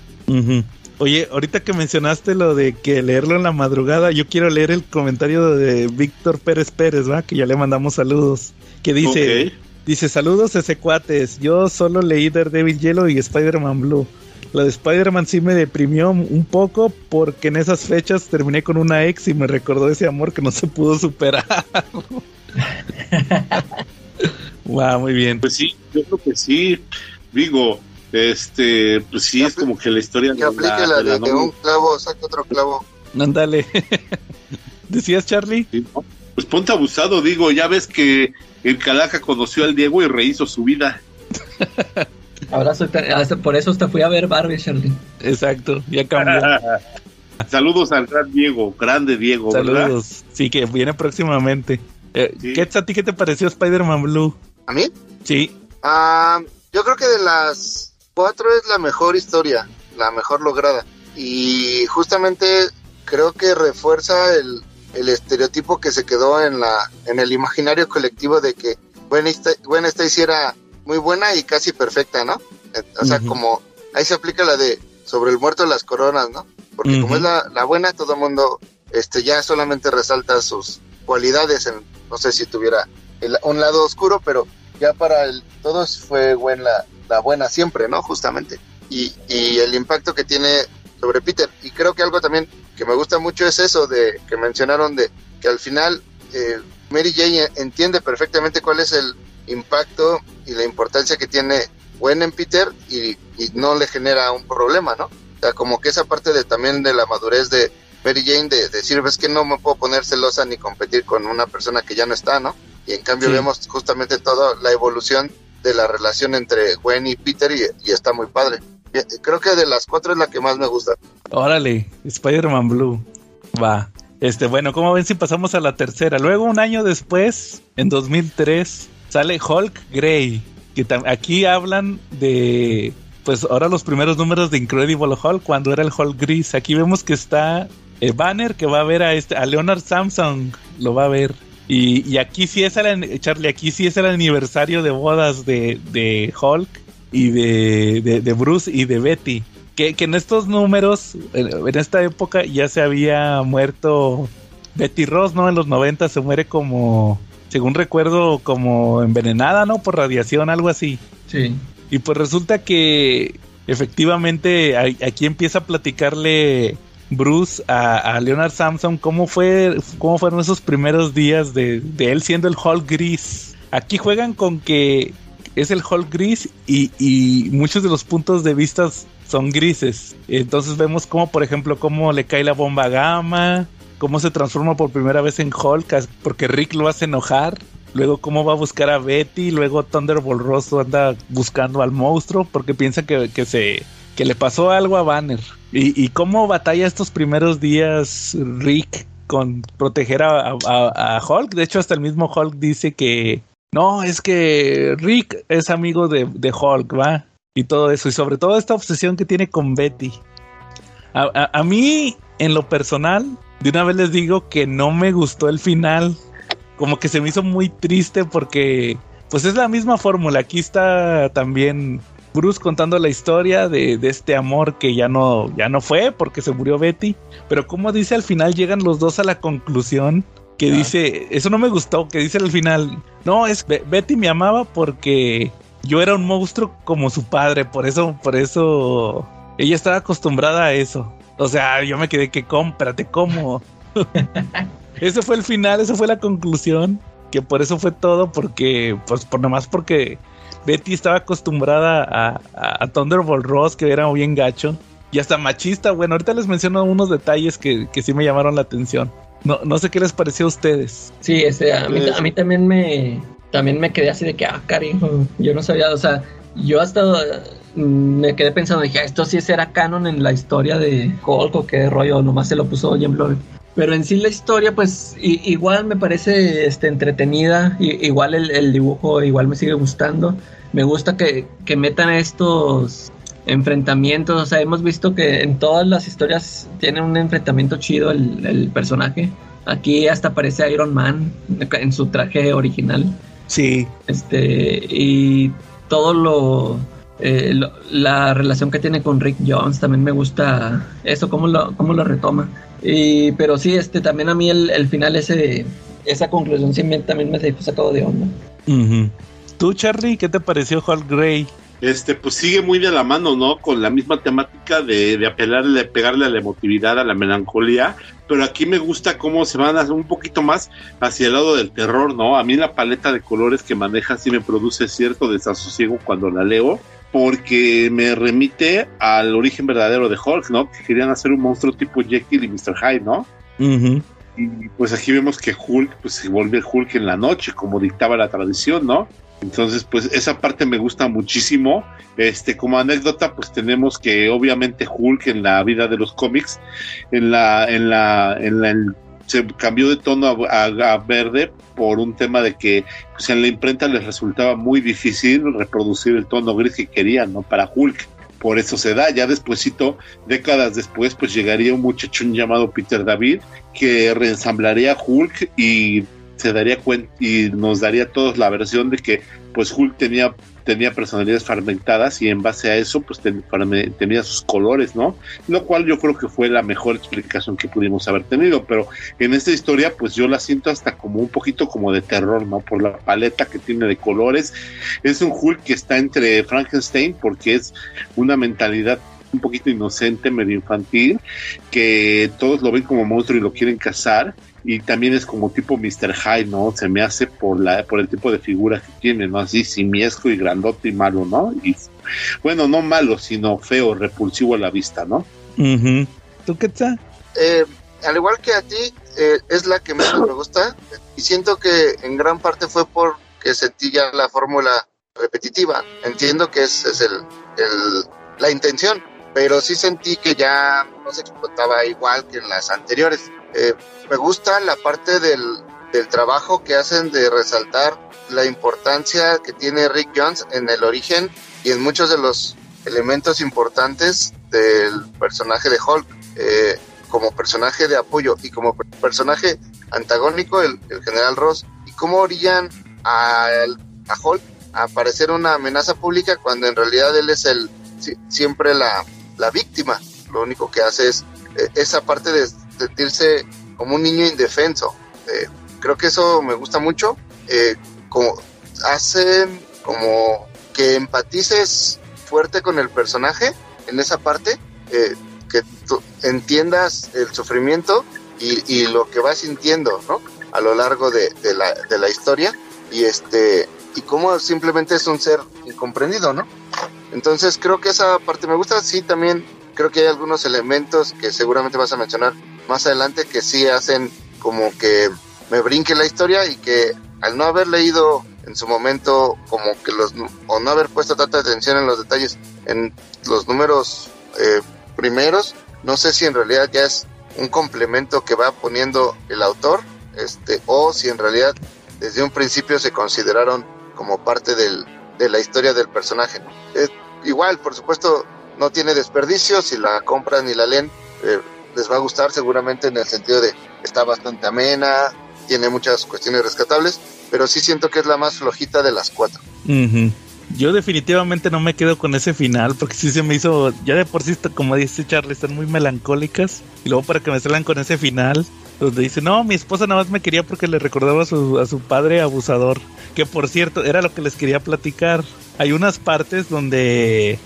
Speaker 3: Oye, ahorita que mencionaste lo de que leerlo en la madrugada, yo quiero leer el comentario de Víctor Pérez Pérez, ¿va? Que ya le mandamos saludos. Que dice, dice, saludos ese cuates. Yo solo leí Daredevil Yellow y Spider-Man Blue. Lo de Spider-Man sí me deprimió un poco porque en esas fechas terminé con una ex y me recordó ese amor que no se pudo superar. wow, muy bien.
Speaker 4: Pues sí, yo creo que sí. Digo, este, pues sí, es como que la historia
Speaker 7: Que aplique la de, de
Speaker 4: novia,
Speaker 7: un clavo, saca otro clavo.
Speaker 3: Ándale. ¿Decías, Charlie?
Speaker 4: ¿sí, no? Pues ponte abusado, digo, ya ves que el Calaca conoció al Diego y rehizo su vida.
Speaker 5: Ahora soy tan- hasta por eso hasta fui a ver Barbie, Charlie.
Speaker 3: Exacto, ya cambió.
Speaker 4: Saludos al gran Diego, grande Diego, ¿verdad?
Speaker 3: Saludos. Sí, que viene próximamente. Eh,
Speaker 4: Sí.
Speaker 3: ¿qué, ¿A ti qué te pareció Spider-Man Blue?
Speaker 7: ¿A mí?
Speaker 3: Sí.
Speaker 7: Ah, yo creo que de las cuatro es la mejor historia, la mejor lograda. Y justamente creo que refuerza el, el estereotipo que se quedó en la en el imaginario colectivo de que Gwen Stacy era muy buena y casi perfecta, ¿no? Eh, O sea, como ahí se aplica la de sobre el muerto las coronas, ¿no? Porque como es la, la buena, todo el mundo este, ya solamente resalta sus cualidades. En, no sé si tuviera el- un lado oscuro, pero ya para el, todos fue Gwen la, la buena siempre, ¿no? Justamente. Y, y el impacto que tiene sobre Peter. Y creo que algo también que me gusta mucho es eso de que mencionaron de que al final eh, Mary Jane entiende perfectamente cuál es el impacto y la importancia que tiene Gwen en Peter y, y no le genera un problema, ¿no? O sea, como que esa parte de también de la madurez de Mary Jane de, decir, ves que no me puedo poner celosa ni competir con una persona que ya no está, ¿no? Y en cambio
Speaker 3: Sí.
Speaker 7: vemos justamente toda la evolución de la relación entre Gwen y Peter y, y está muy padre. Creo que de las cuatro es la que más me gusta.
Speaker 3: Órale, Spider-Man Blue. Va. Este, bueno, ¿cómo ven si pasamos a la tercera? Luego, un año después, en 2003, sale Hulk Grey. Que aquí hablan de. Pues ahora los primeros números de Incredible Hulk, cuando era el Hulk gris. Aquí vemos que está eh, Banner, que va a ver a este, a Leonard Samsung, lo va a ver. Y, y aquí sí es el, Charlie, aquí sí es el aniversario de bodas de, de Hulk y de, de, de Bruce y de Betty. Que, que en estos números, en, en esta época ya se había muerto Betty Ross, ¿no? En los 90 se muere como, según recuerdo, como envenenada, ¿no? Por radiación, algo así.
Speaker 5: Sí.
Speaker 3: Y pues resulta que efectivamente aquí empieza a platicarle Bruce a, a Leonard Samson cómo fue cómo fueron esos primeros días de, de él siendo el Hulk gris. Aquí juegan con que es el Hulk gris y, y muchos de los puntos de vista son grises. Entonces vemos como por ejemplo cómo le cae la bomba gamma, cómo se transforma por primera vez en Hulk porque Rick lo hace enojar. Luego cómo va a buscar a Betty, luego Thunderbolt Rosso anda buscando al monstruo porque piensa que, que se que le pasó algo a Banner. Y, y cómo batalla estos primeros días Rick con proteger a, a- a Hulk. De hecho, hasta el mismo Hulk dice que no, es que Rick es amigo de, de Hulk, ¿va? Y todo eso. Y sobre todo esta obsesión que tiene con Betty. A- a mí, en lo personal, de una vez les digo que no me gustó el final. Como que se me hizo muy triste porque, pues es la misma fórmula. Aquí está también Bruce contando la historia de, este amor que ya no, ya no fue porque se murió Betty. Pero como dice al final llegan los dos a la conclusión que dice, eso no me gustó, que dice al final, no, es Betty me amaba porque yo era un monstruo como su padre, por eso, por eso ella estaba acostumbrada a eso. O sea, yo me quedé que cómprate, ¿cómo? Ese fue el final, esa fue la conclusión. Que por eso fue todo, porque, pues por nomás porque Betty estaba acostumbrada a, a, Thunderbolt Ross, que era bien gacho. Y hasta machista. Bueno, ahorita les menciono unos detalles que, que sí me llamaron la atención. No, no sé qué les pareció a ustedes.
Speaker 5: Sí, este, a, mí, a mí también me también me quedé así de que, ah, cariño, yo no sabía, o sea, yo hasta me quedé pensando, dije, ah, esto sí será canon en la historia de Hulk o qué rollo, nomás se lo puso Jim Blood. Pero en sí la historia, pues igual me parece este, entretenida, igual el, dibujo igual me sigue gustando. Me gusta que, que metan estos enfrentamientos, o sea, hemos visto que en todas las historias tiene un enfrentamiento chido el, personaje. Aquí hasta aparece Iron Man en su traje original.
Speaker 3: Sí.
Speaker 5: Este, y todo eh, lo, la relación que tiene con Rick Jones también me gusta eso, cómo lo, cómo lo retoma. Y, pero sí, este, también a mí el, final ese, esa conclusión sí también me dejó sacado de onda.
Speaker 3: ¿Tú, Charlie, qué te pareció Hulk Grey?
Speaker 4: Este, pues sigue muy de la mano, ¿no? Con la misma temática de, de apelarle, pegarle a la emotividad, a la melancolía, pero aquí me gusta cómo se van a hacer un poquito más hacia el lado del terror, ¿no? A mí la paleta de colores que maneja sí me produce cierto desasosiego cuando la leo, porque me remite al origen verdadero de Hulk, ¿no? Que querían hacer un monstruo tipo Jekyll y Mr. Hyde, ¿no? Y pues aquí vemos que Hulk pues se vuelve Hulk en la noche, como dictaba la tradición, ¿no? Entonces, pues esa parte me gusta muchísimo. Este, como anécdota, pues tenemos que obviamente Hulk en la vida de los cómics, en la, en la, en la, se cambió de tono a, verde por un tema de que pues, en la imprenta les resultaba muy difícil reproducir el tono gris que querían, ¿no? Para Hulk. Por eso se da. Ya despuesito, décadas después, pues llegaría un muchachón llamado Peter David que reensamblaría Hulk y se daría cuenta y nos daría a todos la versión de que pues Hulk tenía tenía personalidades fragmentadas y en base a eso pues tenía sus colores, ¿no? Lo cual yo creo que fue la mejor explicación que pudimos haber tenido, pero en esta historia pues yo la siento hasta como un poquito como de terror, ¿no? Por la paleta que tiene de colores. Es un Hulk que está entre Frankenstein porque es una mentalidad un poquito inocente, medio infantil, que todos lo ven como monstruo y lo quieren cazar y también es como tipo Mr. Hyde, ¿no? Se me hace por la por el tipo de figura que tiene, ¿no? Así simiesco y grandote y malo, ¿no? Y bueno, no malo, sino feo, repulsivo a la vista, ¿no?
Speaker 3: ¿Tú qué tal?
Speaker 7: Eh, al igual que a ti, eh, es la que menos me gusta y siento que en gran parte fue porque sentí ya la fórmula repetitiva. Entiendo que es, es el, el, la intención, pero sí sentí que ya no se explotaba igual que en las anteriores. Eh, me gusta la parte del, trabajo que hacen de resaltar la importancia que tiene Rick Jones en el origen y en muchos de los elementos importantes del personaje de Hulk, eh, como personaje de apoyo y como personaje antagónico, el, general Ross, y cómo orillan a, a Hulk a parecer una amenaza pública cuando en realidad él es el siempre la, la víctima. Lo único que hace es eh, esa parte de sentirse como un niño indefenso. Eh, creo que eso me gusta mucho. Eh, como hacen como que empatices fuerte con el personaje en esa parte, eh, que entiendas el sufrimiento y, lo que va sintiendo. A lo largo de, la, de la historia y este y cómo simplemente es un ser incomprendido, ¿no? Entonces creo que esa parte me gusta. Sí, también creo que hay algunos elementos que seguramente vas a mencionar más adelante que sí hacen como que me brinque la historia y que al no haber leído en su momento como que los o no haber puesto tanta atención en los detalles en los números eh, primeros no sé si en realidad ya es un complemento que va poniendo el autor este o si en realidad desde un principio se consideraron como parte del, de la historia del personaje igual por supuesto no tiene desperdicio si la compran y la leen eh, les va a gustar seguramente en el sentido de está bastante amena, tiene muchas cuestiones rescatables, pero sí siento que es la más flojita de las cuatro.
Speaker 3: Yo definitivamente no me quedo con ese final porque sí se me hizo, ya de por sí, como dice Charlie, están muy melancólicas. Y luego para que me salgan con ese final, donde dice, no, mi esposa nada más me quería porque le recordaba a su, a su padre abusador. Que por cierto, era lo que les quería platicar. Hay unas partes donde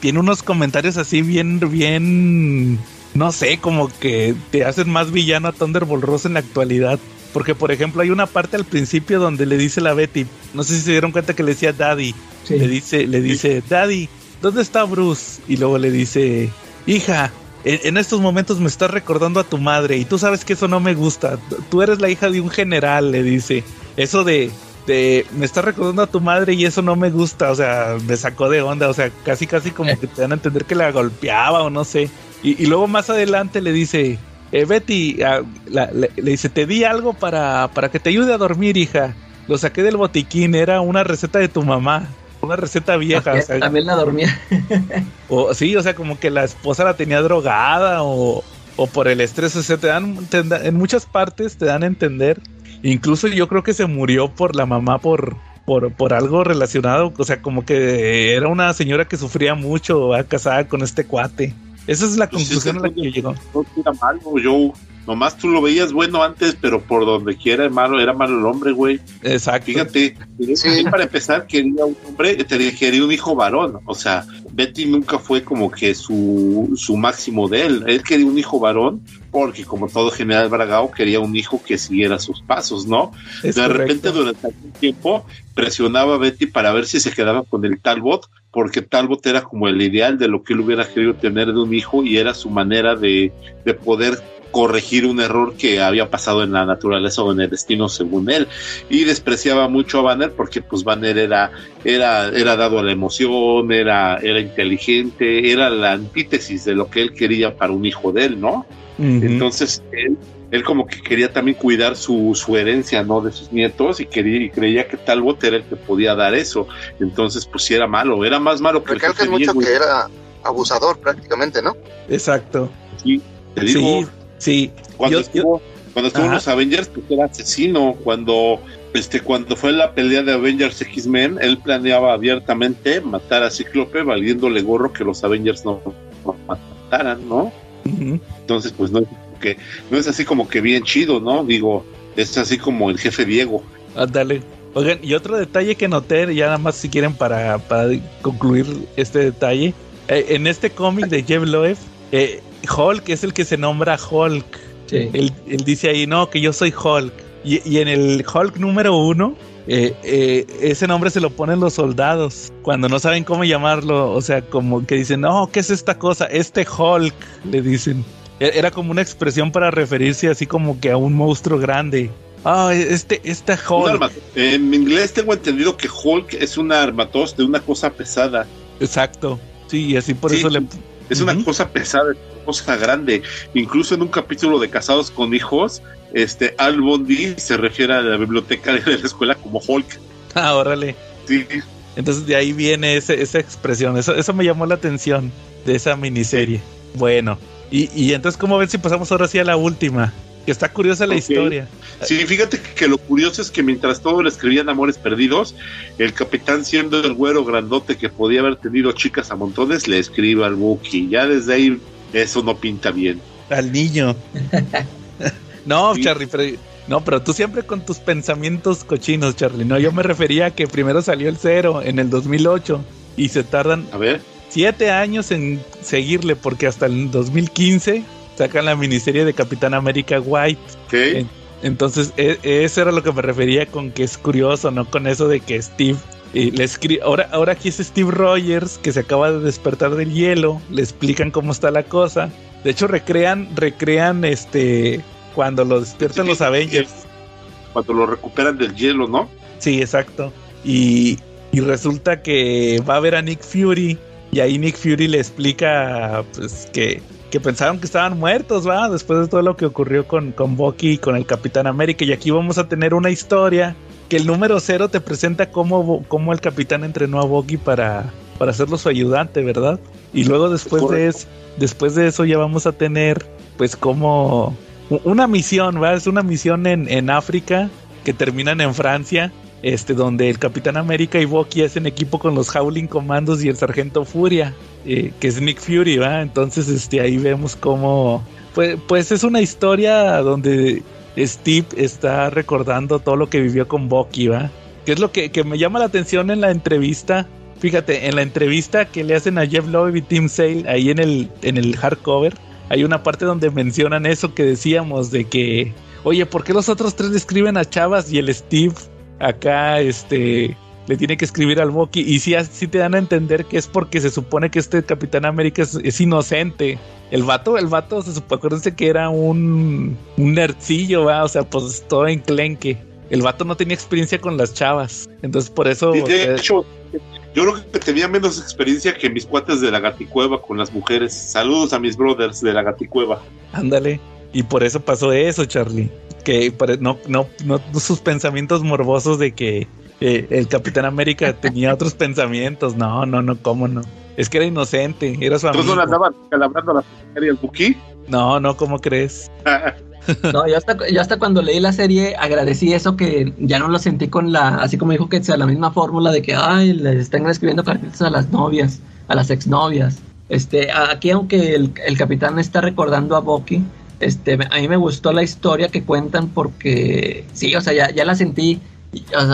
Speaker 3: tiene unos comentarios así bien, bien, no sé, como que te hacen más villano a Thunderbolt Ross en la actualidad. Porque, por ejemplo, hay una parte al principio donde le dice la Betty, no sé si se dieron cuenta que le decía Daddy. Le dice, le dice, Daddy, ¿dónde está Bruce? Y luego le dice, hija, en, estos momentos me estás recordando a tu madre y tú sabes que eso no me gusta. Tú eres la hija de un general, le dice. Eso de, de, me estás recordando a tu madre y eso no me gusta, o sea, me sacó de onda, o sea, casi, casi como que te dan a entender que la golpeaba o no sé. Y, luego más adelante le dice, eh, Betty, ah, le, dice, te di algo para, para que te ayude a dormir, hija. Lo saqué del botiquín, era una receta de tu mamá una receta vieja.
Speaker 5: también la dormía.
Speaker 3: o sí, o sea, como que la esposa la tenía drogada o, o por el estrés. O sea, te dan, en muchas partes te dan a entender. Incluso yo creo que se murió por la mamá por, por, por algo relacionado. O sea, como que era una señora que sufría mucho, casada con este cuate. Esa es la pues conclusión a la que llegó.
Speaker 4: No era malo, yo Nomás tú lo veías bueno antes, pero por donde quiera malo, era malo el hombre, güey.
Speaker 3: Exacto.
Speaker 4: Fíjate, para empezar quería un hombre, quería un hijo varón. O sea, Betty nunca fue como que su, su máximo de él. Él quería un hijo varón porque como todo general Bragao quería un hijo que siguiera sus pasos, ¿no? de repente durante algún tiempo presionaba a Betty para ver si se quedaba con el Talbot, porque Talbot era como el ideal de lo que él hubiera querido tener de un hijo y era su manera de, de poder corregir un error que había pasado en la naturaleza o en el destino según él y despreciaba mucho a Banner porque pues Banner era era era dado a la emoción era era inteligente era la antítesis de lo que él quería para un hijo de él no entonces él él como que quería también cuidar su, su herencia, ¿no? De sus nietos y quería y creía que Talbot era el que podía dar eso. Entonces, pues sí era malo, era más malo
Speaker 7: que el mucho que era abusador prácticamente, ¿no?
Speaker 3: Exacto.
Speaker 4: Sí, te digo,
Speaker 3: Sí.
Speaker 4: Cuando estuvo, cuando estuvo en los Avengers, pues era asesino. Cuando, este, cuando fue la pelea de Avengers X-Men, él planeaba abiertamente matar a Cíclope, valiéndole gorro que los Avengers no, mataran, ¿no? Entonces, pues no, que, no es así como que bien chido, ¿no? Digo, es así como el jefe Diego.
Speaker 3: Ándale. Oigan, y otro detalle que noté, ya nada más si quieren para, para concluir este detalle, eh, en este cómic de Jeff Loeb, eh, Hulk es el que se nombra Hulk. Él, dice ahí, no, que yo soy Hulk. Y, en el Hulk número uno, eh, eh, ese nombre se lo ponen los soldados cuando no saben cómo llamarlo. O sea, como que dicen, no, ¿qué es esta cosa? Este Hulk, le dicen. E, era como una expresión para referirse así como que a un monstruo grande. Ah, este, este Hulk.
Speaker 4: En inglés tengo entendido que Hulk es una armatos de una cosa pesada.
Speaker 3: Exacto. Sí, y así por eso le.
Speaker 4: Es una cosa pesada cosa grande. Incluso en un capítulo de Casados con Hijos, este Al Bondi se refiere a la biblioteca de la escuela como Hulk.
Speaker 3: Ah, órale.
Speaker 4: Sí.
Speaker 3: Entonces de ahí viene esa expresión. Eso, eso me llamó la atención de esa miniserie. Bueno, y, y entonces, ¿cómo ven si pasamos ahora sí a la última? Que está curiosa la historia.
Speaker 4: Sí, fíjate que, lo curioso es que mientras todo le escribían Amores Perdidos, el capitán, siendo el güero grandote que podía haber tenido chicas a montones, le escribe al Buki. Ya desde ahí eso no pinta bien.
Speaker 3: Al niño. no, Charlie, pero, no, pero tú siempre con tus pensamientos cochinos, Charlie. No, yo me refería a que primero salió el cero en el 2008 y se tardan
Speaker 4: a ver.
Speaker 3: siete años en seguirle porque hasta el 2015 sacan la miniserie de Capitán América White.
Speaker 4: ¿Qué?
Speaker 3: Entonces, e, eso era lo que me refería con que es curioso, ¿no? Con eso de que Steve y le ahora, ahora aquí es Steve Rogers que se acaba de despertar del hielo. Le explican cómo está la cosa. De hecho, recrean, recrean este cuando lo despiertan los Avengers.
Speaker 4: Cuando lo recuperan del hielo, ¿no?
Speaker 3: Sí, exacto. Y, y resulta que va a ver a Nick Fury. Y ahí Nick Fury le explica pues que, que pensaron que estaban muertos, ¿va? Después de todo lo que ocurrió con, con Bucky y con el Capitán América. Y aquí vamos a tener una historia que el número cero te presenta cómo, cómo el capitán entrenó a Bucky para, para hacerlo su ayudante, ¿verdad? Y luego después de eso, después de eso ya vamos a tener pues como una misión, ¿verdad? Es una misión en, en África que terminan en Francia este, donde el Capitán América y Bucky hacen equipo con los Howling Commandos y el Sargento Furia, eh, que es Nick Fury, ¿va? Entonces, este, ahí vemos cómo, pues, pues es una historia donde Steve está recordando todo lo que vivió con Bucky, ¿va? Que es lo que, me llama la atención en la entrevista. Fíjate, en la entrevista que le hacen a Jeff Loeb y Tim Sale ahí en el, en el hardcover, hay una parte donde mencionan eso que decíamos de que, oye, ¿por qué los otros tres le escriben a Chavas y el Steve acá, este, le tiene que escribir al Bucky? Y sí, sí te dan a entender que es porque se supone que este Capitán América es, inocente. El vato, el vato, se supone, acuérdense que era un, un nerdcillo, ¿va? o sea, pues todo enclenque. El vato no tenía experiencia con las chavas. Entonces, por eso.
Speaker 4: de hecho, yo creo que tenía menos experiencia que mis cuates de la Gaticueva con las mujeres. Saludos a mis brothers de la Gaticueva.
Speaker 3: Ándale. Y por eso pasó eso, Charlie. Que no, no, no sus pensamientos morbosos de que eh, el Capitán América tenía otros pensamientos. No, no, no, cómo no. Es que era inocente, era su amigo.
Speaker 4: no le andaban calabrando a la y el Buki?
Speaker 3: No, no, ¿cómo crees?
Speaker 5: No, yo hasta, yo hasta cuando leí la serie agradecí eso que ya no lo sentí con la, así como dijo que sea la misma fórmula de que, ay, le están escribiendo cartitas a las novias, a las exnovias. Este, aquí aunque el, el capitán está recordando a Bucky, este, a mí me gustó la historia que cuentan porque, sí, o sea, ya, ya la sentí,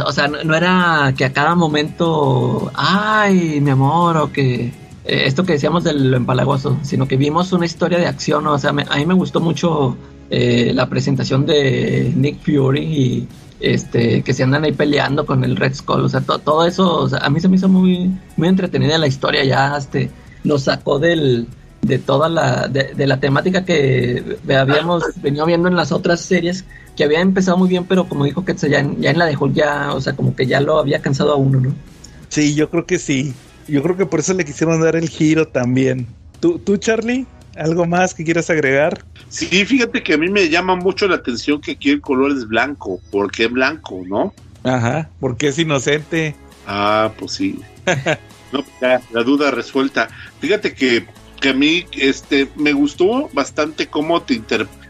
Speaker 5: o, sea, no, era que a cada momento, ay, mi amor, o que eh, esto que decíamos del empalagoso, sino que vimos una historia de acción, o sea, a mí me gustó mucho eh, la presentación de Nick Fury y este que se andan ahí peleando con el Red Skull, o sea, todo eso, a mí se me hizo muy muy entretenida la historia, ya este nos sacó del de toda la de, la temática que habíamos venido viendo en las otras series que había empezado muy bien, pero como dijo que ya, ya en la de Hulk ya, o sea, como que ya lo había cansado a uno, ¿no?
Speaker 3: Sí, yo creo que sí. Yo creo que por eso le quisieron dar el giro también. ¿Tú, tú Charlie? ¿Algo más que quieras agregar?
Speaker 4: Sí, fíjate que a mí me llama mucho la atención que aquí el color es blanco. ¿Por qué blanco, no?
Speaker 3: Ajá, porque es inocente.
Speaker 4: Ah, pues sí. no, ya, la duda resuelta. Fíjate que, que a mí este, me gustó bastante cómo te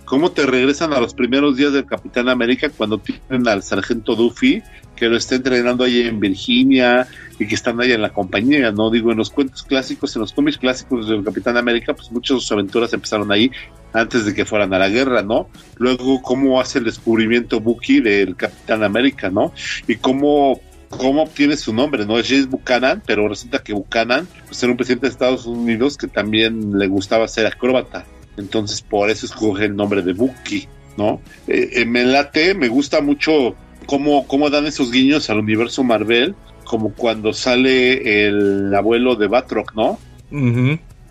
Speaker 4: cómo te regresan a los primeros días del Capitán América cuando tienen al sargento Duffy que lo está entrenando ahí en Virginia y que están ahí en la compañía, ¿no? Digo, en los cuentos clásicos, en los cómics clásicos del Capitán América, pues muchas de sus aventuras empezaron ahí antes de que fueran a la guerra, ¿no? Luego, cómo hace el descubrimiento Bucky del Capitán América, ¿no? Y cómo cómo obtiene su nombre, ¿no? Es James Buchanan, pero resulta que Buchanan pues, era un presidente de Estados Unidos que también le gustaba ser acróbata. Entonces, por eso escoge el nombre de Bucky, ¿no? Eh, eh, me late, me gusta mucho cómo, cómo dan esos guiños al universo Marvel, como cuando sale el abuelo de Batroc, ¿no?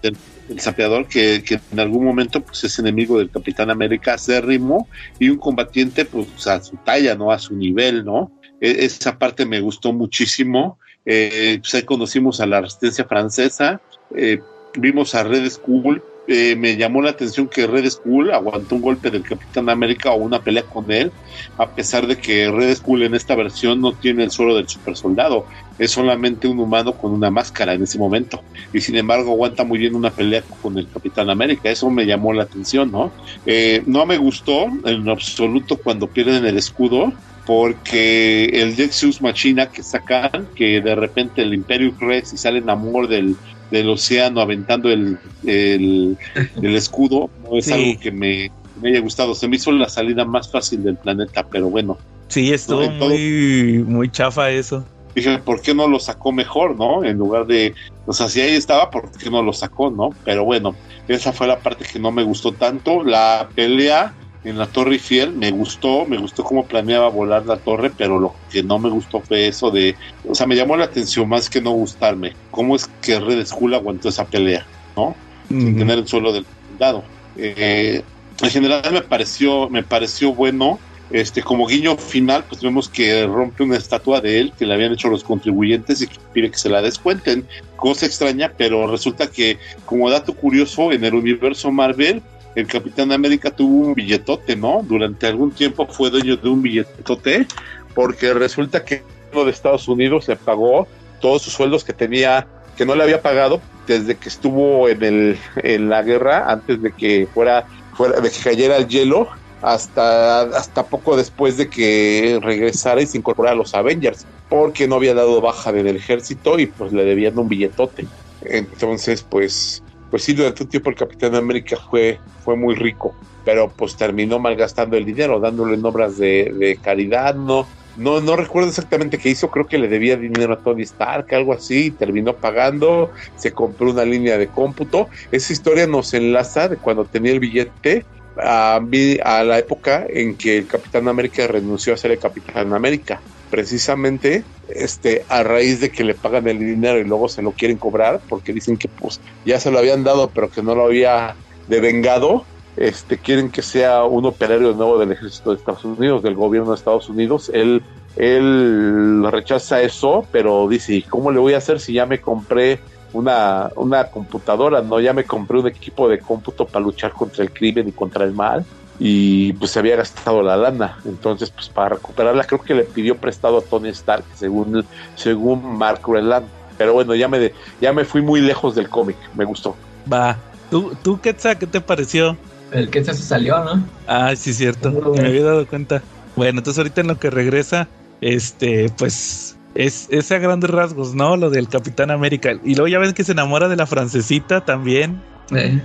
Speaker 4: el, sapeador que, en algún momento pues es enemigo del Capitán América acérrimo y un combatiente pues a su talla, ¿no? A su nivel, ¿no? E, esa parte me gustó muchísimo. Eh, pues ahí conocimos a la resistencia francesa, eh, vimos a Red Skull, eh, me llamó la atención que Red Skull aguantó un golpe del Capitán América o una pelea con él, a pesar de que Red Skull en esta versión no tiene el suelo del super soldado, es solamente un humano con una máscara en ese momento, y sin embargo aguanta muy bien una pelea con el Capitán América, eso me llamó la atención, ¿no? Eh, no me gustó en absoluto cuando pierden el escudo, porque el Dexus Machina que sacan, que de repente el Imperio Rex y sale en amor del del océano aventando el, el, escudo, no es algo que me, haya gustado. Se me hizo la salida más fácil del planeta, pero bueno.
Speaker 3: Sí, estuvo muy, muy chafa eso.
Speaker 4: Dije, ¿por qué no lo sacó mejor, no? En lugar de, o sea, si ahí estaba, ¿por qué no lo sacó, no? Pero bueno, esa fue la parte que no me gustó tanto. La pelea en la Torre Eiffel me gustó, me gustó cómo planeaba volar la torre, pero lo que no me gustó fue eso de, o sea, me llamó la atención más que no gustarme, cómo es que Red Skull aguantó esa pelea, ¿no? Sin tener el suelo del dado. Eh, en general me pareció, me pareció bueno. Este, como guiño final, pues vemos que rompe una estatua de él que le habían hecho los contribuyentes y que pide que se la descuenten. Cosa extraña, pero resulta que, como dato curioso, en el universo Marvel, el Capitán América tuvo un billetote, ¿no? Durante algún tiempo fue dueño de un billetote, porque resulta que uno de Estados Unidos le pagó todos sus sueldos que tenía, que no le había pagado desde que estuvo en el en la guerra, antes de que fuera, fuera de que cayera el hielo, hasta, hasta poco después de que regresara y se incorporara a los Avengers, porque no había dado baja del ejército y pues le debían un billetote. Entonces, pues, pues sí, durante un tiempo el Capitán América fue, fue muy rico, pero pues terminó malgastando el dinero, dándole en obras de, de caridad, no, no, no recuerdo exactamente qué hizo, creo que le debía dinero a Tony Stark, algo así, terminó pagando, se compró una línea de cómputo. Esa historia nos enlaza de cuando tenía el billete a, a la época en que el Capitán América renunció a ser el Capitán América. Precisamente este, a raíz de que le pagan el dinero y luego se lo quieren cobrar, porque dicen que pues ya se lo habían dado, pero que no lo había devengado este, quieren que sea un operario nuevo del ejército de Estados Unidos, del gobierno de Estados Unidos. Él, él rechaza eso, pero dice, ¿y cómo le voy a hacer si ya me compré una, una computadora? No, ya me compré un equipo de cómputo para luchar contra el crimen y contra el mal. Y pues se había gastado la lana. Entonces, pues para recuperarla, creo que le pidió prestado a Tony Stark, según, según Mark Reland. Pero bueno, ya me, ya me fui muy lejos del cómic. Me gustó.
Speaker 3: Va. ¿Tú, tú qué te pareció?
Speaker 5: El que se salió, ¿no?
Speaker 3: Ah, sí, cierto. Me había dado cuenta. Bueno, entonces ahorita en lo que regresa, este, pues es, es a grandes rasgos, ¿no? Lo del Capitán América. Y luego ya ven que se enamora de la francesita también.
Speaker 5: Eh.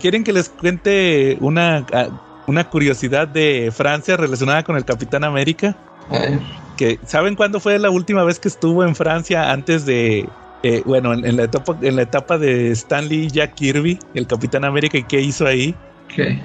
Speaker 3: ¿Quieren que les cuente una, una curiosidad de Francia relacionada con el Capitán América?
Speaker 5: Eh.
Speaker 3: Que, ¿Saben cuándo fue la última vez que estuvo en Francia antes de, eh, bueno, en, la etapa, en la etapa de Stanley y Jack Kirby, el Capitán América, ¿y qué hizo ahí?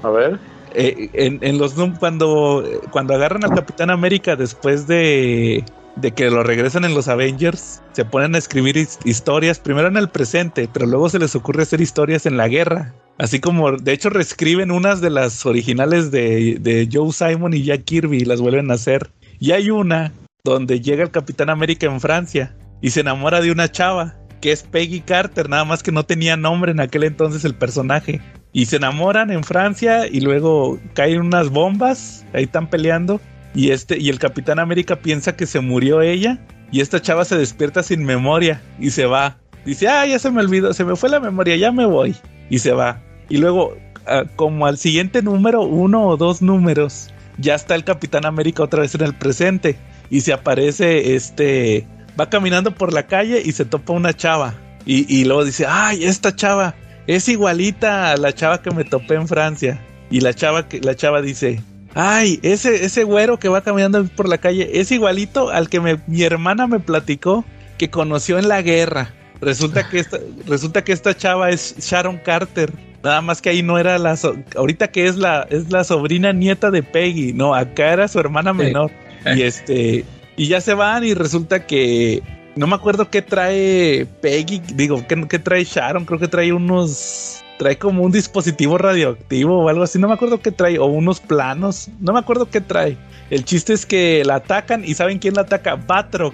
Speaker 4: A ver.
Speaker 3: Eh, en, los cuando, cuando agarran al Capitán América después de, de que lo regresan en los Avengers, se ponen a escribir historias, primero en el presente, pero luego se les ocurre hacer historias en la guerra. Así como, de hecho, reescriben unas de las originales de, de Joe Simon y Jack Kirby y las vuelven a hacer. Y hay una donde llega el Capitán América en Francia y se enamora de una chava que es Peggy Carter, nada más que no tenía nombre en aquel entonces el personaje y se enamoran en Francia y luego caen unas bombas, ahí están peleando y este y el Capitán América piensa que se murió ella y esta chava se despierta sin memoria y se va. Dice, "Ah, ya se me olvidó, se me fue la memoria, ya me voy." Y se va. Y luego ah, como al siguiente número, uno o dos números, ya está el Capitán América otra vez en el presente y se aparece este va caminando por la calle y se topa una chava y, y luego dice, "Ay, esta chava es igualita a la chava que me topé en Francia. Y la chava, la chava dice, ay, ese, ese güero que va caminando por la calle es igualito al que mi hermana me platicó que conoció en la guerra. Resulta que esta, resulta que esta chava es Sharon Carter. Nada más que ahí no era la ahorita que es la es la sobrina nieta de Peggy, no, acá era su hermana menor. Y este y ya se van y resulta que no me acuerdo qué trae Peggy, digo, qué, trae Sharon, creo que trae unos trae como un dispositivo radioactivo o algo así, no me acuerdo qué trae, o unos planos, no me acuerdo qué trae. El chiste es que la atacan y ¿saben quién la ataca? Batroc.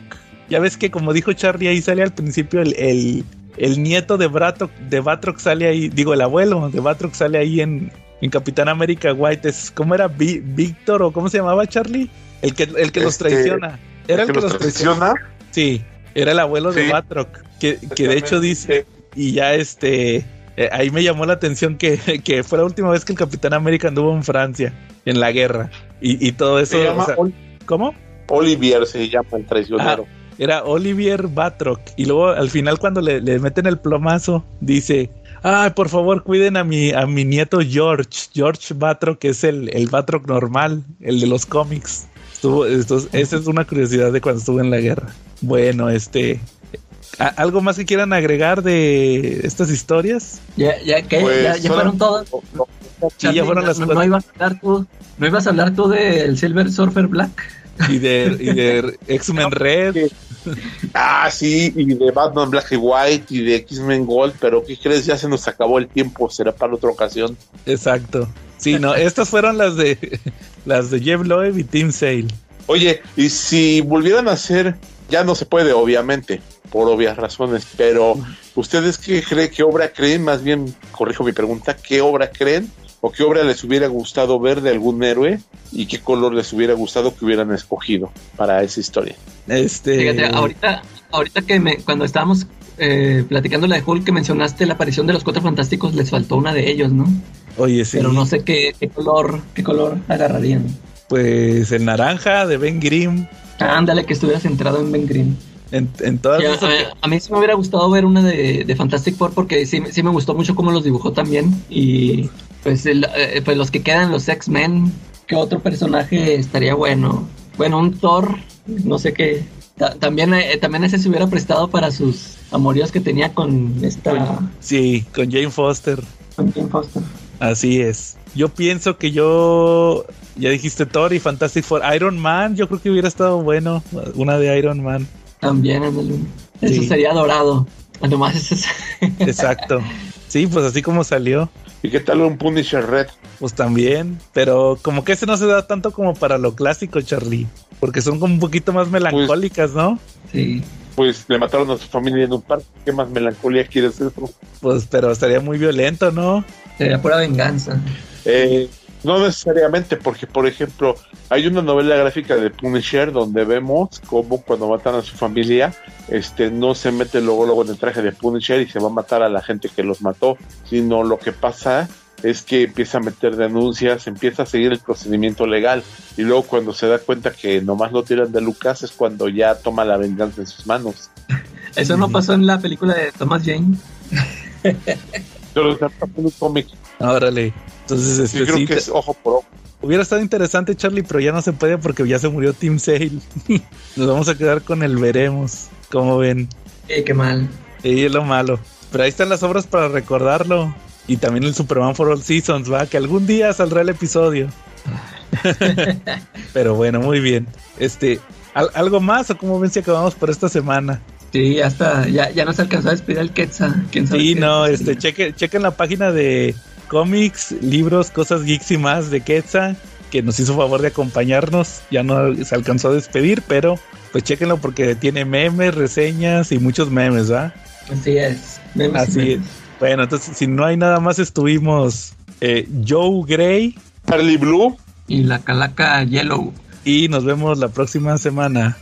Speaker 3: Ya ves que como dijo Charlie ahí sale al principio el, el, nieto de, Brato, de Batroc sale ahí, digo el abuelo de Batroc sale ahí en, en Capitán América White. Es, ¿Cómo era? Víctor o cómo se llamaba Charlie? El que, el que los este, traiciona. ¿Era el, que, los traiciona? Sí. Era el abuelo de Batroc, que, que de hecho dice, y ya este, eh, ahí me llamó la atención que, que, fue la última vez que el Capitán América anduvo en Francia, en la guerra, y, y todo eso. ¿Cómo?
Speaker 4: Olivier se llama el traicionero.
Speaker 3: Ah, era Olivier Batroc, y luego al final cuando le, le meten el plomazo, dice, ay, por favor, cuiden a mi, a mi nieto George, George Batroc, que es el, el Batroc normal, el de los cómics. Estuvo, esa es una curiosidad de cuando estuvo en la guerra. Bueno, este. ¿Algo más que quieran agregar de estas historias?
Speaker 5: Ya, ya, ¿qué? ¿Ya, ya pues, fueron todas.
Speaker 3: Sí, ya fueron las
Speaker 5: no, no, ibas a hablar tú, ¿No ibas a hablar tú del Silver Surfer Black?
Speaker 3: Y de, y de X-Men Red.
Speaker 4: Ah, sí, y de Batman Black y White y de X-Men Gold, pero ¿qué crees? Ya se nos acabó el tiempo, será para otra ocasión.
Speaker 3: Exacto. Sí, no, estas fueron las de las de Jeff Loeb y Tim Sale.
Speaker 4: Oye, y si volvieran a hacer, ya no se puede, obviamente, por obvias razones, pero ¿ustedes qué creen, qué obra creen? Más bien, corrijo mi pregunta, ¿qué obra creen o qué obra les hubiera gustado ver de algún héroe y qué color les hubiera gustado que hubieran escogido para esa historia?
Speaker 3: Este...
Speaker 5: Fíjate, ahorita, ahorita que me, cuando estábamos eh, platicando la de Hulk que mencionaste, la aparición de los Cuatro Fantásticos, les faltó una de ellos, ¿no?
Speaker 3: Oye, sí.
Speaker 5: Pero no sé qué, qué color, qué color agarrarían.
Speaker 3: Pues el naranja de Ben Grimm.
Speaker 5: Ándale, que estuviera centrado en Ben Grimm.
Speaker 3: En, en todas
Speaker 5: Ya,
Speaker 3: esas-
Speaker 5: a, a mí sí me hubiera gustado ver una de, de Fantastic Four porque sí, sí me gustó mucho cómo los dibujó también. Y pues, el- eh, pues los que quedan, los X-Men, ¿qué otro personaje estaría bueno? Bueno, un Thor, no sé qué. Ta- también, eh, también ese se hubiera prestado para sus amoríos que tenía con esta...
Speaker 3: Sí, con Jane Foster.
Speaker 5: con Jane Foster.
Speaker 3: Así es. Yo pienso que yo. Ya dijiste Thor y Fantastic Four. Iron Man, yo creo que hubiera estado bueno. Una de Iron Man.
Speaker 5: También, ándale. Eso
Speaker 3: Sí.
Speaker 5: sería dorado. Nomás ese es-
Speaker 3: Exacto. Sí, pues así como salió.
Speaker 4: ¿Y qué tal un Punisher Red?
Speaker 3: Pues también. Pero como que ese no se da tanto como para lo clásico, Charlie. Porque son como un poquito más melancólicas, ¿no?
Speaker 5: Sí.
Speaker 4: Pues le mataron a su familia en un parque. ¿Qué más melancolía quieres eso?
Speaker 3: Pues, pero estaría muy violento, ¿no?
Speaker 5: Sería pura venganza.
Speaker 4: Eh, no necesariamente, porque por ejemplo, hay una novela gráfica de Punisher donde vemos cómo cuando matan a su familia, este no se mete luego luego en el traje de Punisher y se va a matar a la gente que los mató, sino lo que pasa es que empieza a meter denuncias, empieza a seguir el procedimiento legal y luego cuando se da cuenta que nomás lo tiran de Lucas es cuando ya toma la venganza en sus manos.
Speaker 5: Eso no pasó en la película de Thomas Jane.
Speaker 4: Pero está pasando un cómic,
Speaker 3: Órale. Entonces,
Speaker 4: sí,
Speaker 3: este,
Speaker 4: creo
Speaker 3: sí,
Speaker 4: que es ojo por ojo.
Speaker 3: hubiera estado interesante, Charlie, pero ya no se puede porque ya se murió Team Sale. Nos vamos a quedar con el veremos. Como ven.
Speaker 5: Eh, qué mal.
Speaker 3: Y es lo malo. Pero ahí están las obras para recordarlo. Y también el Superman for All Seasons, va, que algún día saldrá el episodio. Pero bueno, muy bien. Este, ¿al- ¿algo más o cómo ven si acabamos por esta semana?
Speaker 5: Sí, ya está. Ya, ya no se alcanzó a despedir el Quetzal. ¿Quién sabe
Speaker 3: Sí, no, este, cheque, chequen la página de cómics, libros, cosas geeks y más de Quetzal, que nos hizo favor de acompañarnos. Ya no se alcanzó a despedir, pero pues chequenlo porque tiene memes, reseñas y muchos memes, ¿va?
Speaker 5: Así es. Memes
Speaker 3: Así es. Bueno, entonces si no hay nada más, estuvimos eh, Joe Gray
Speaker 4: Charlie Blue
Speaker 5: Y la calaca Yellow.
Speaker 3: y nos vemos la próxima semana.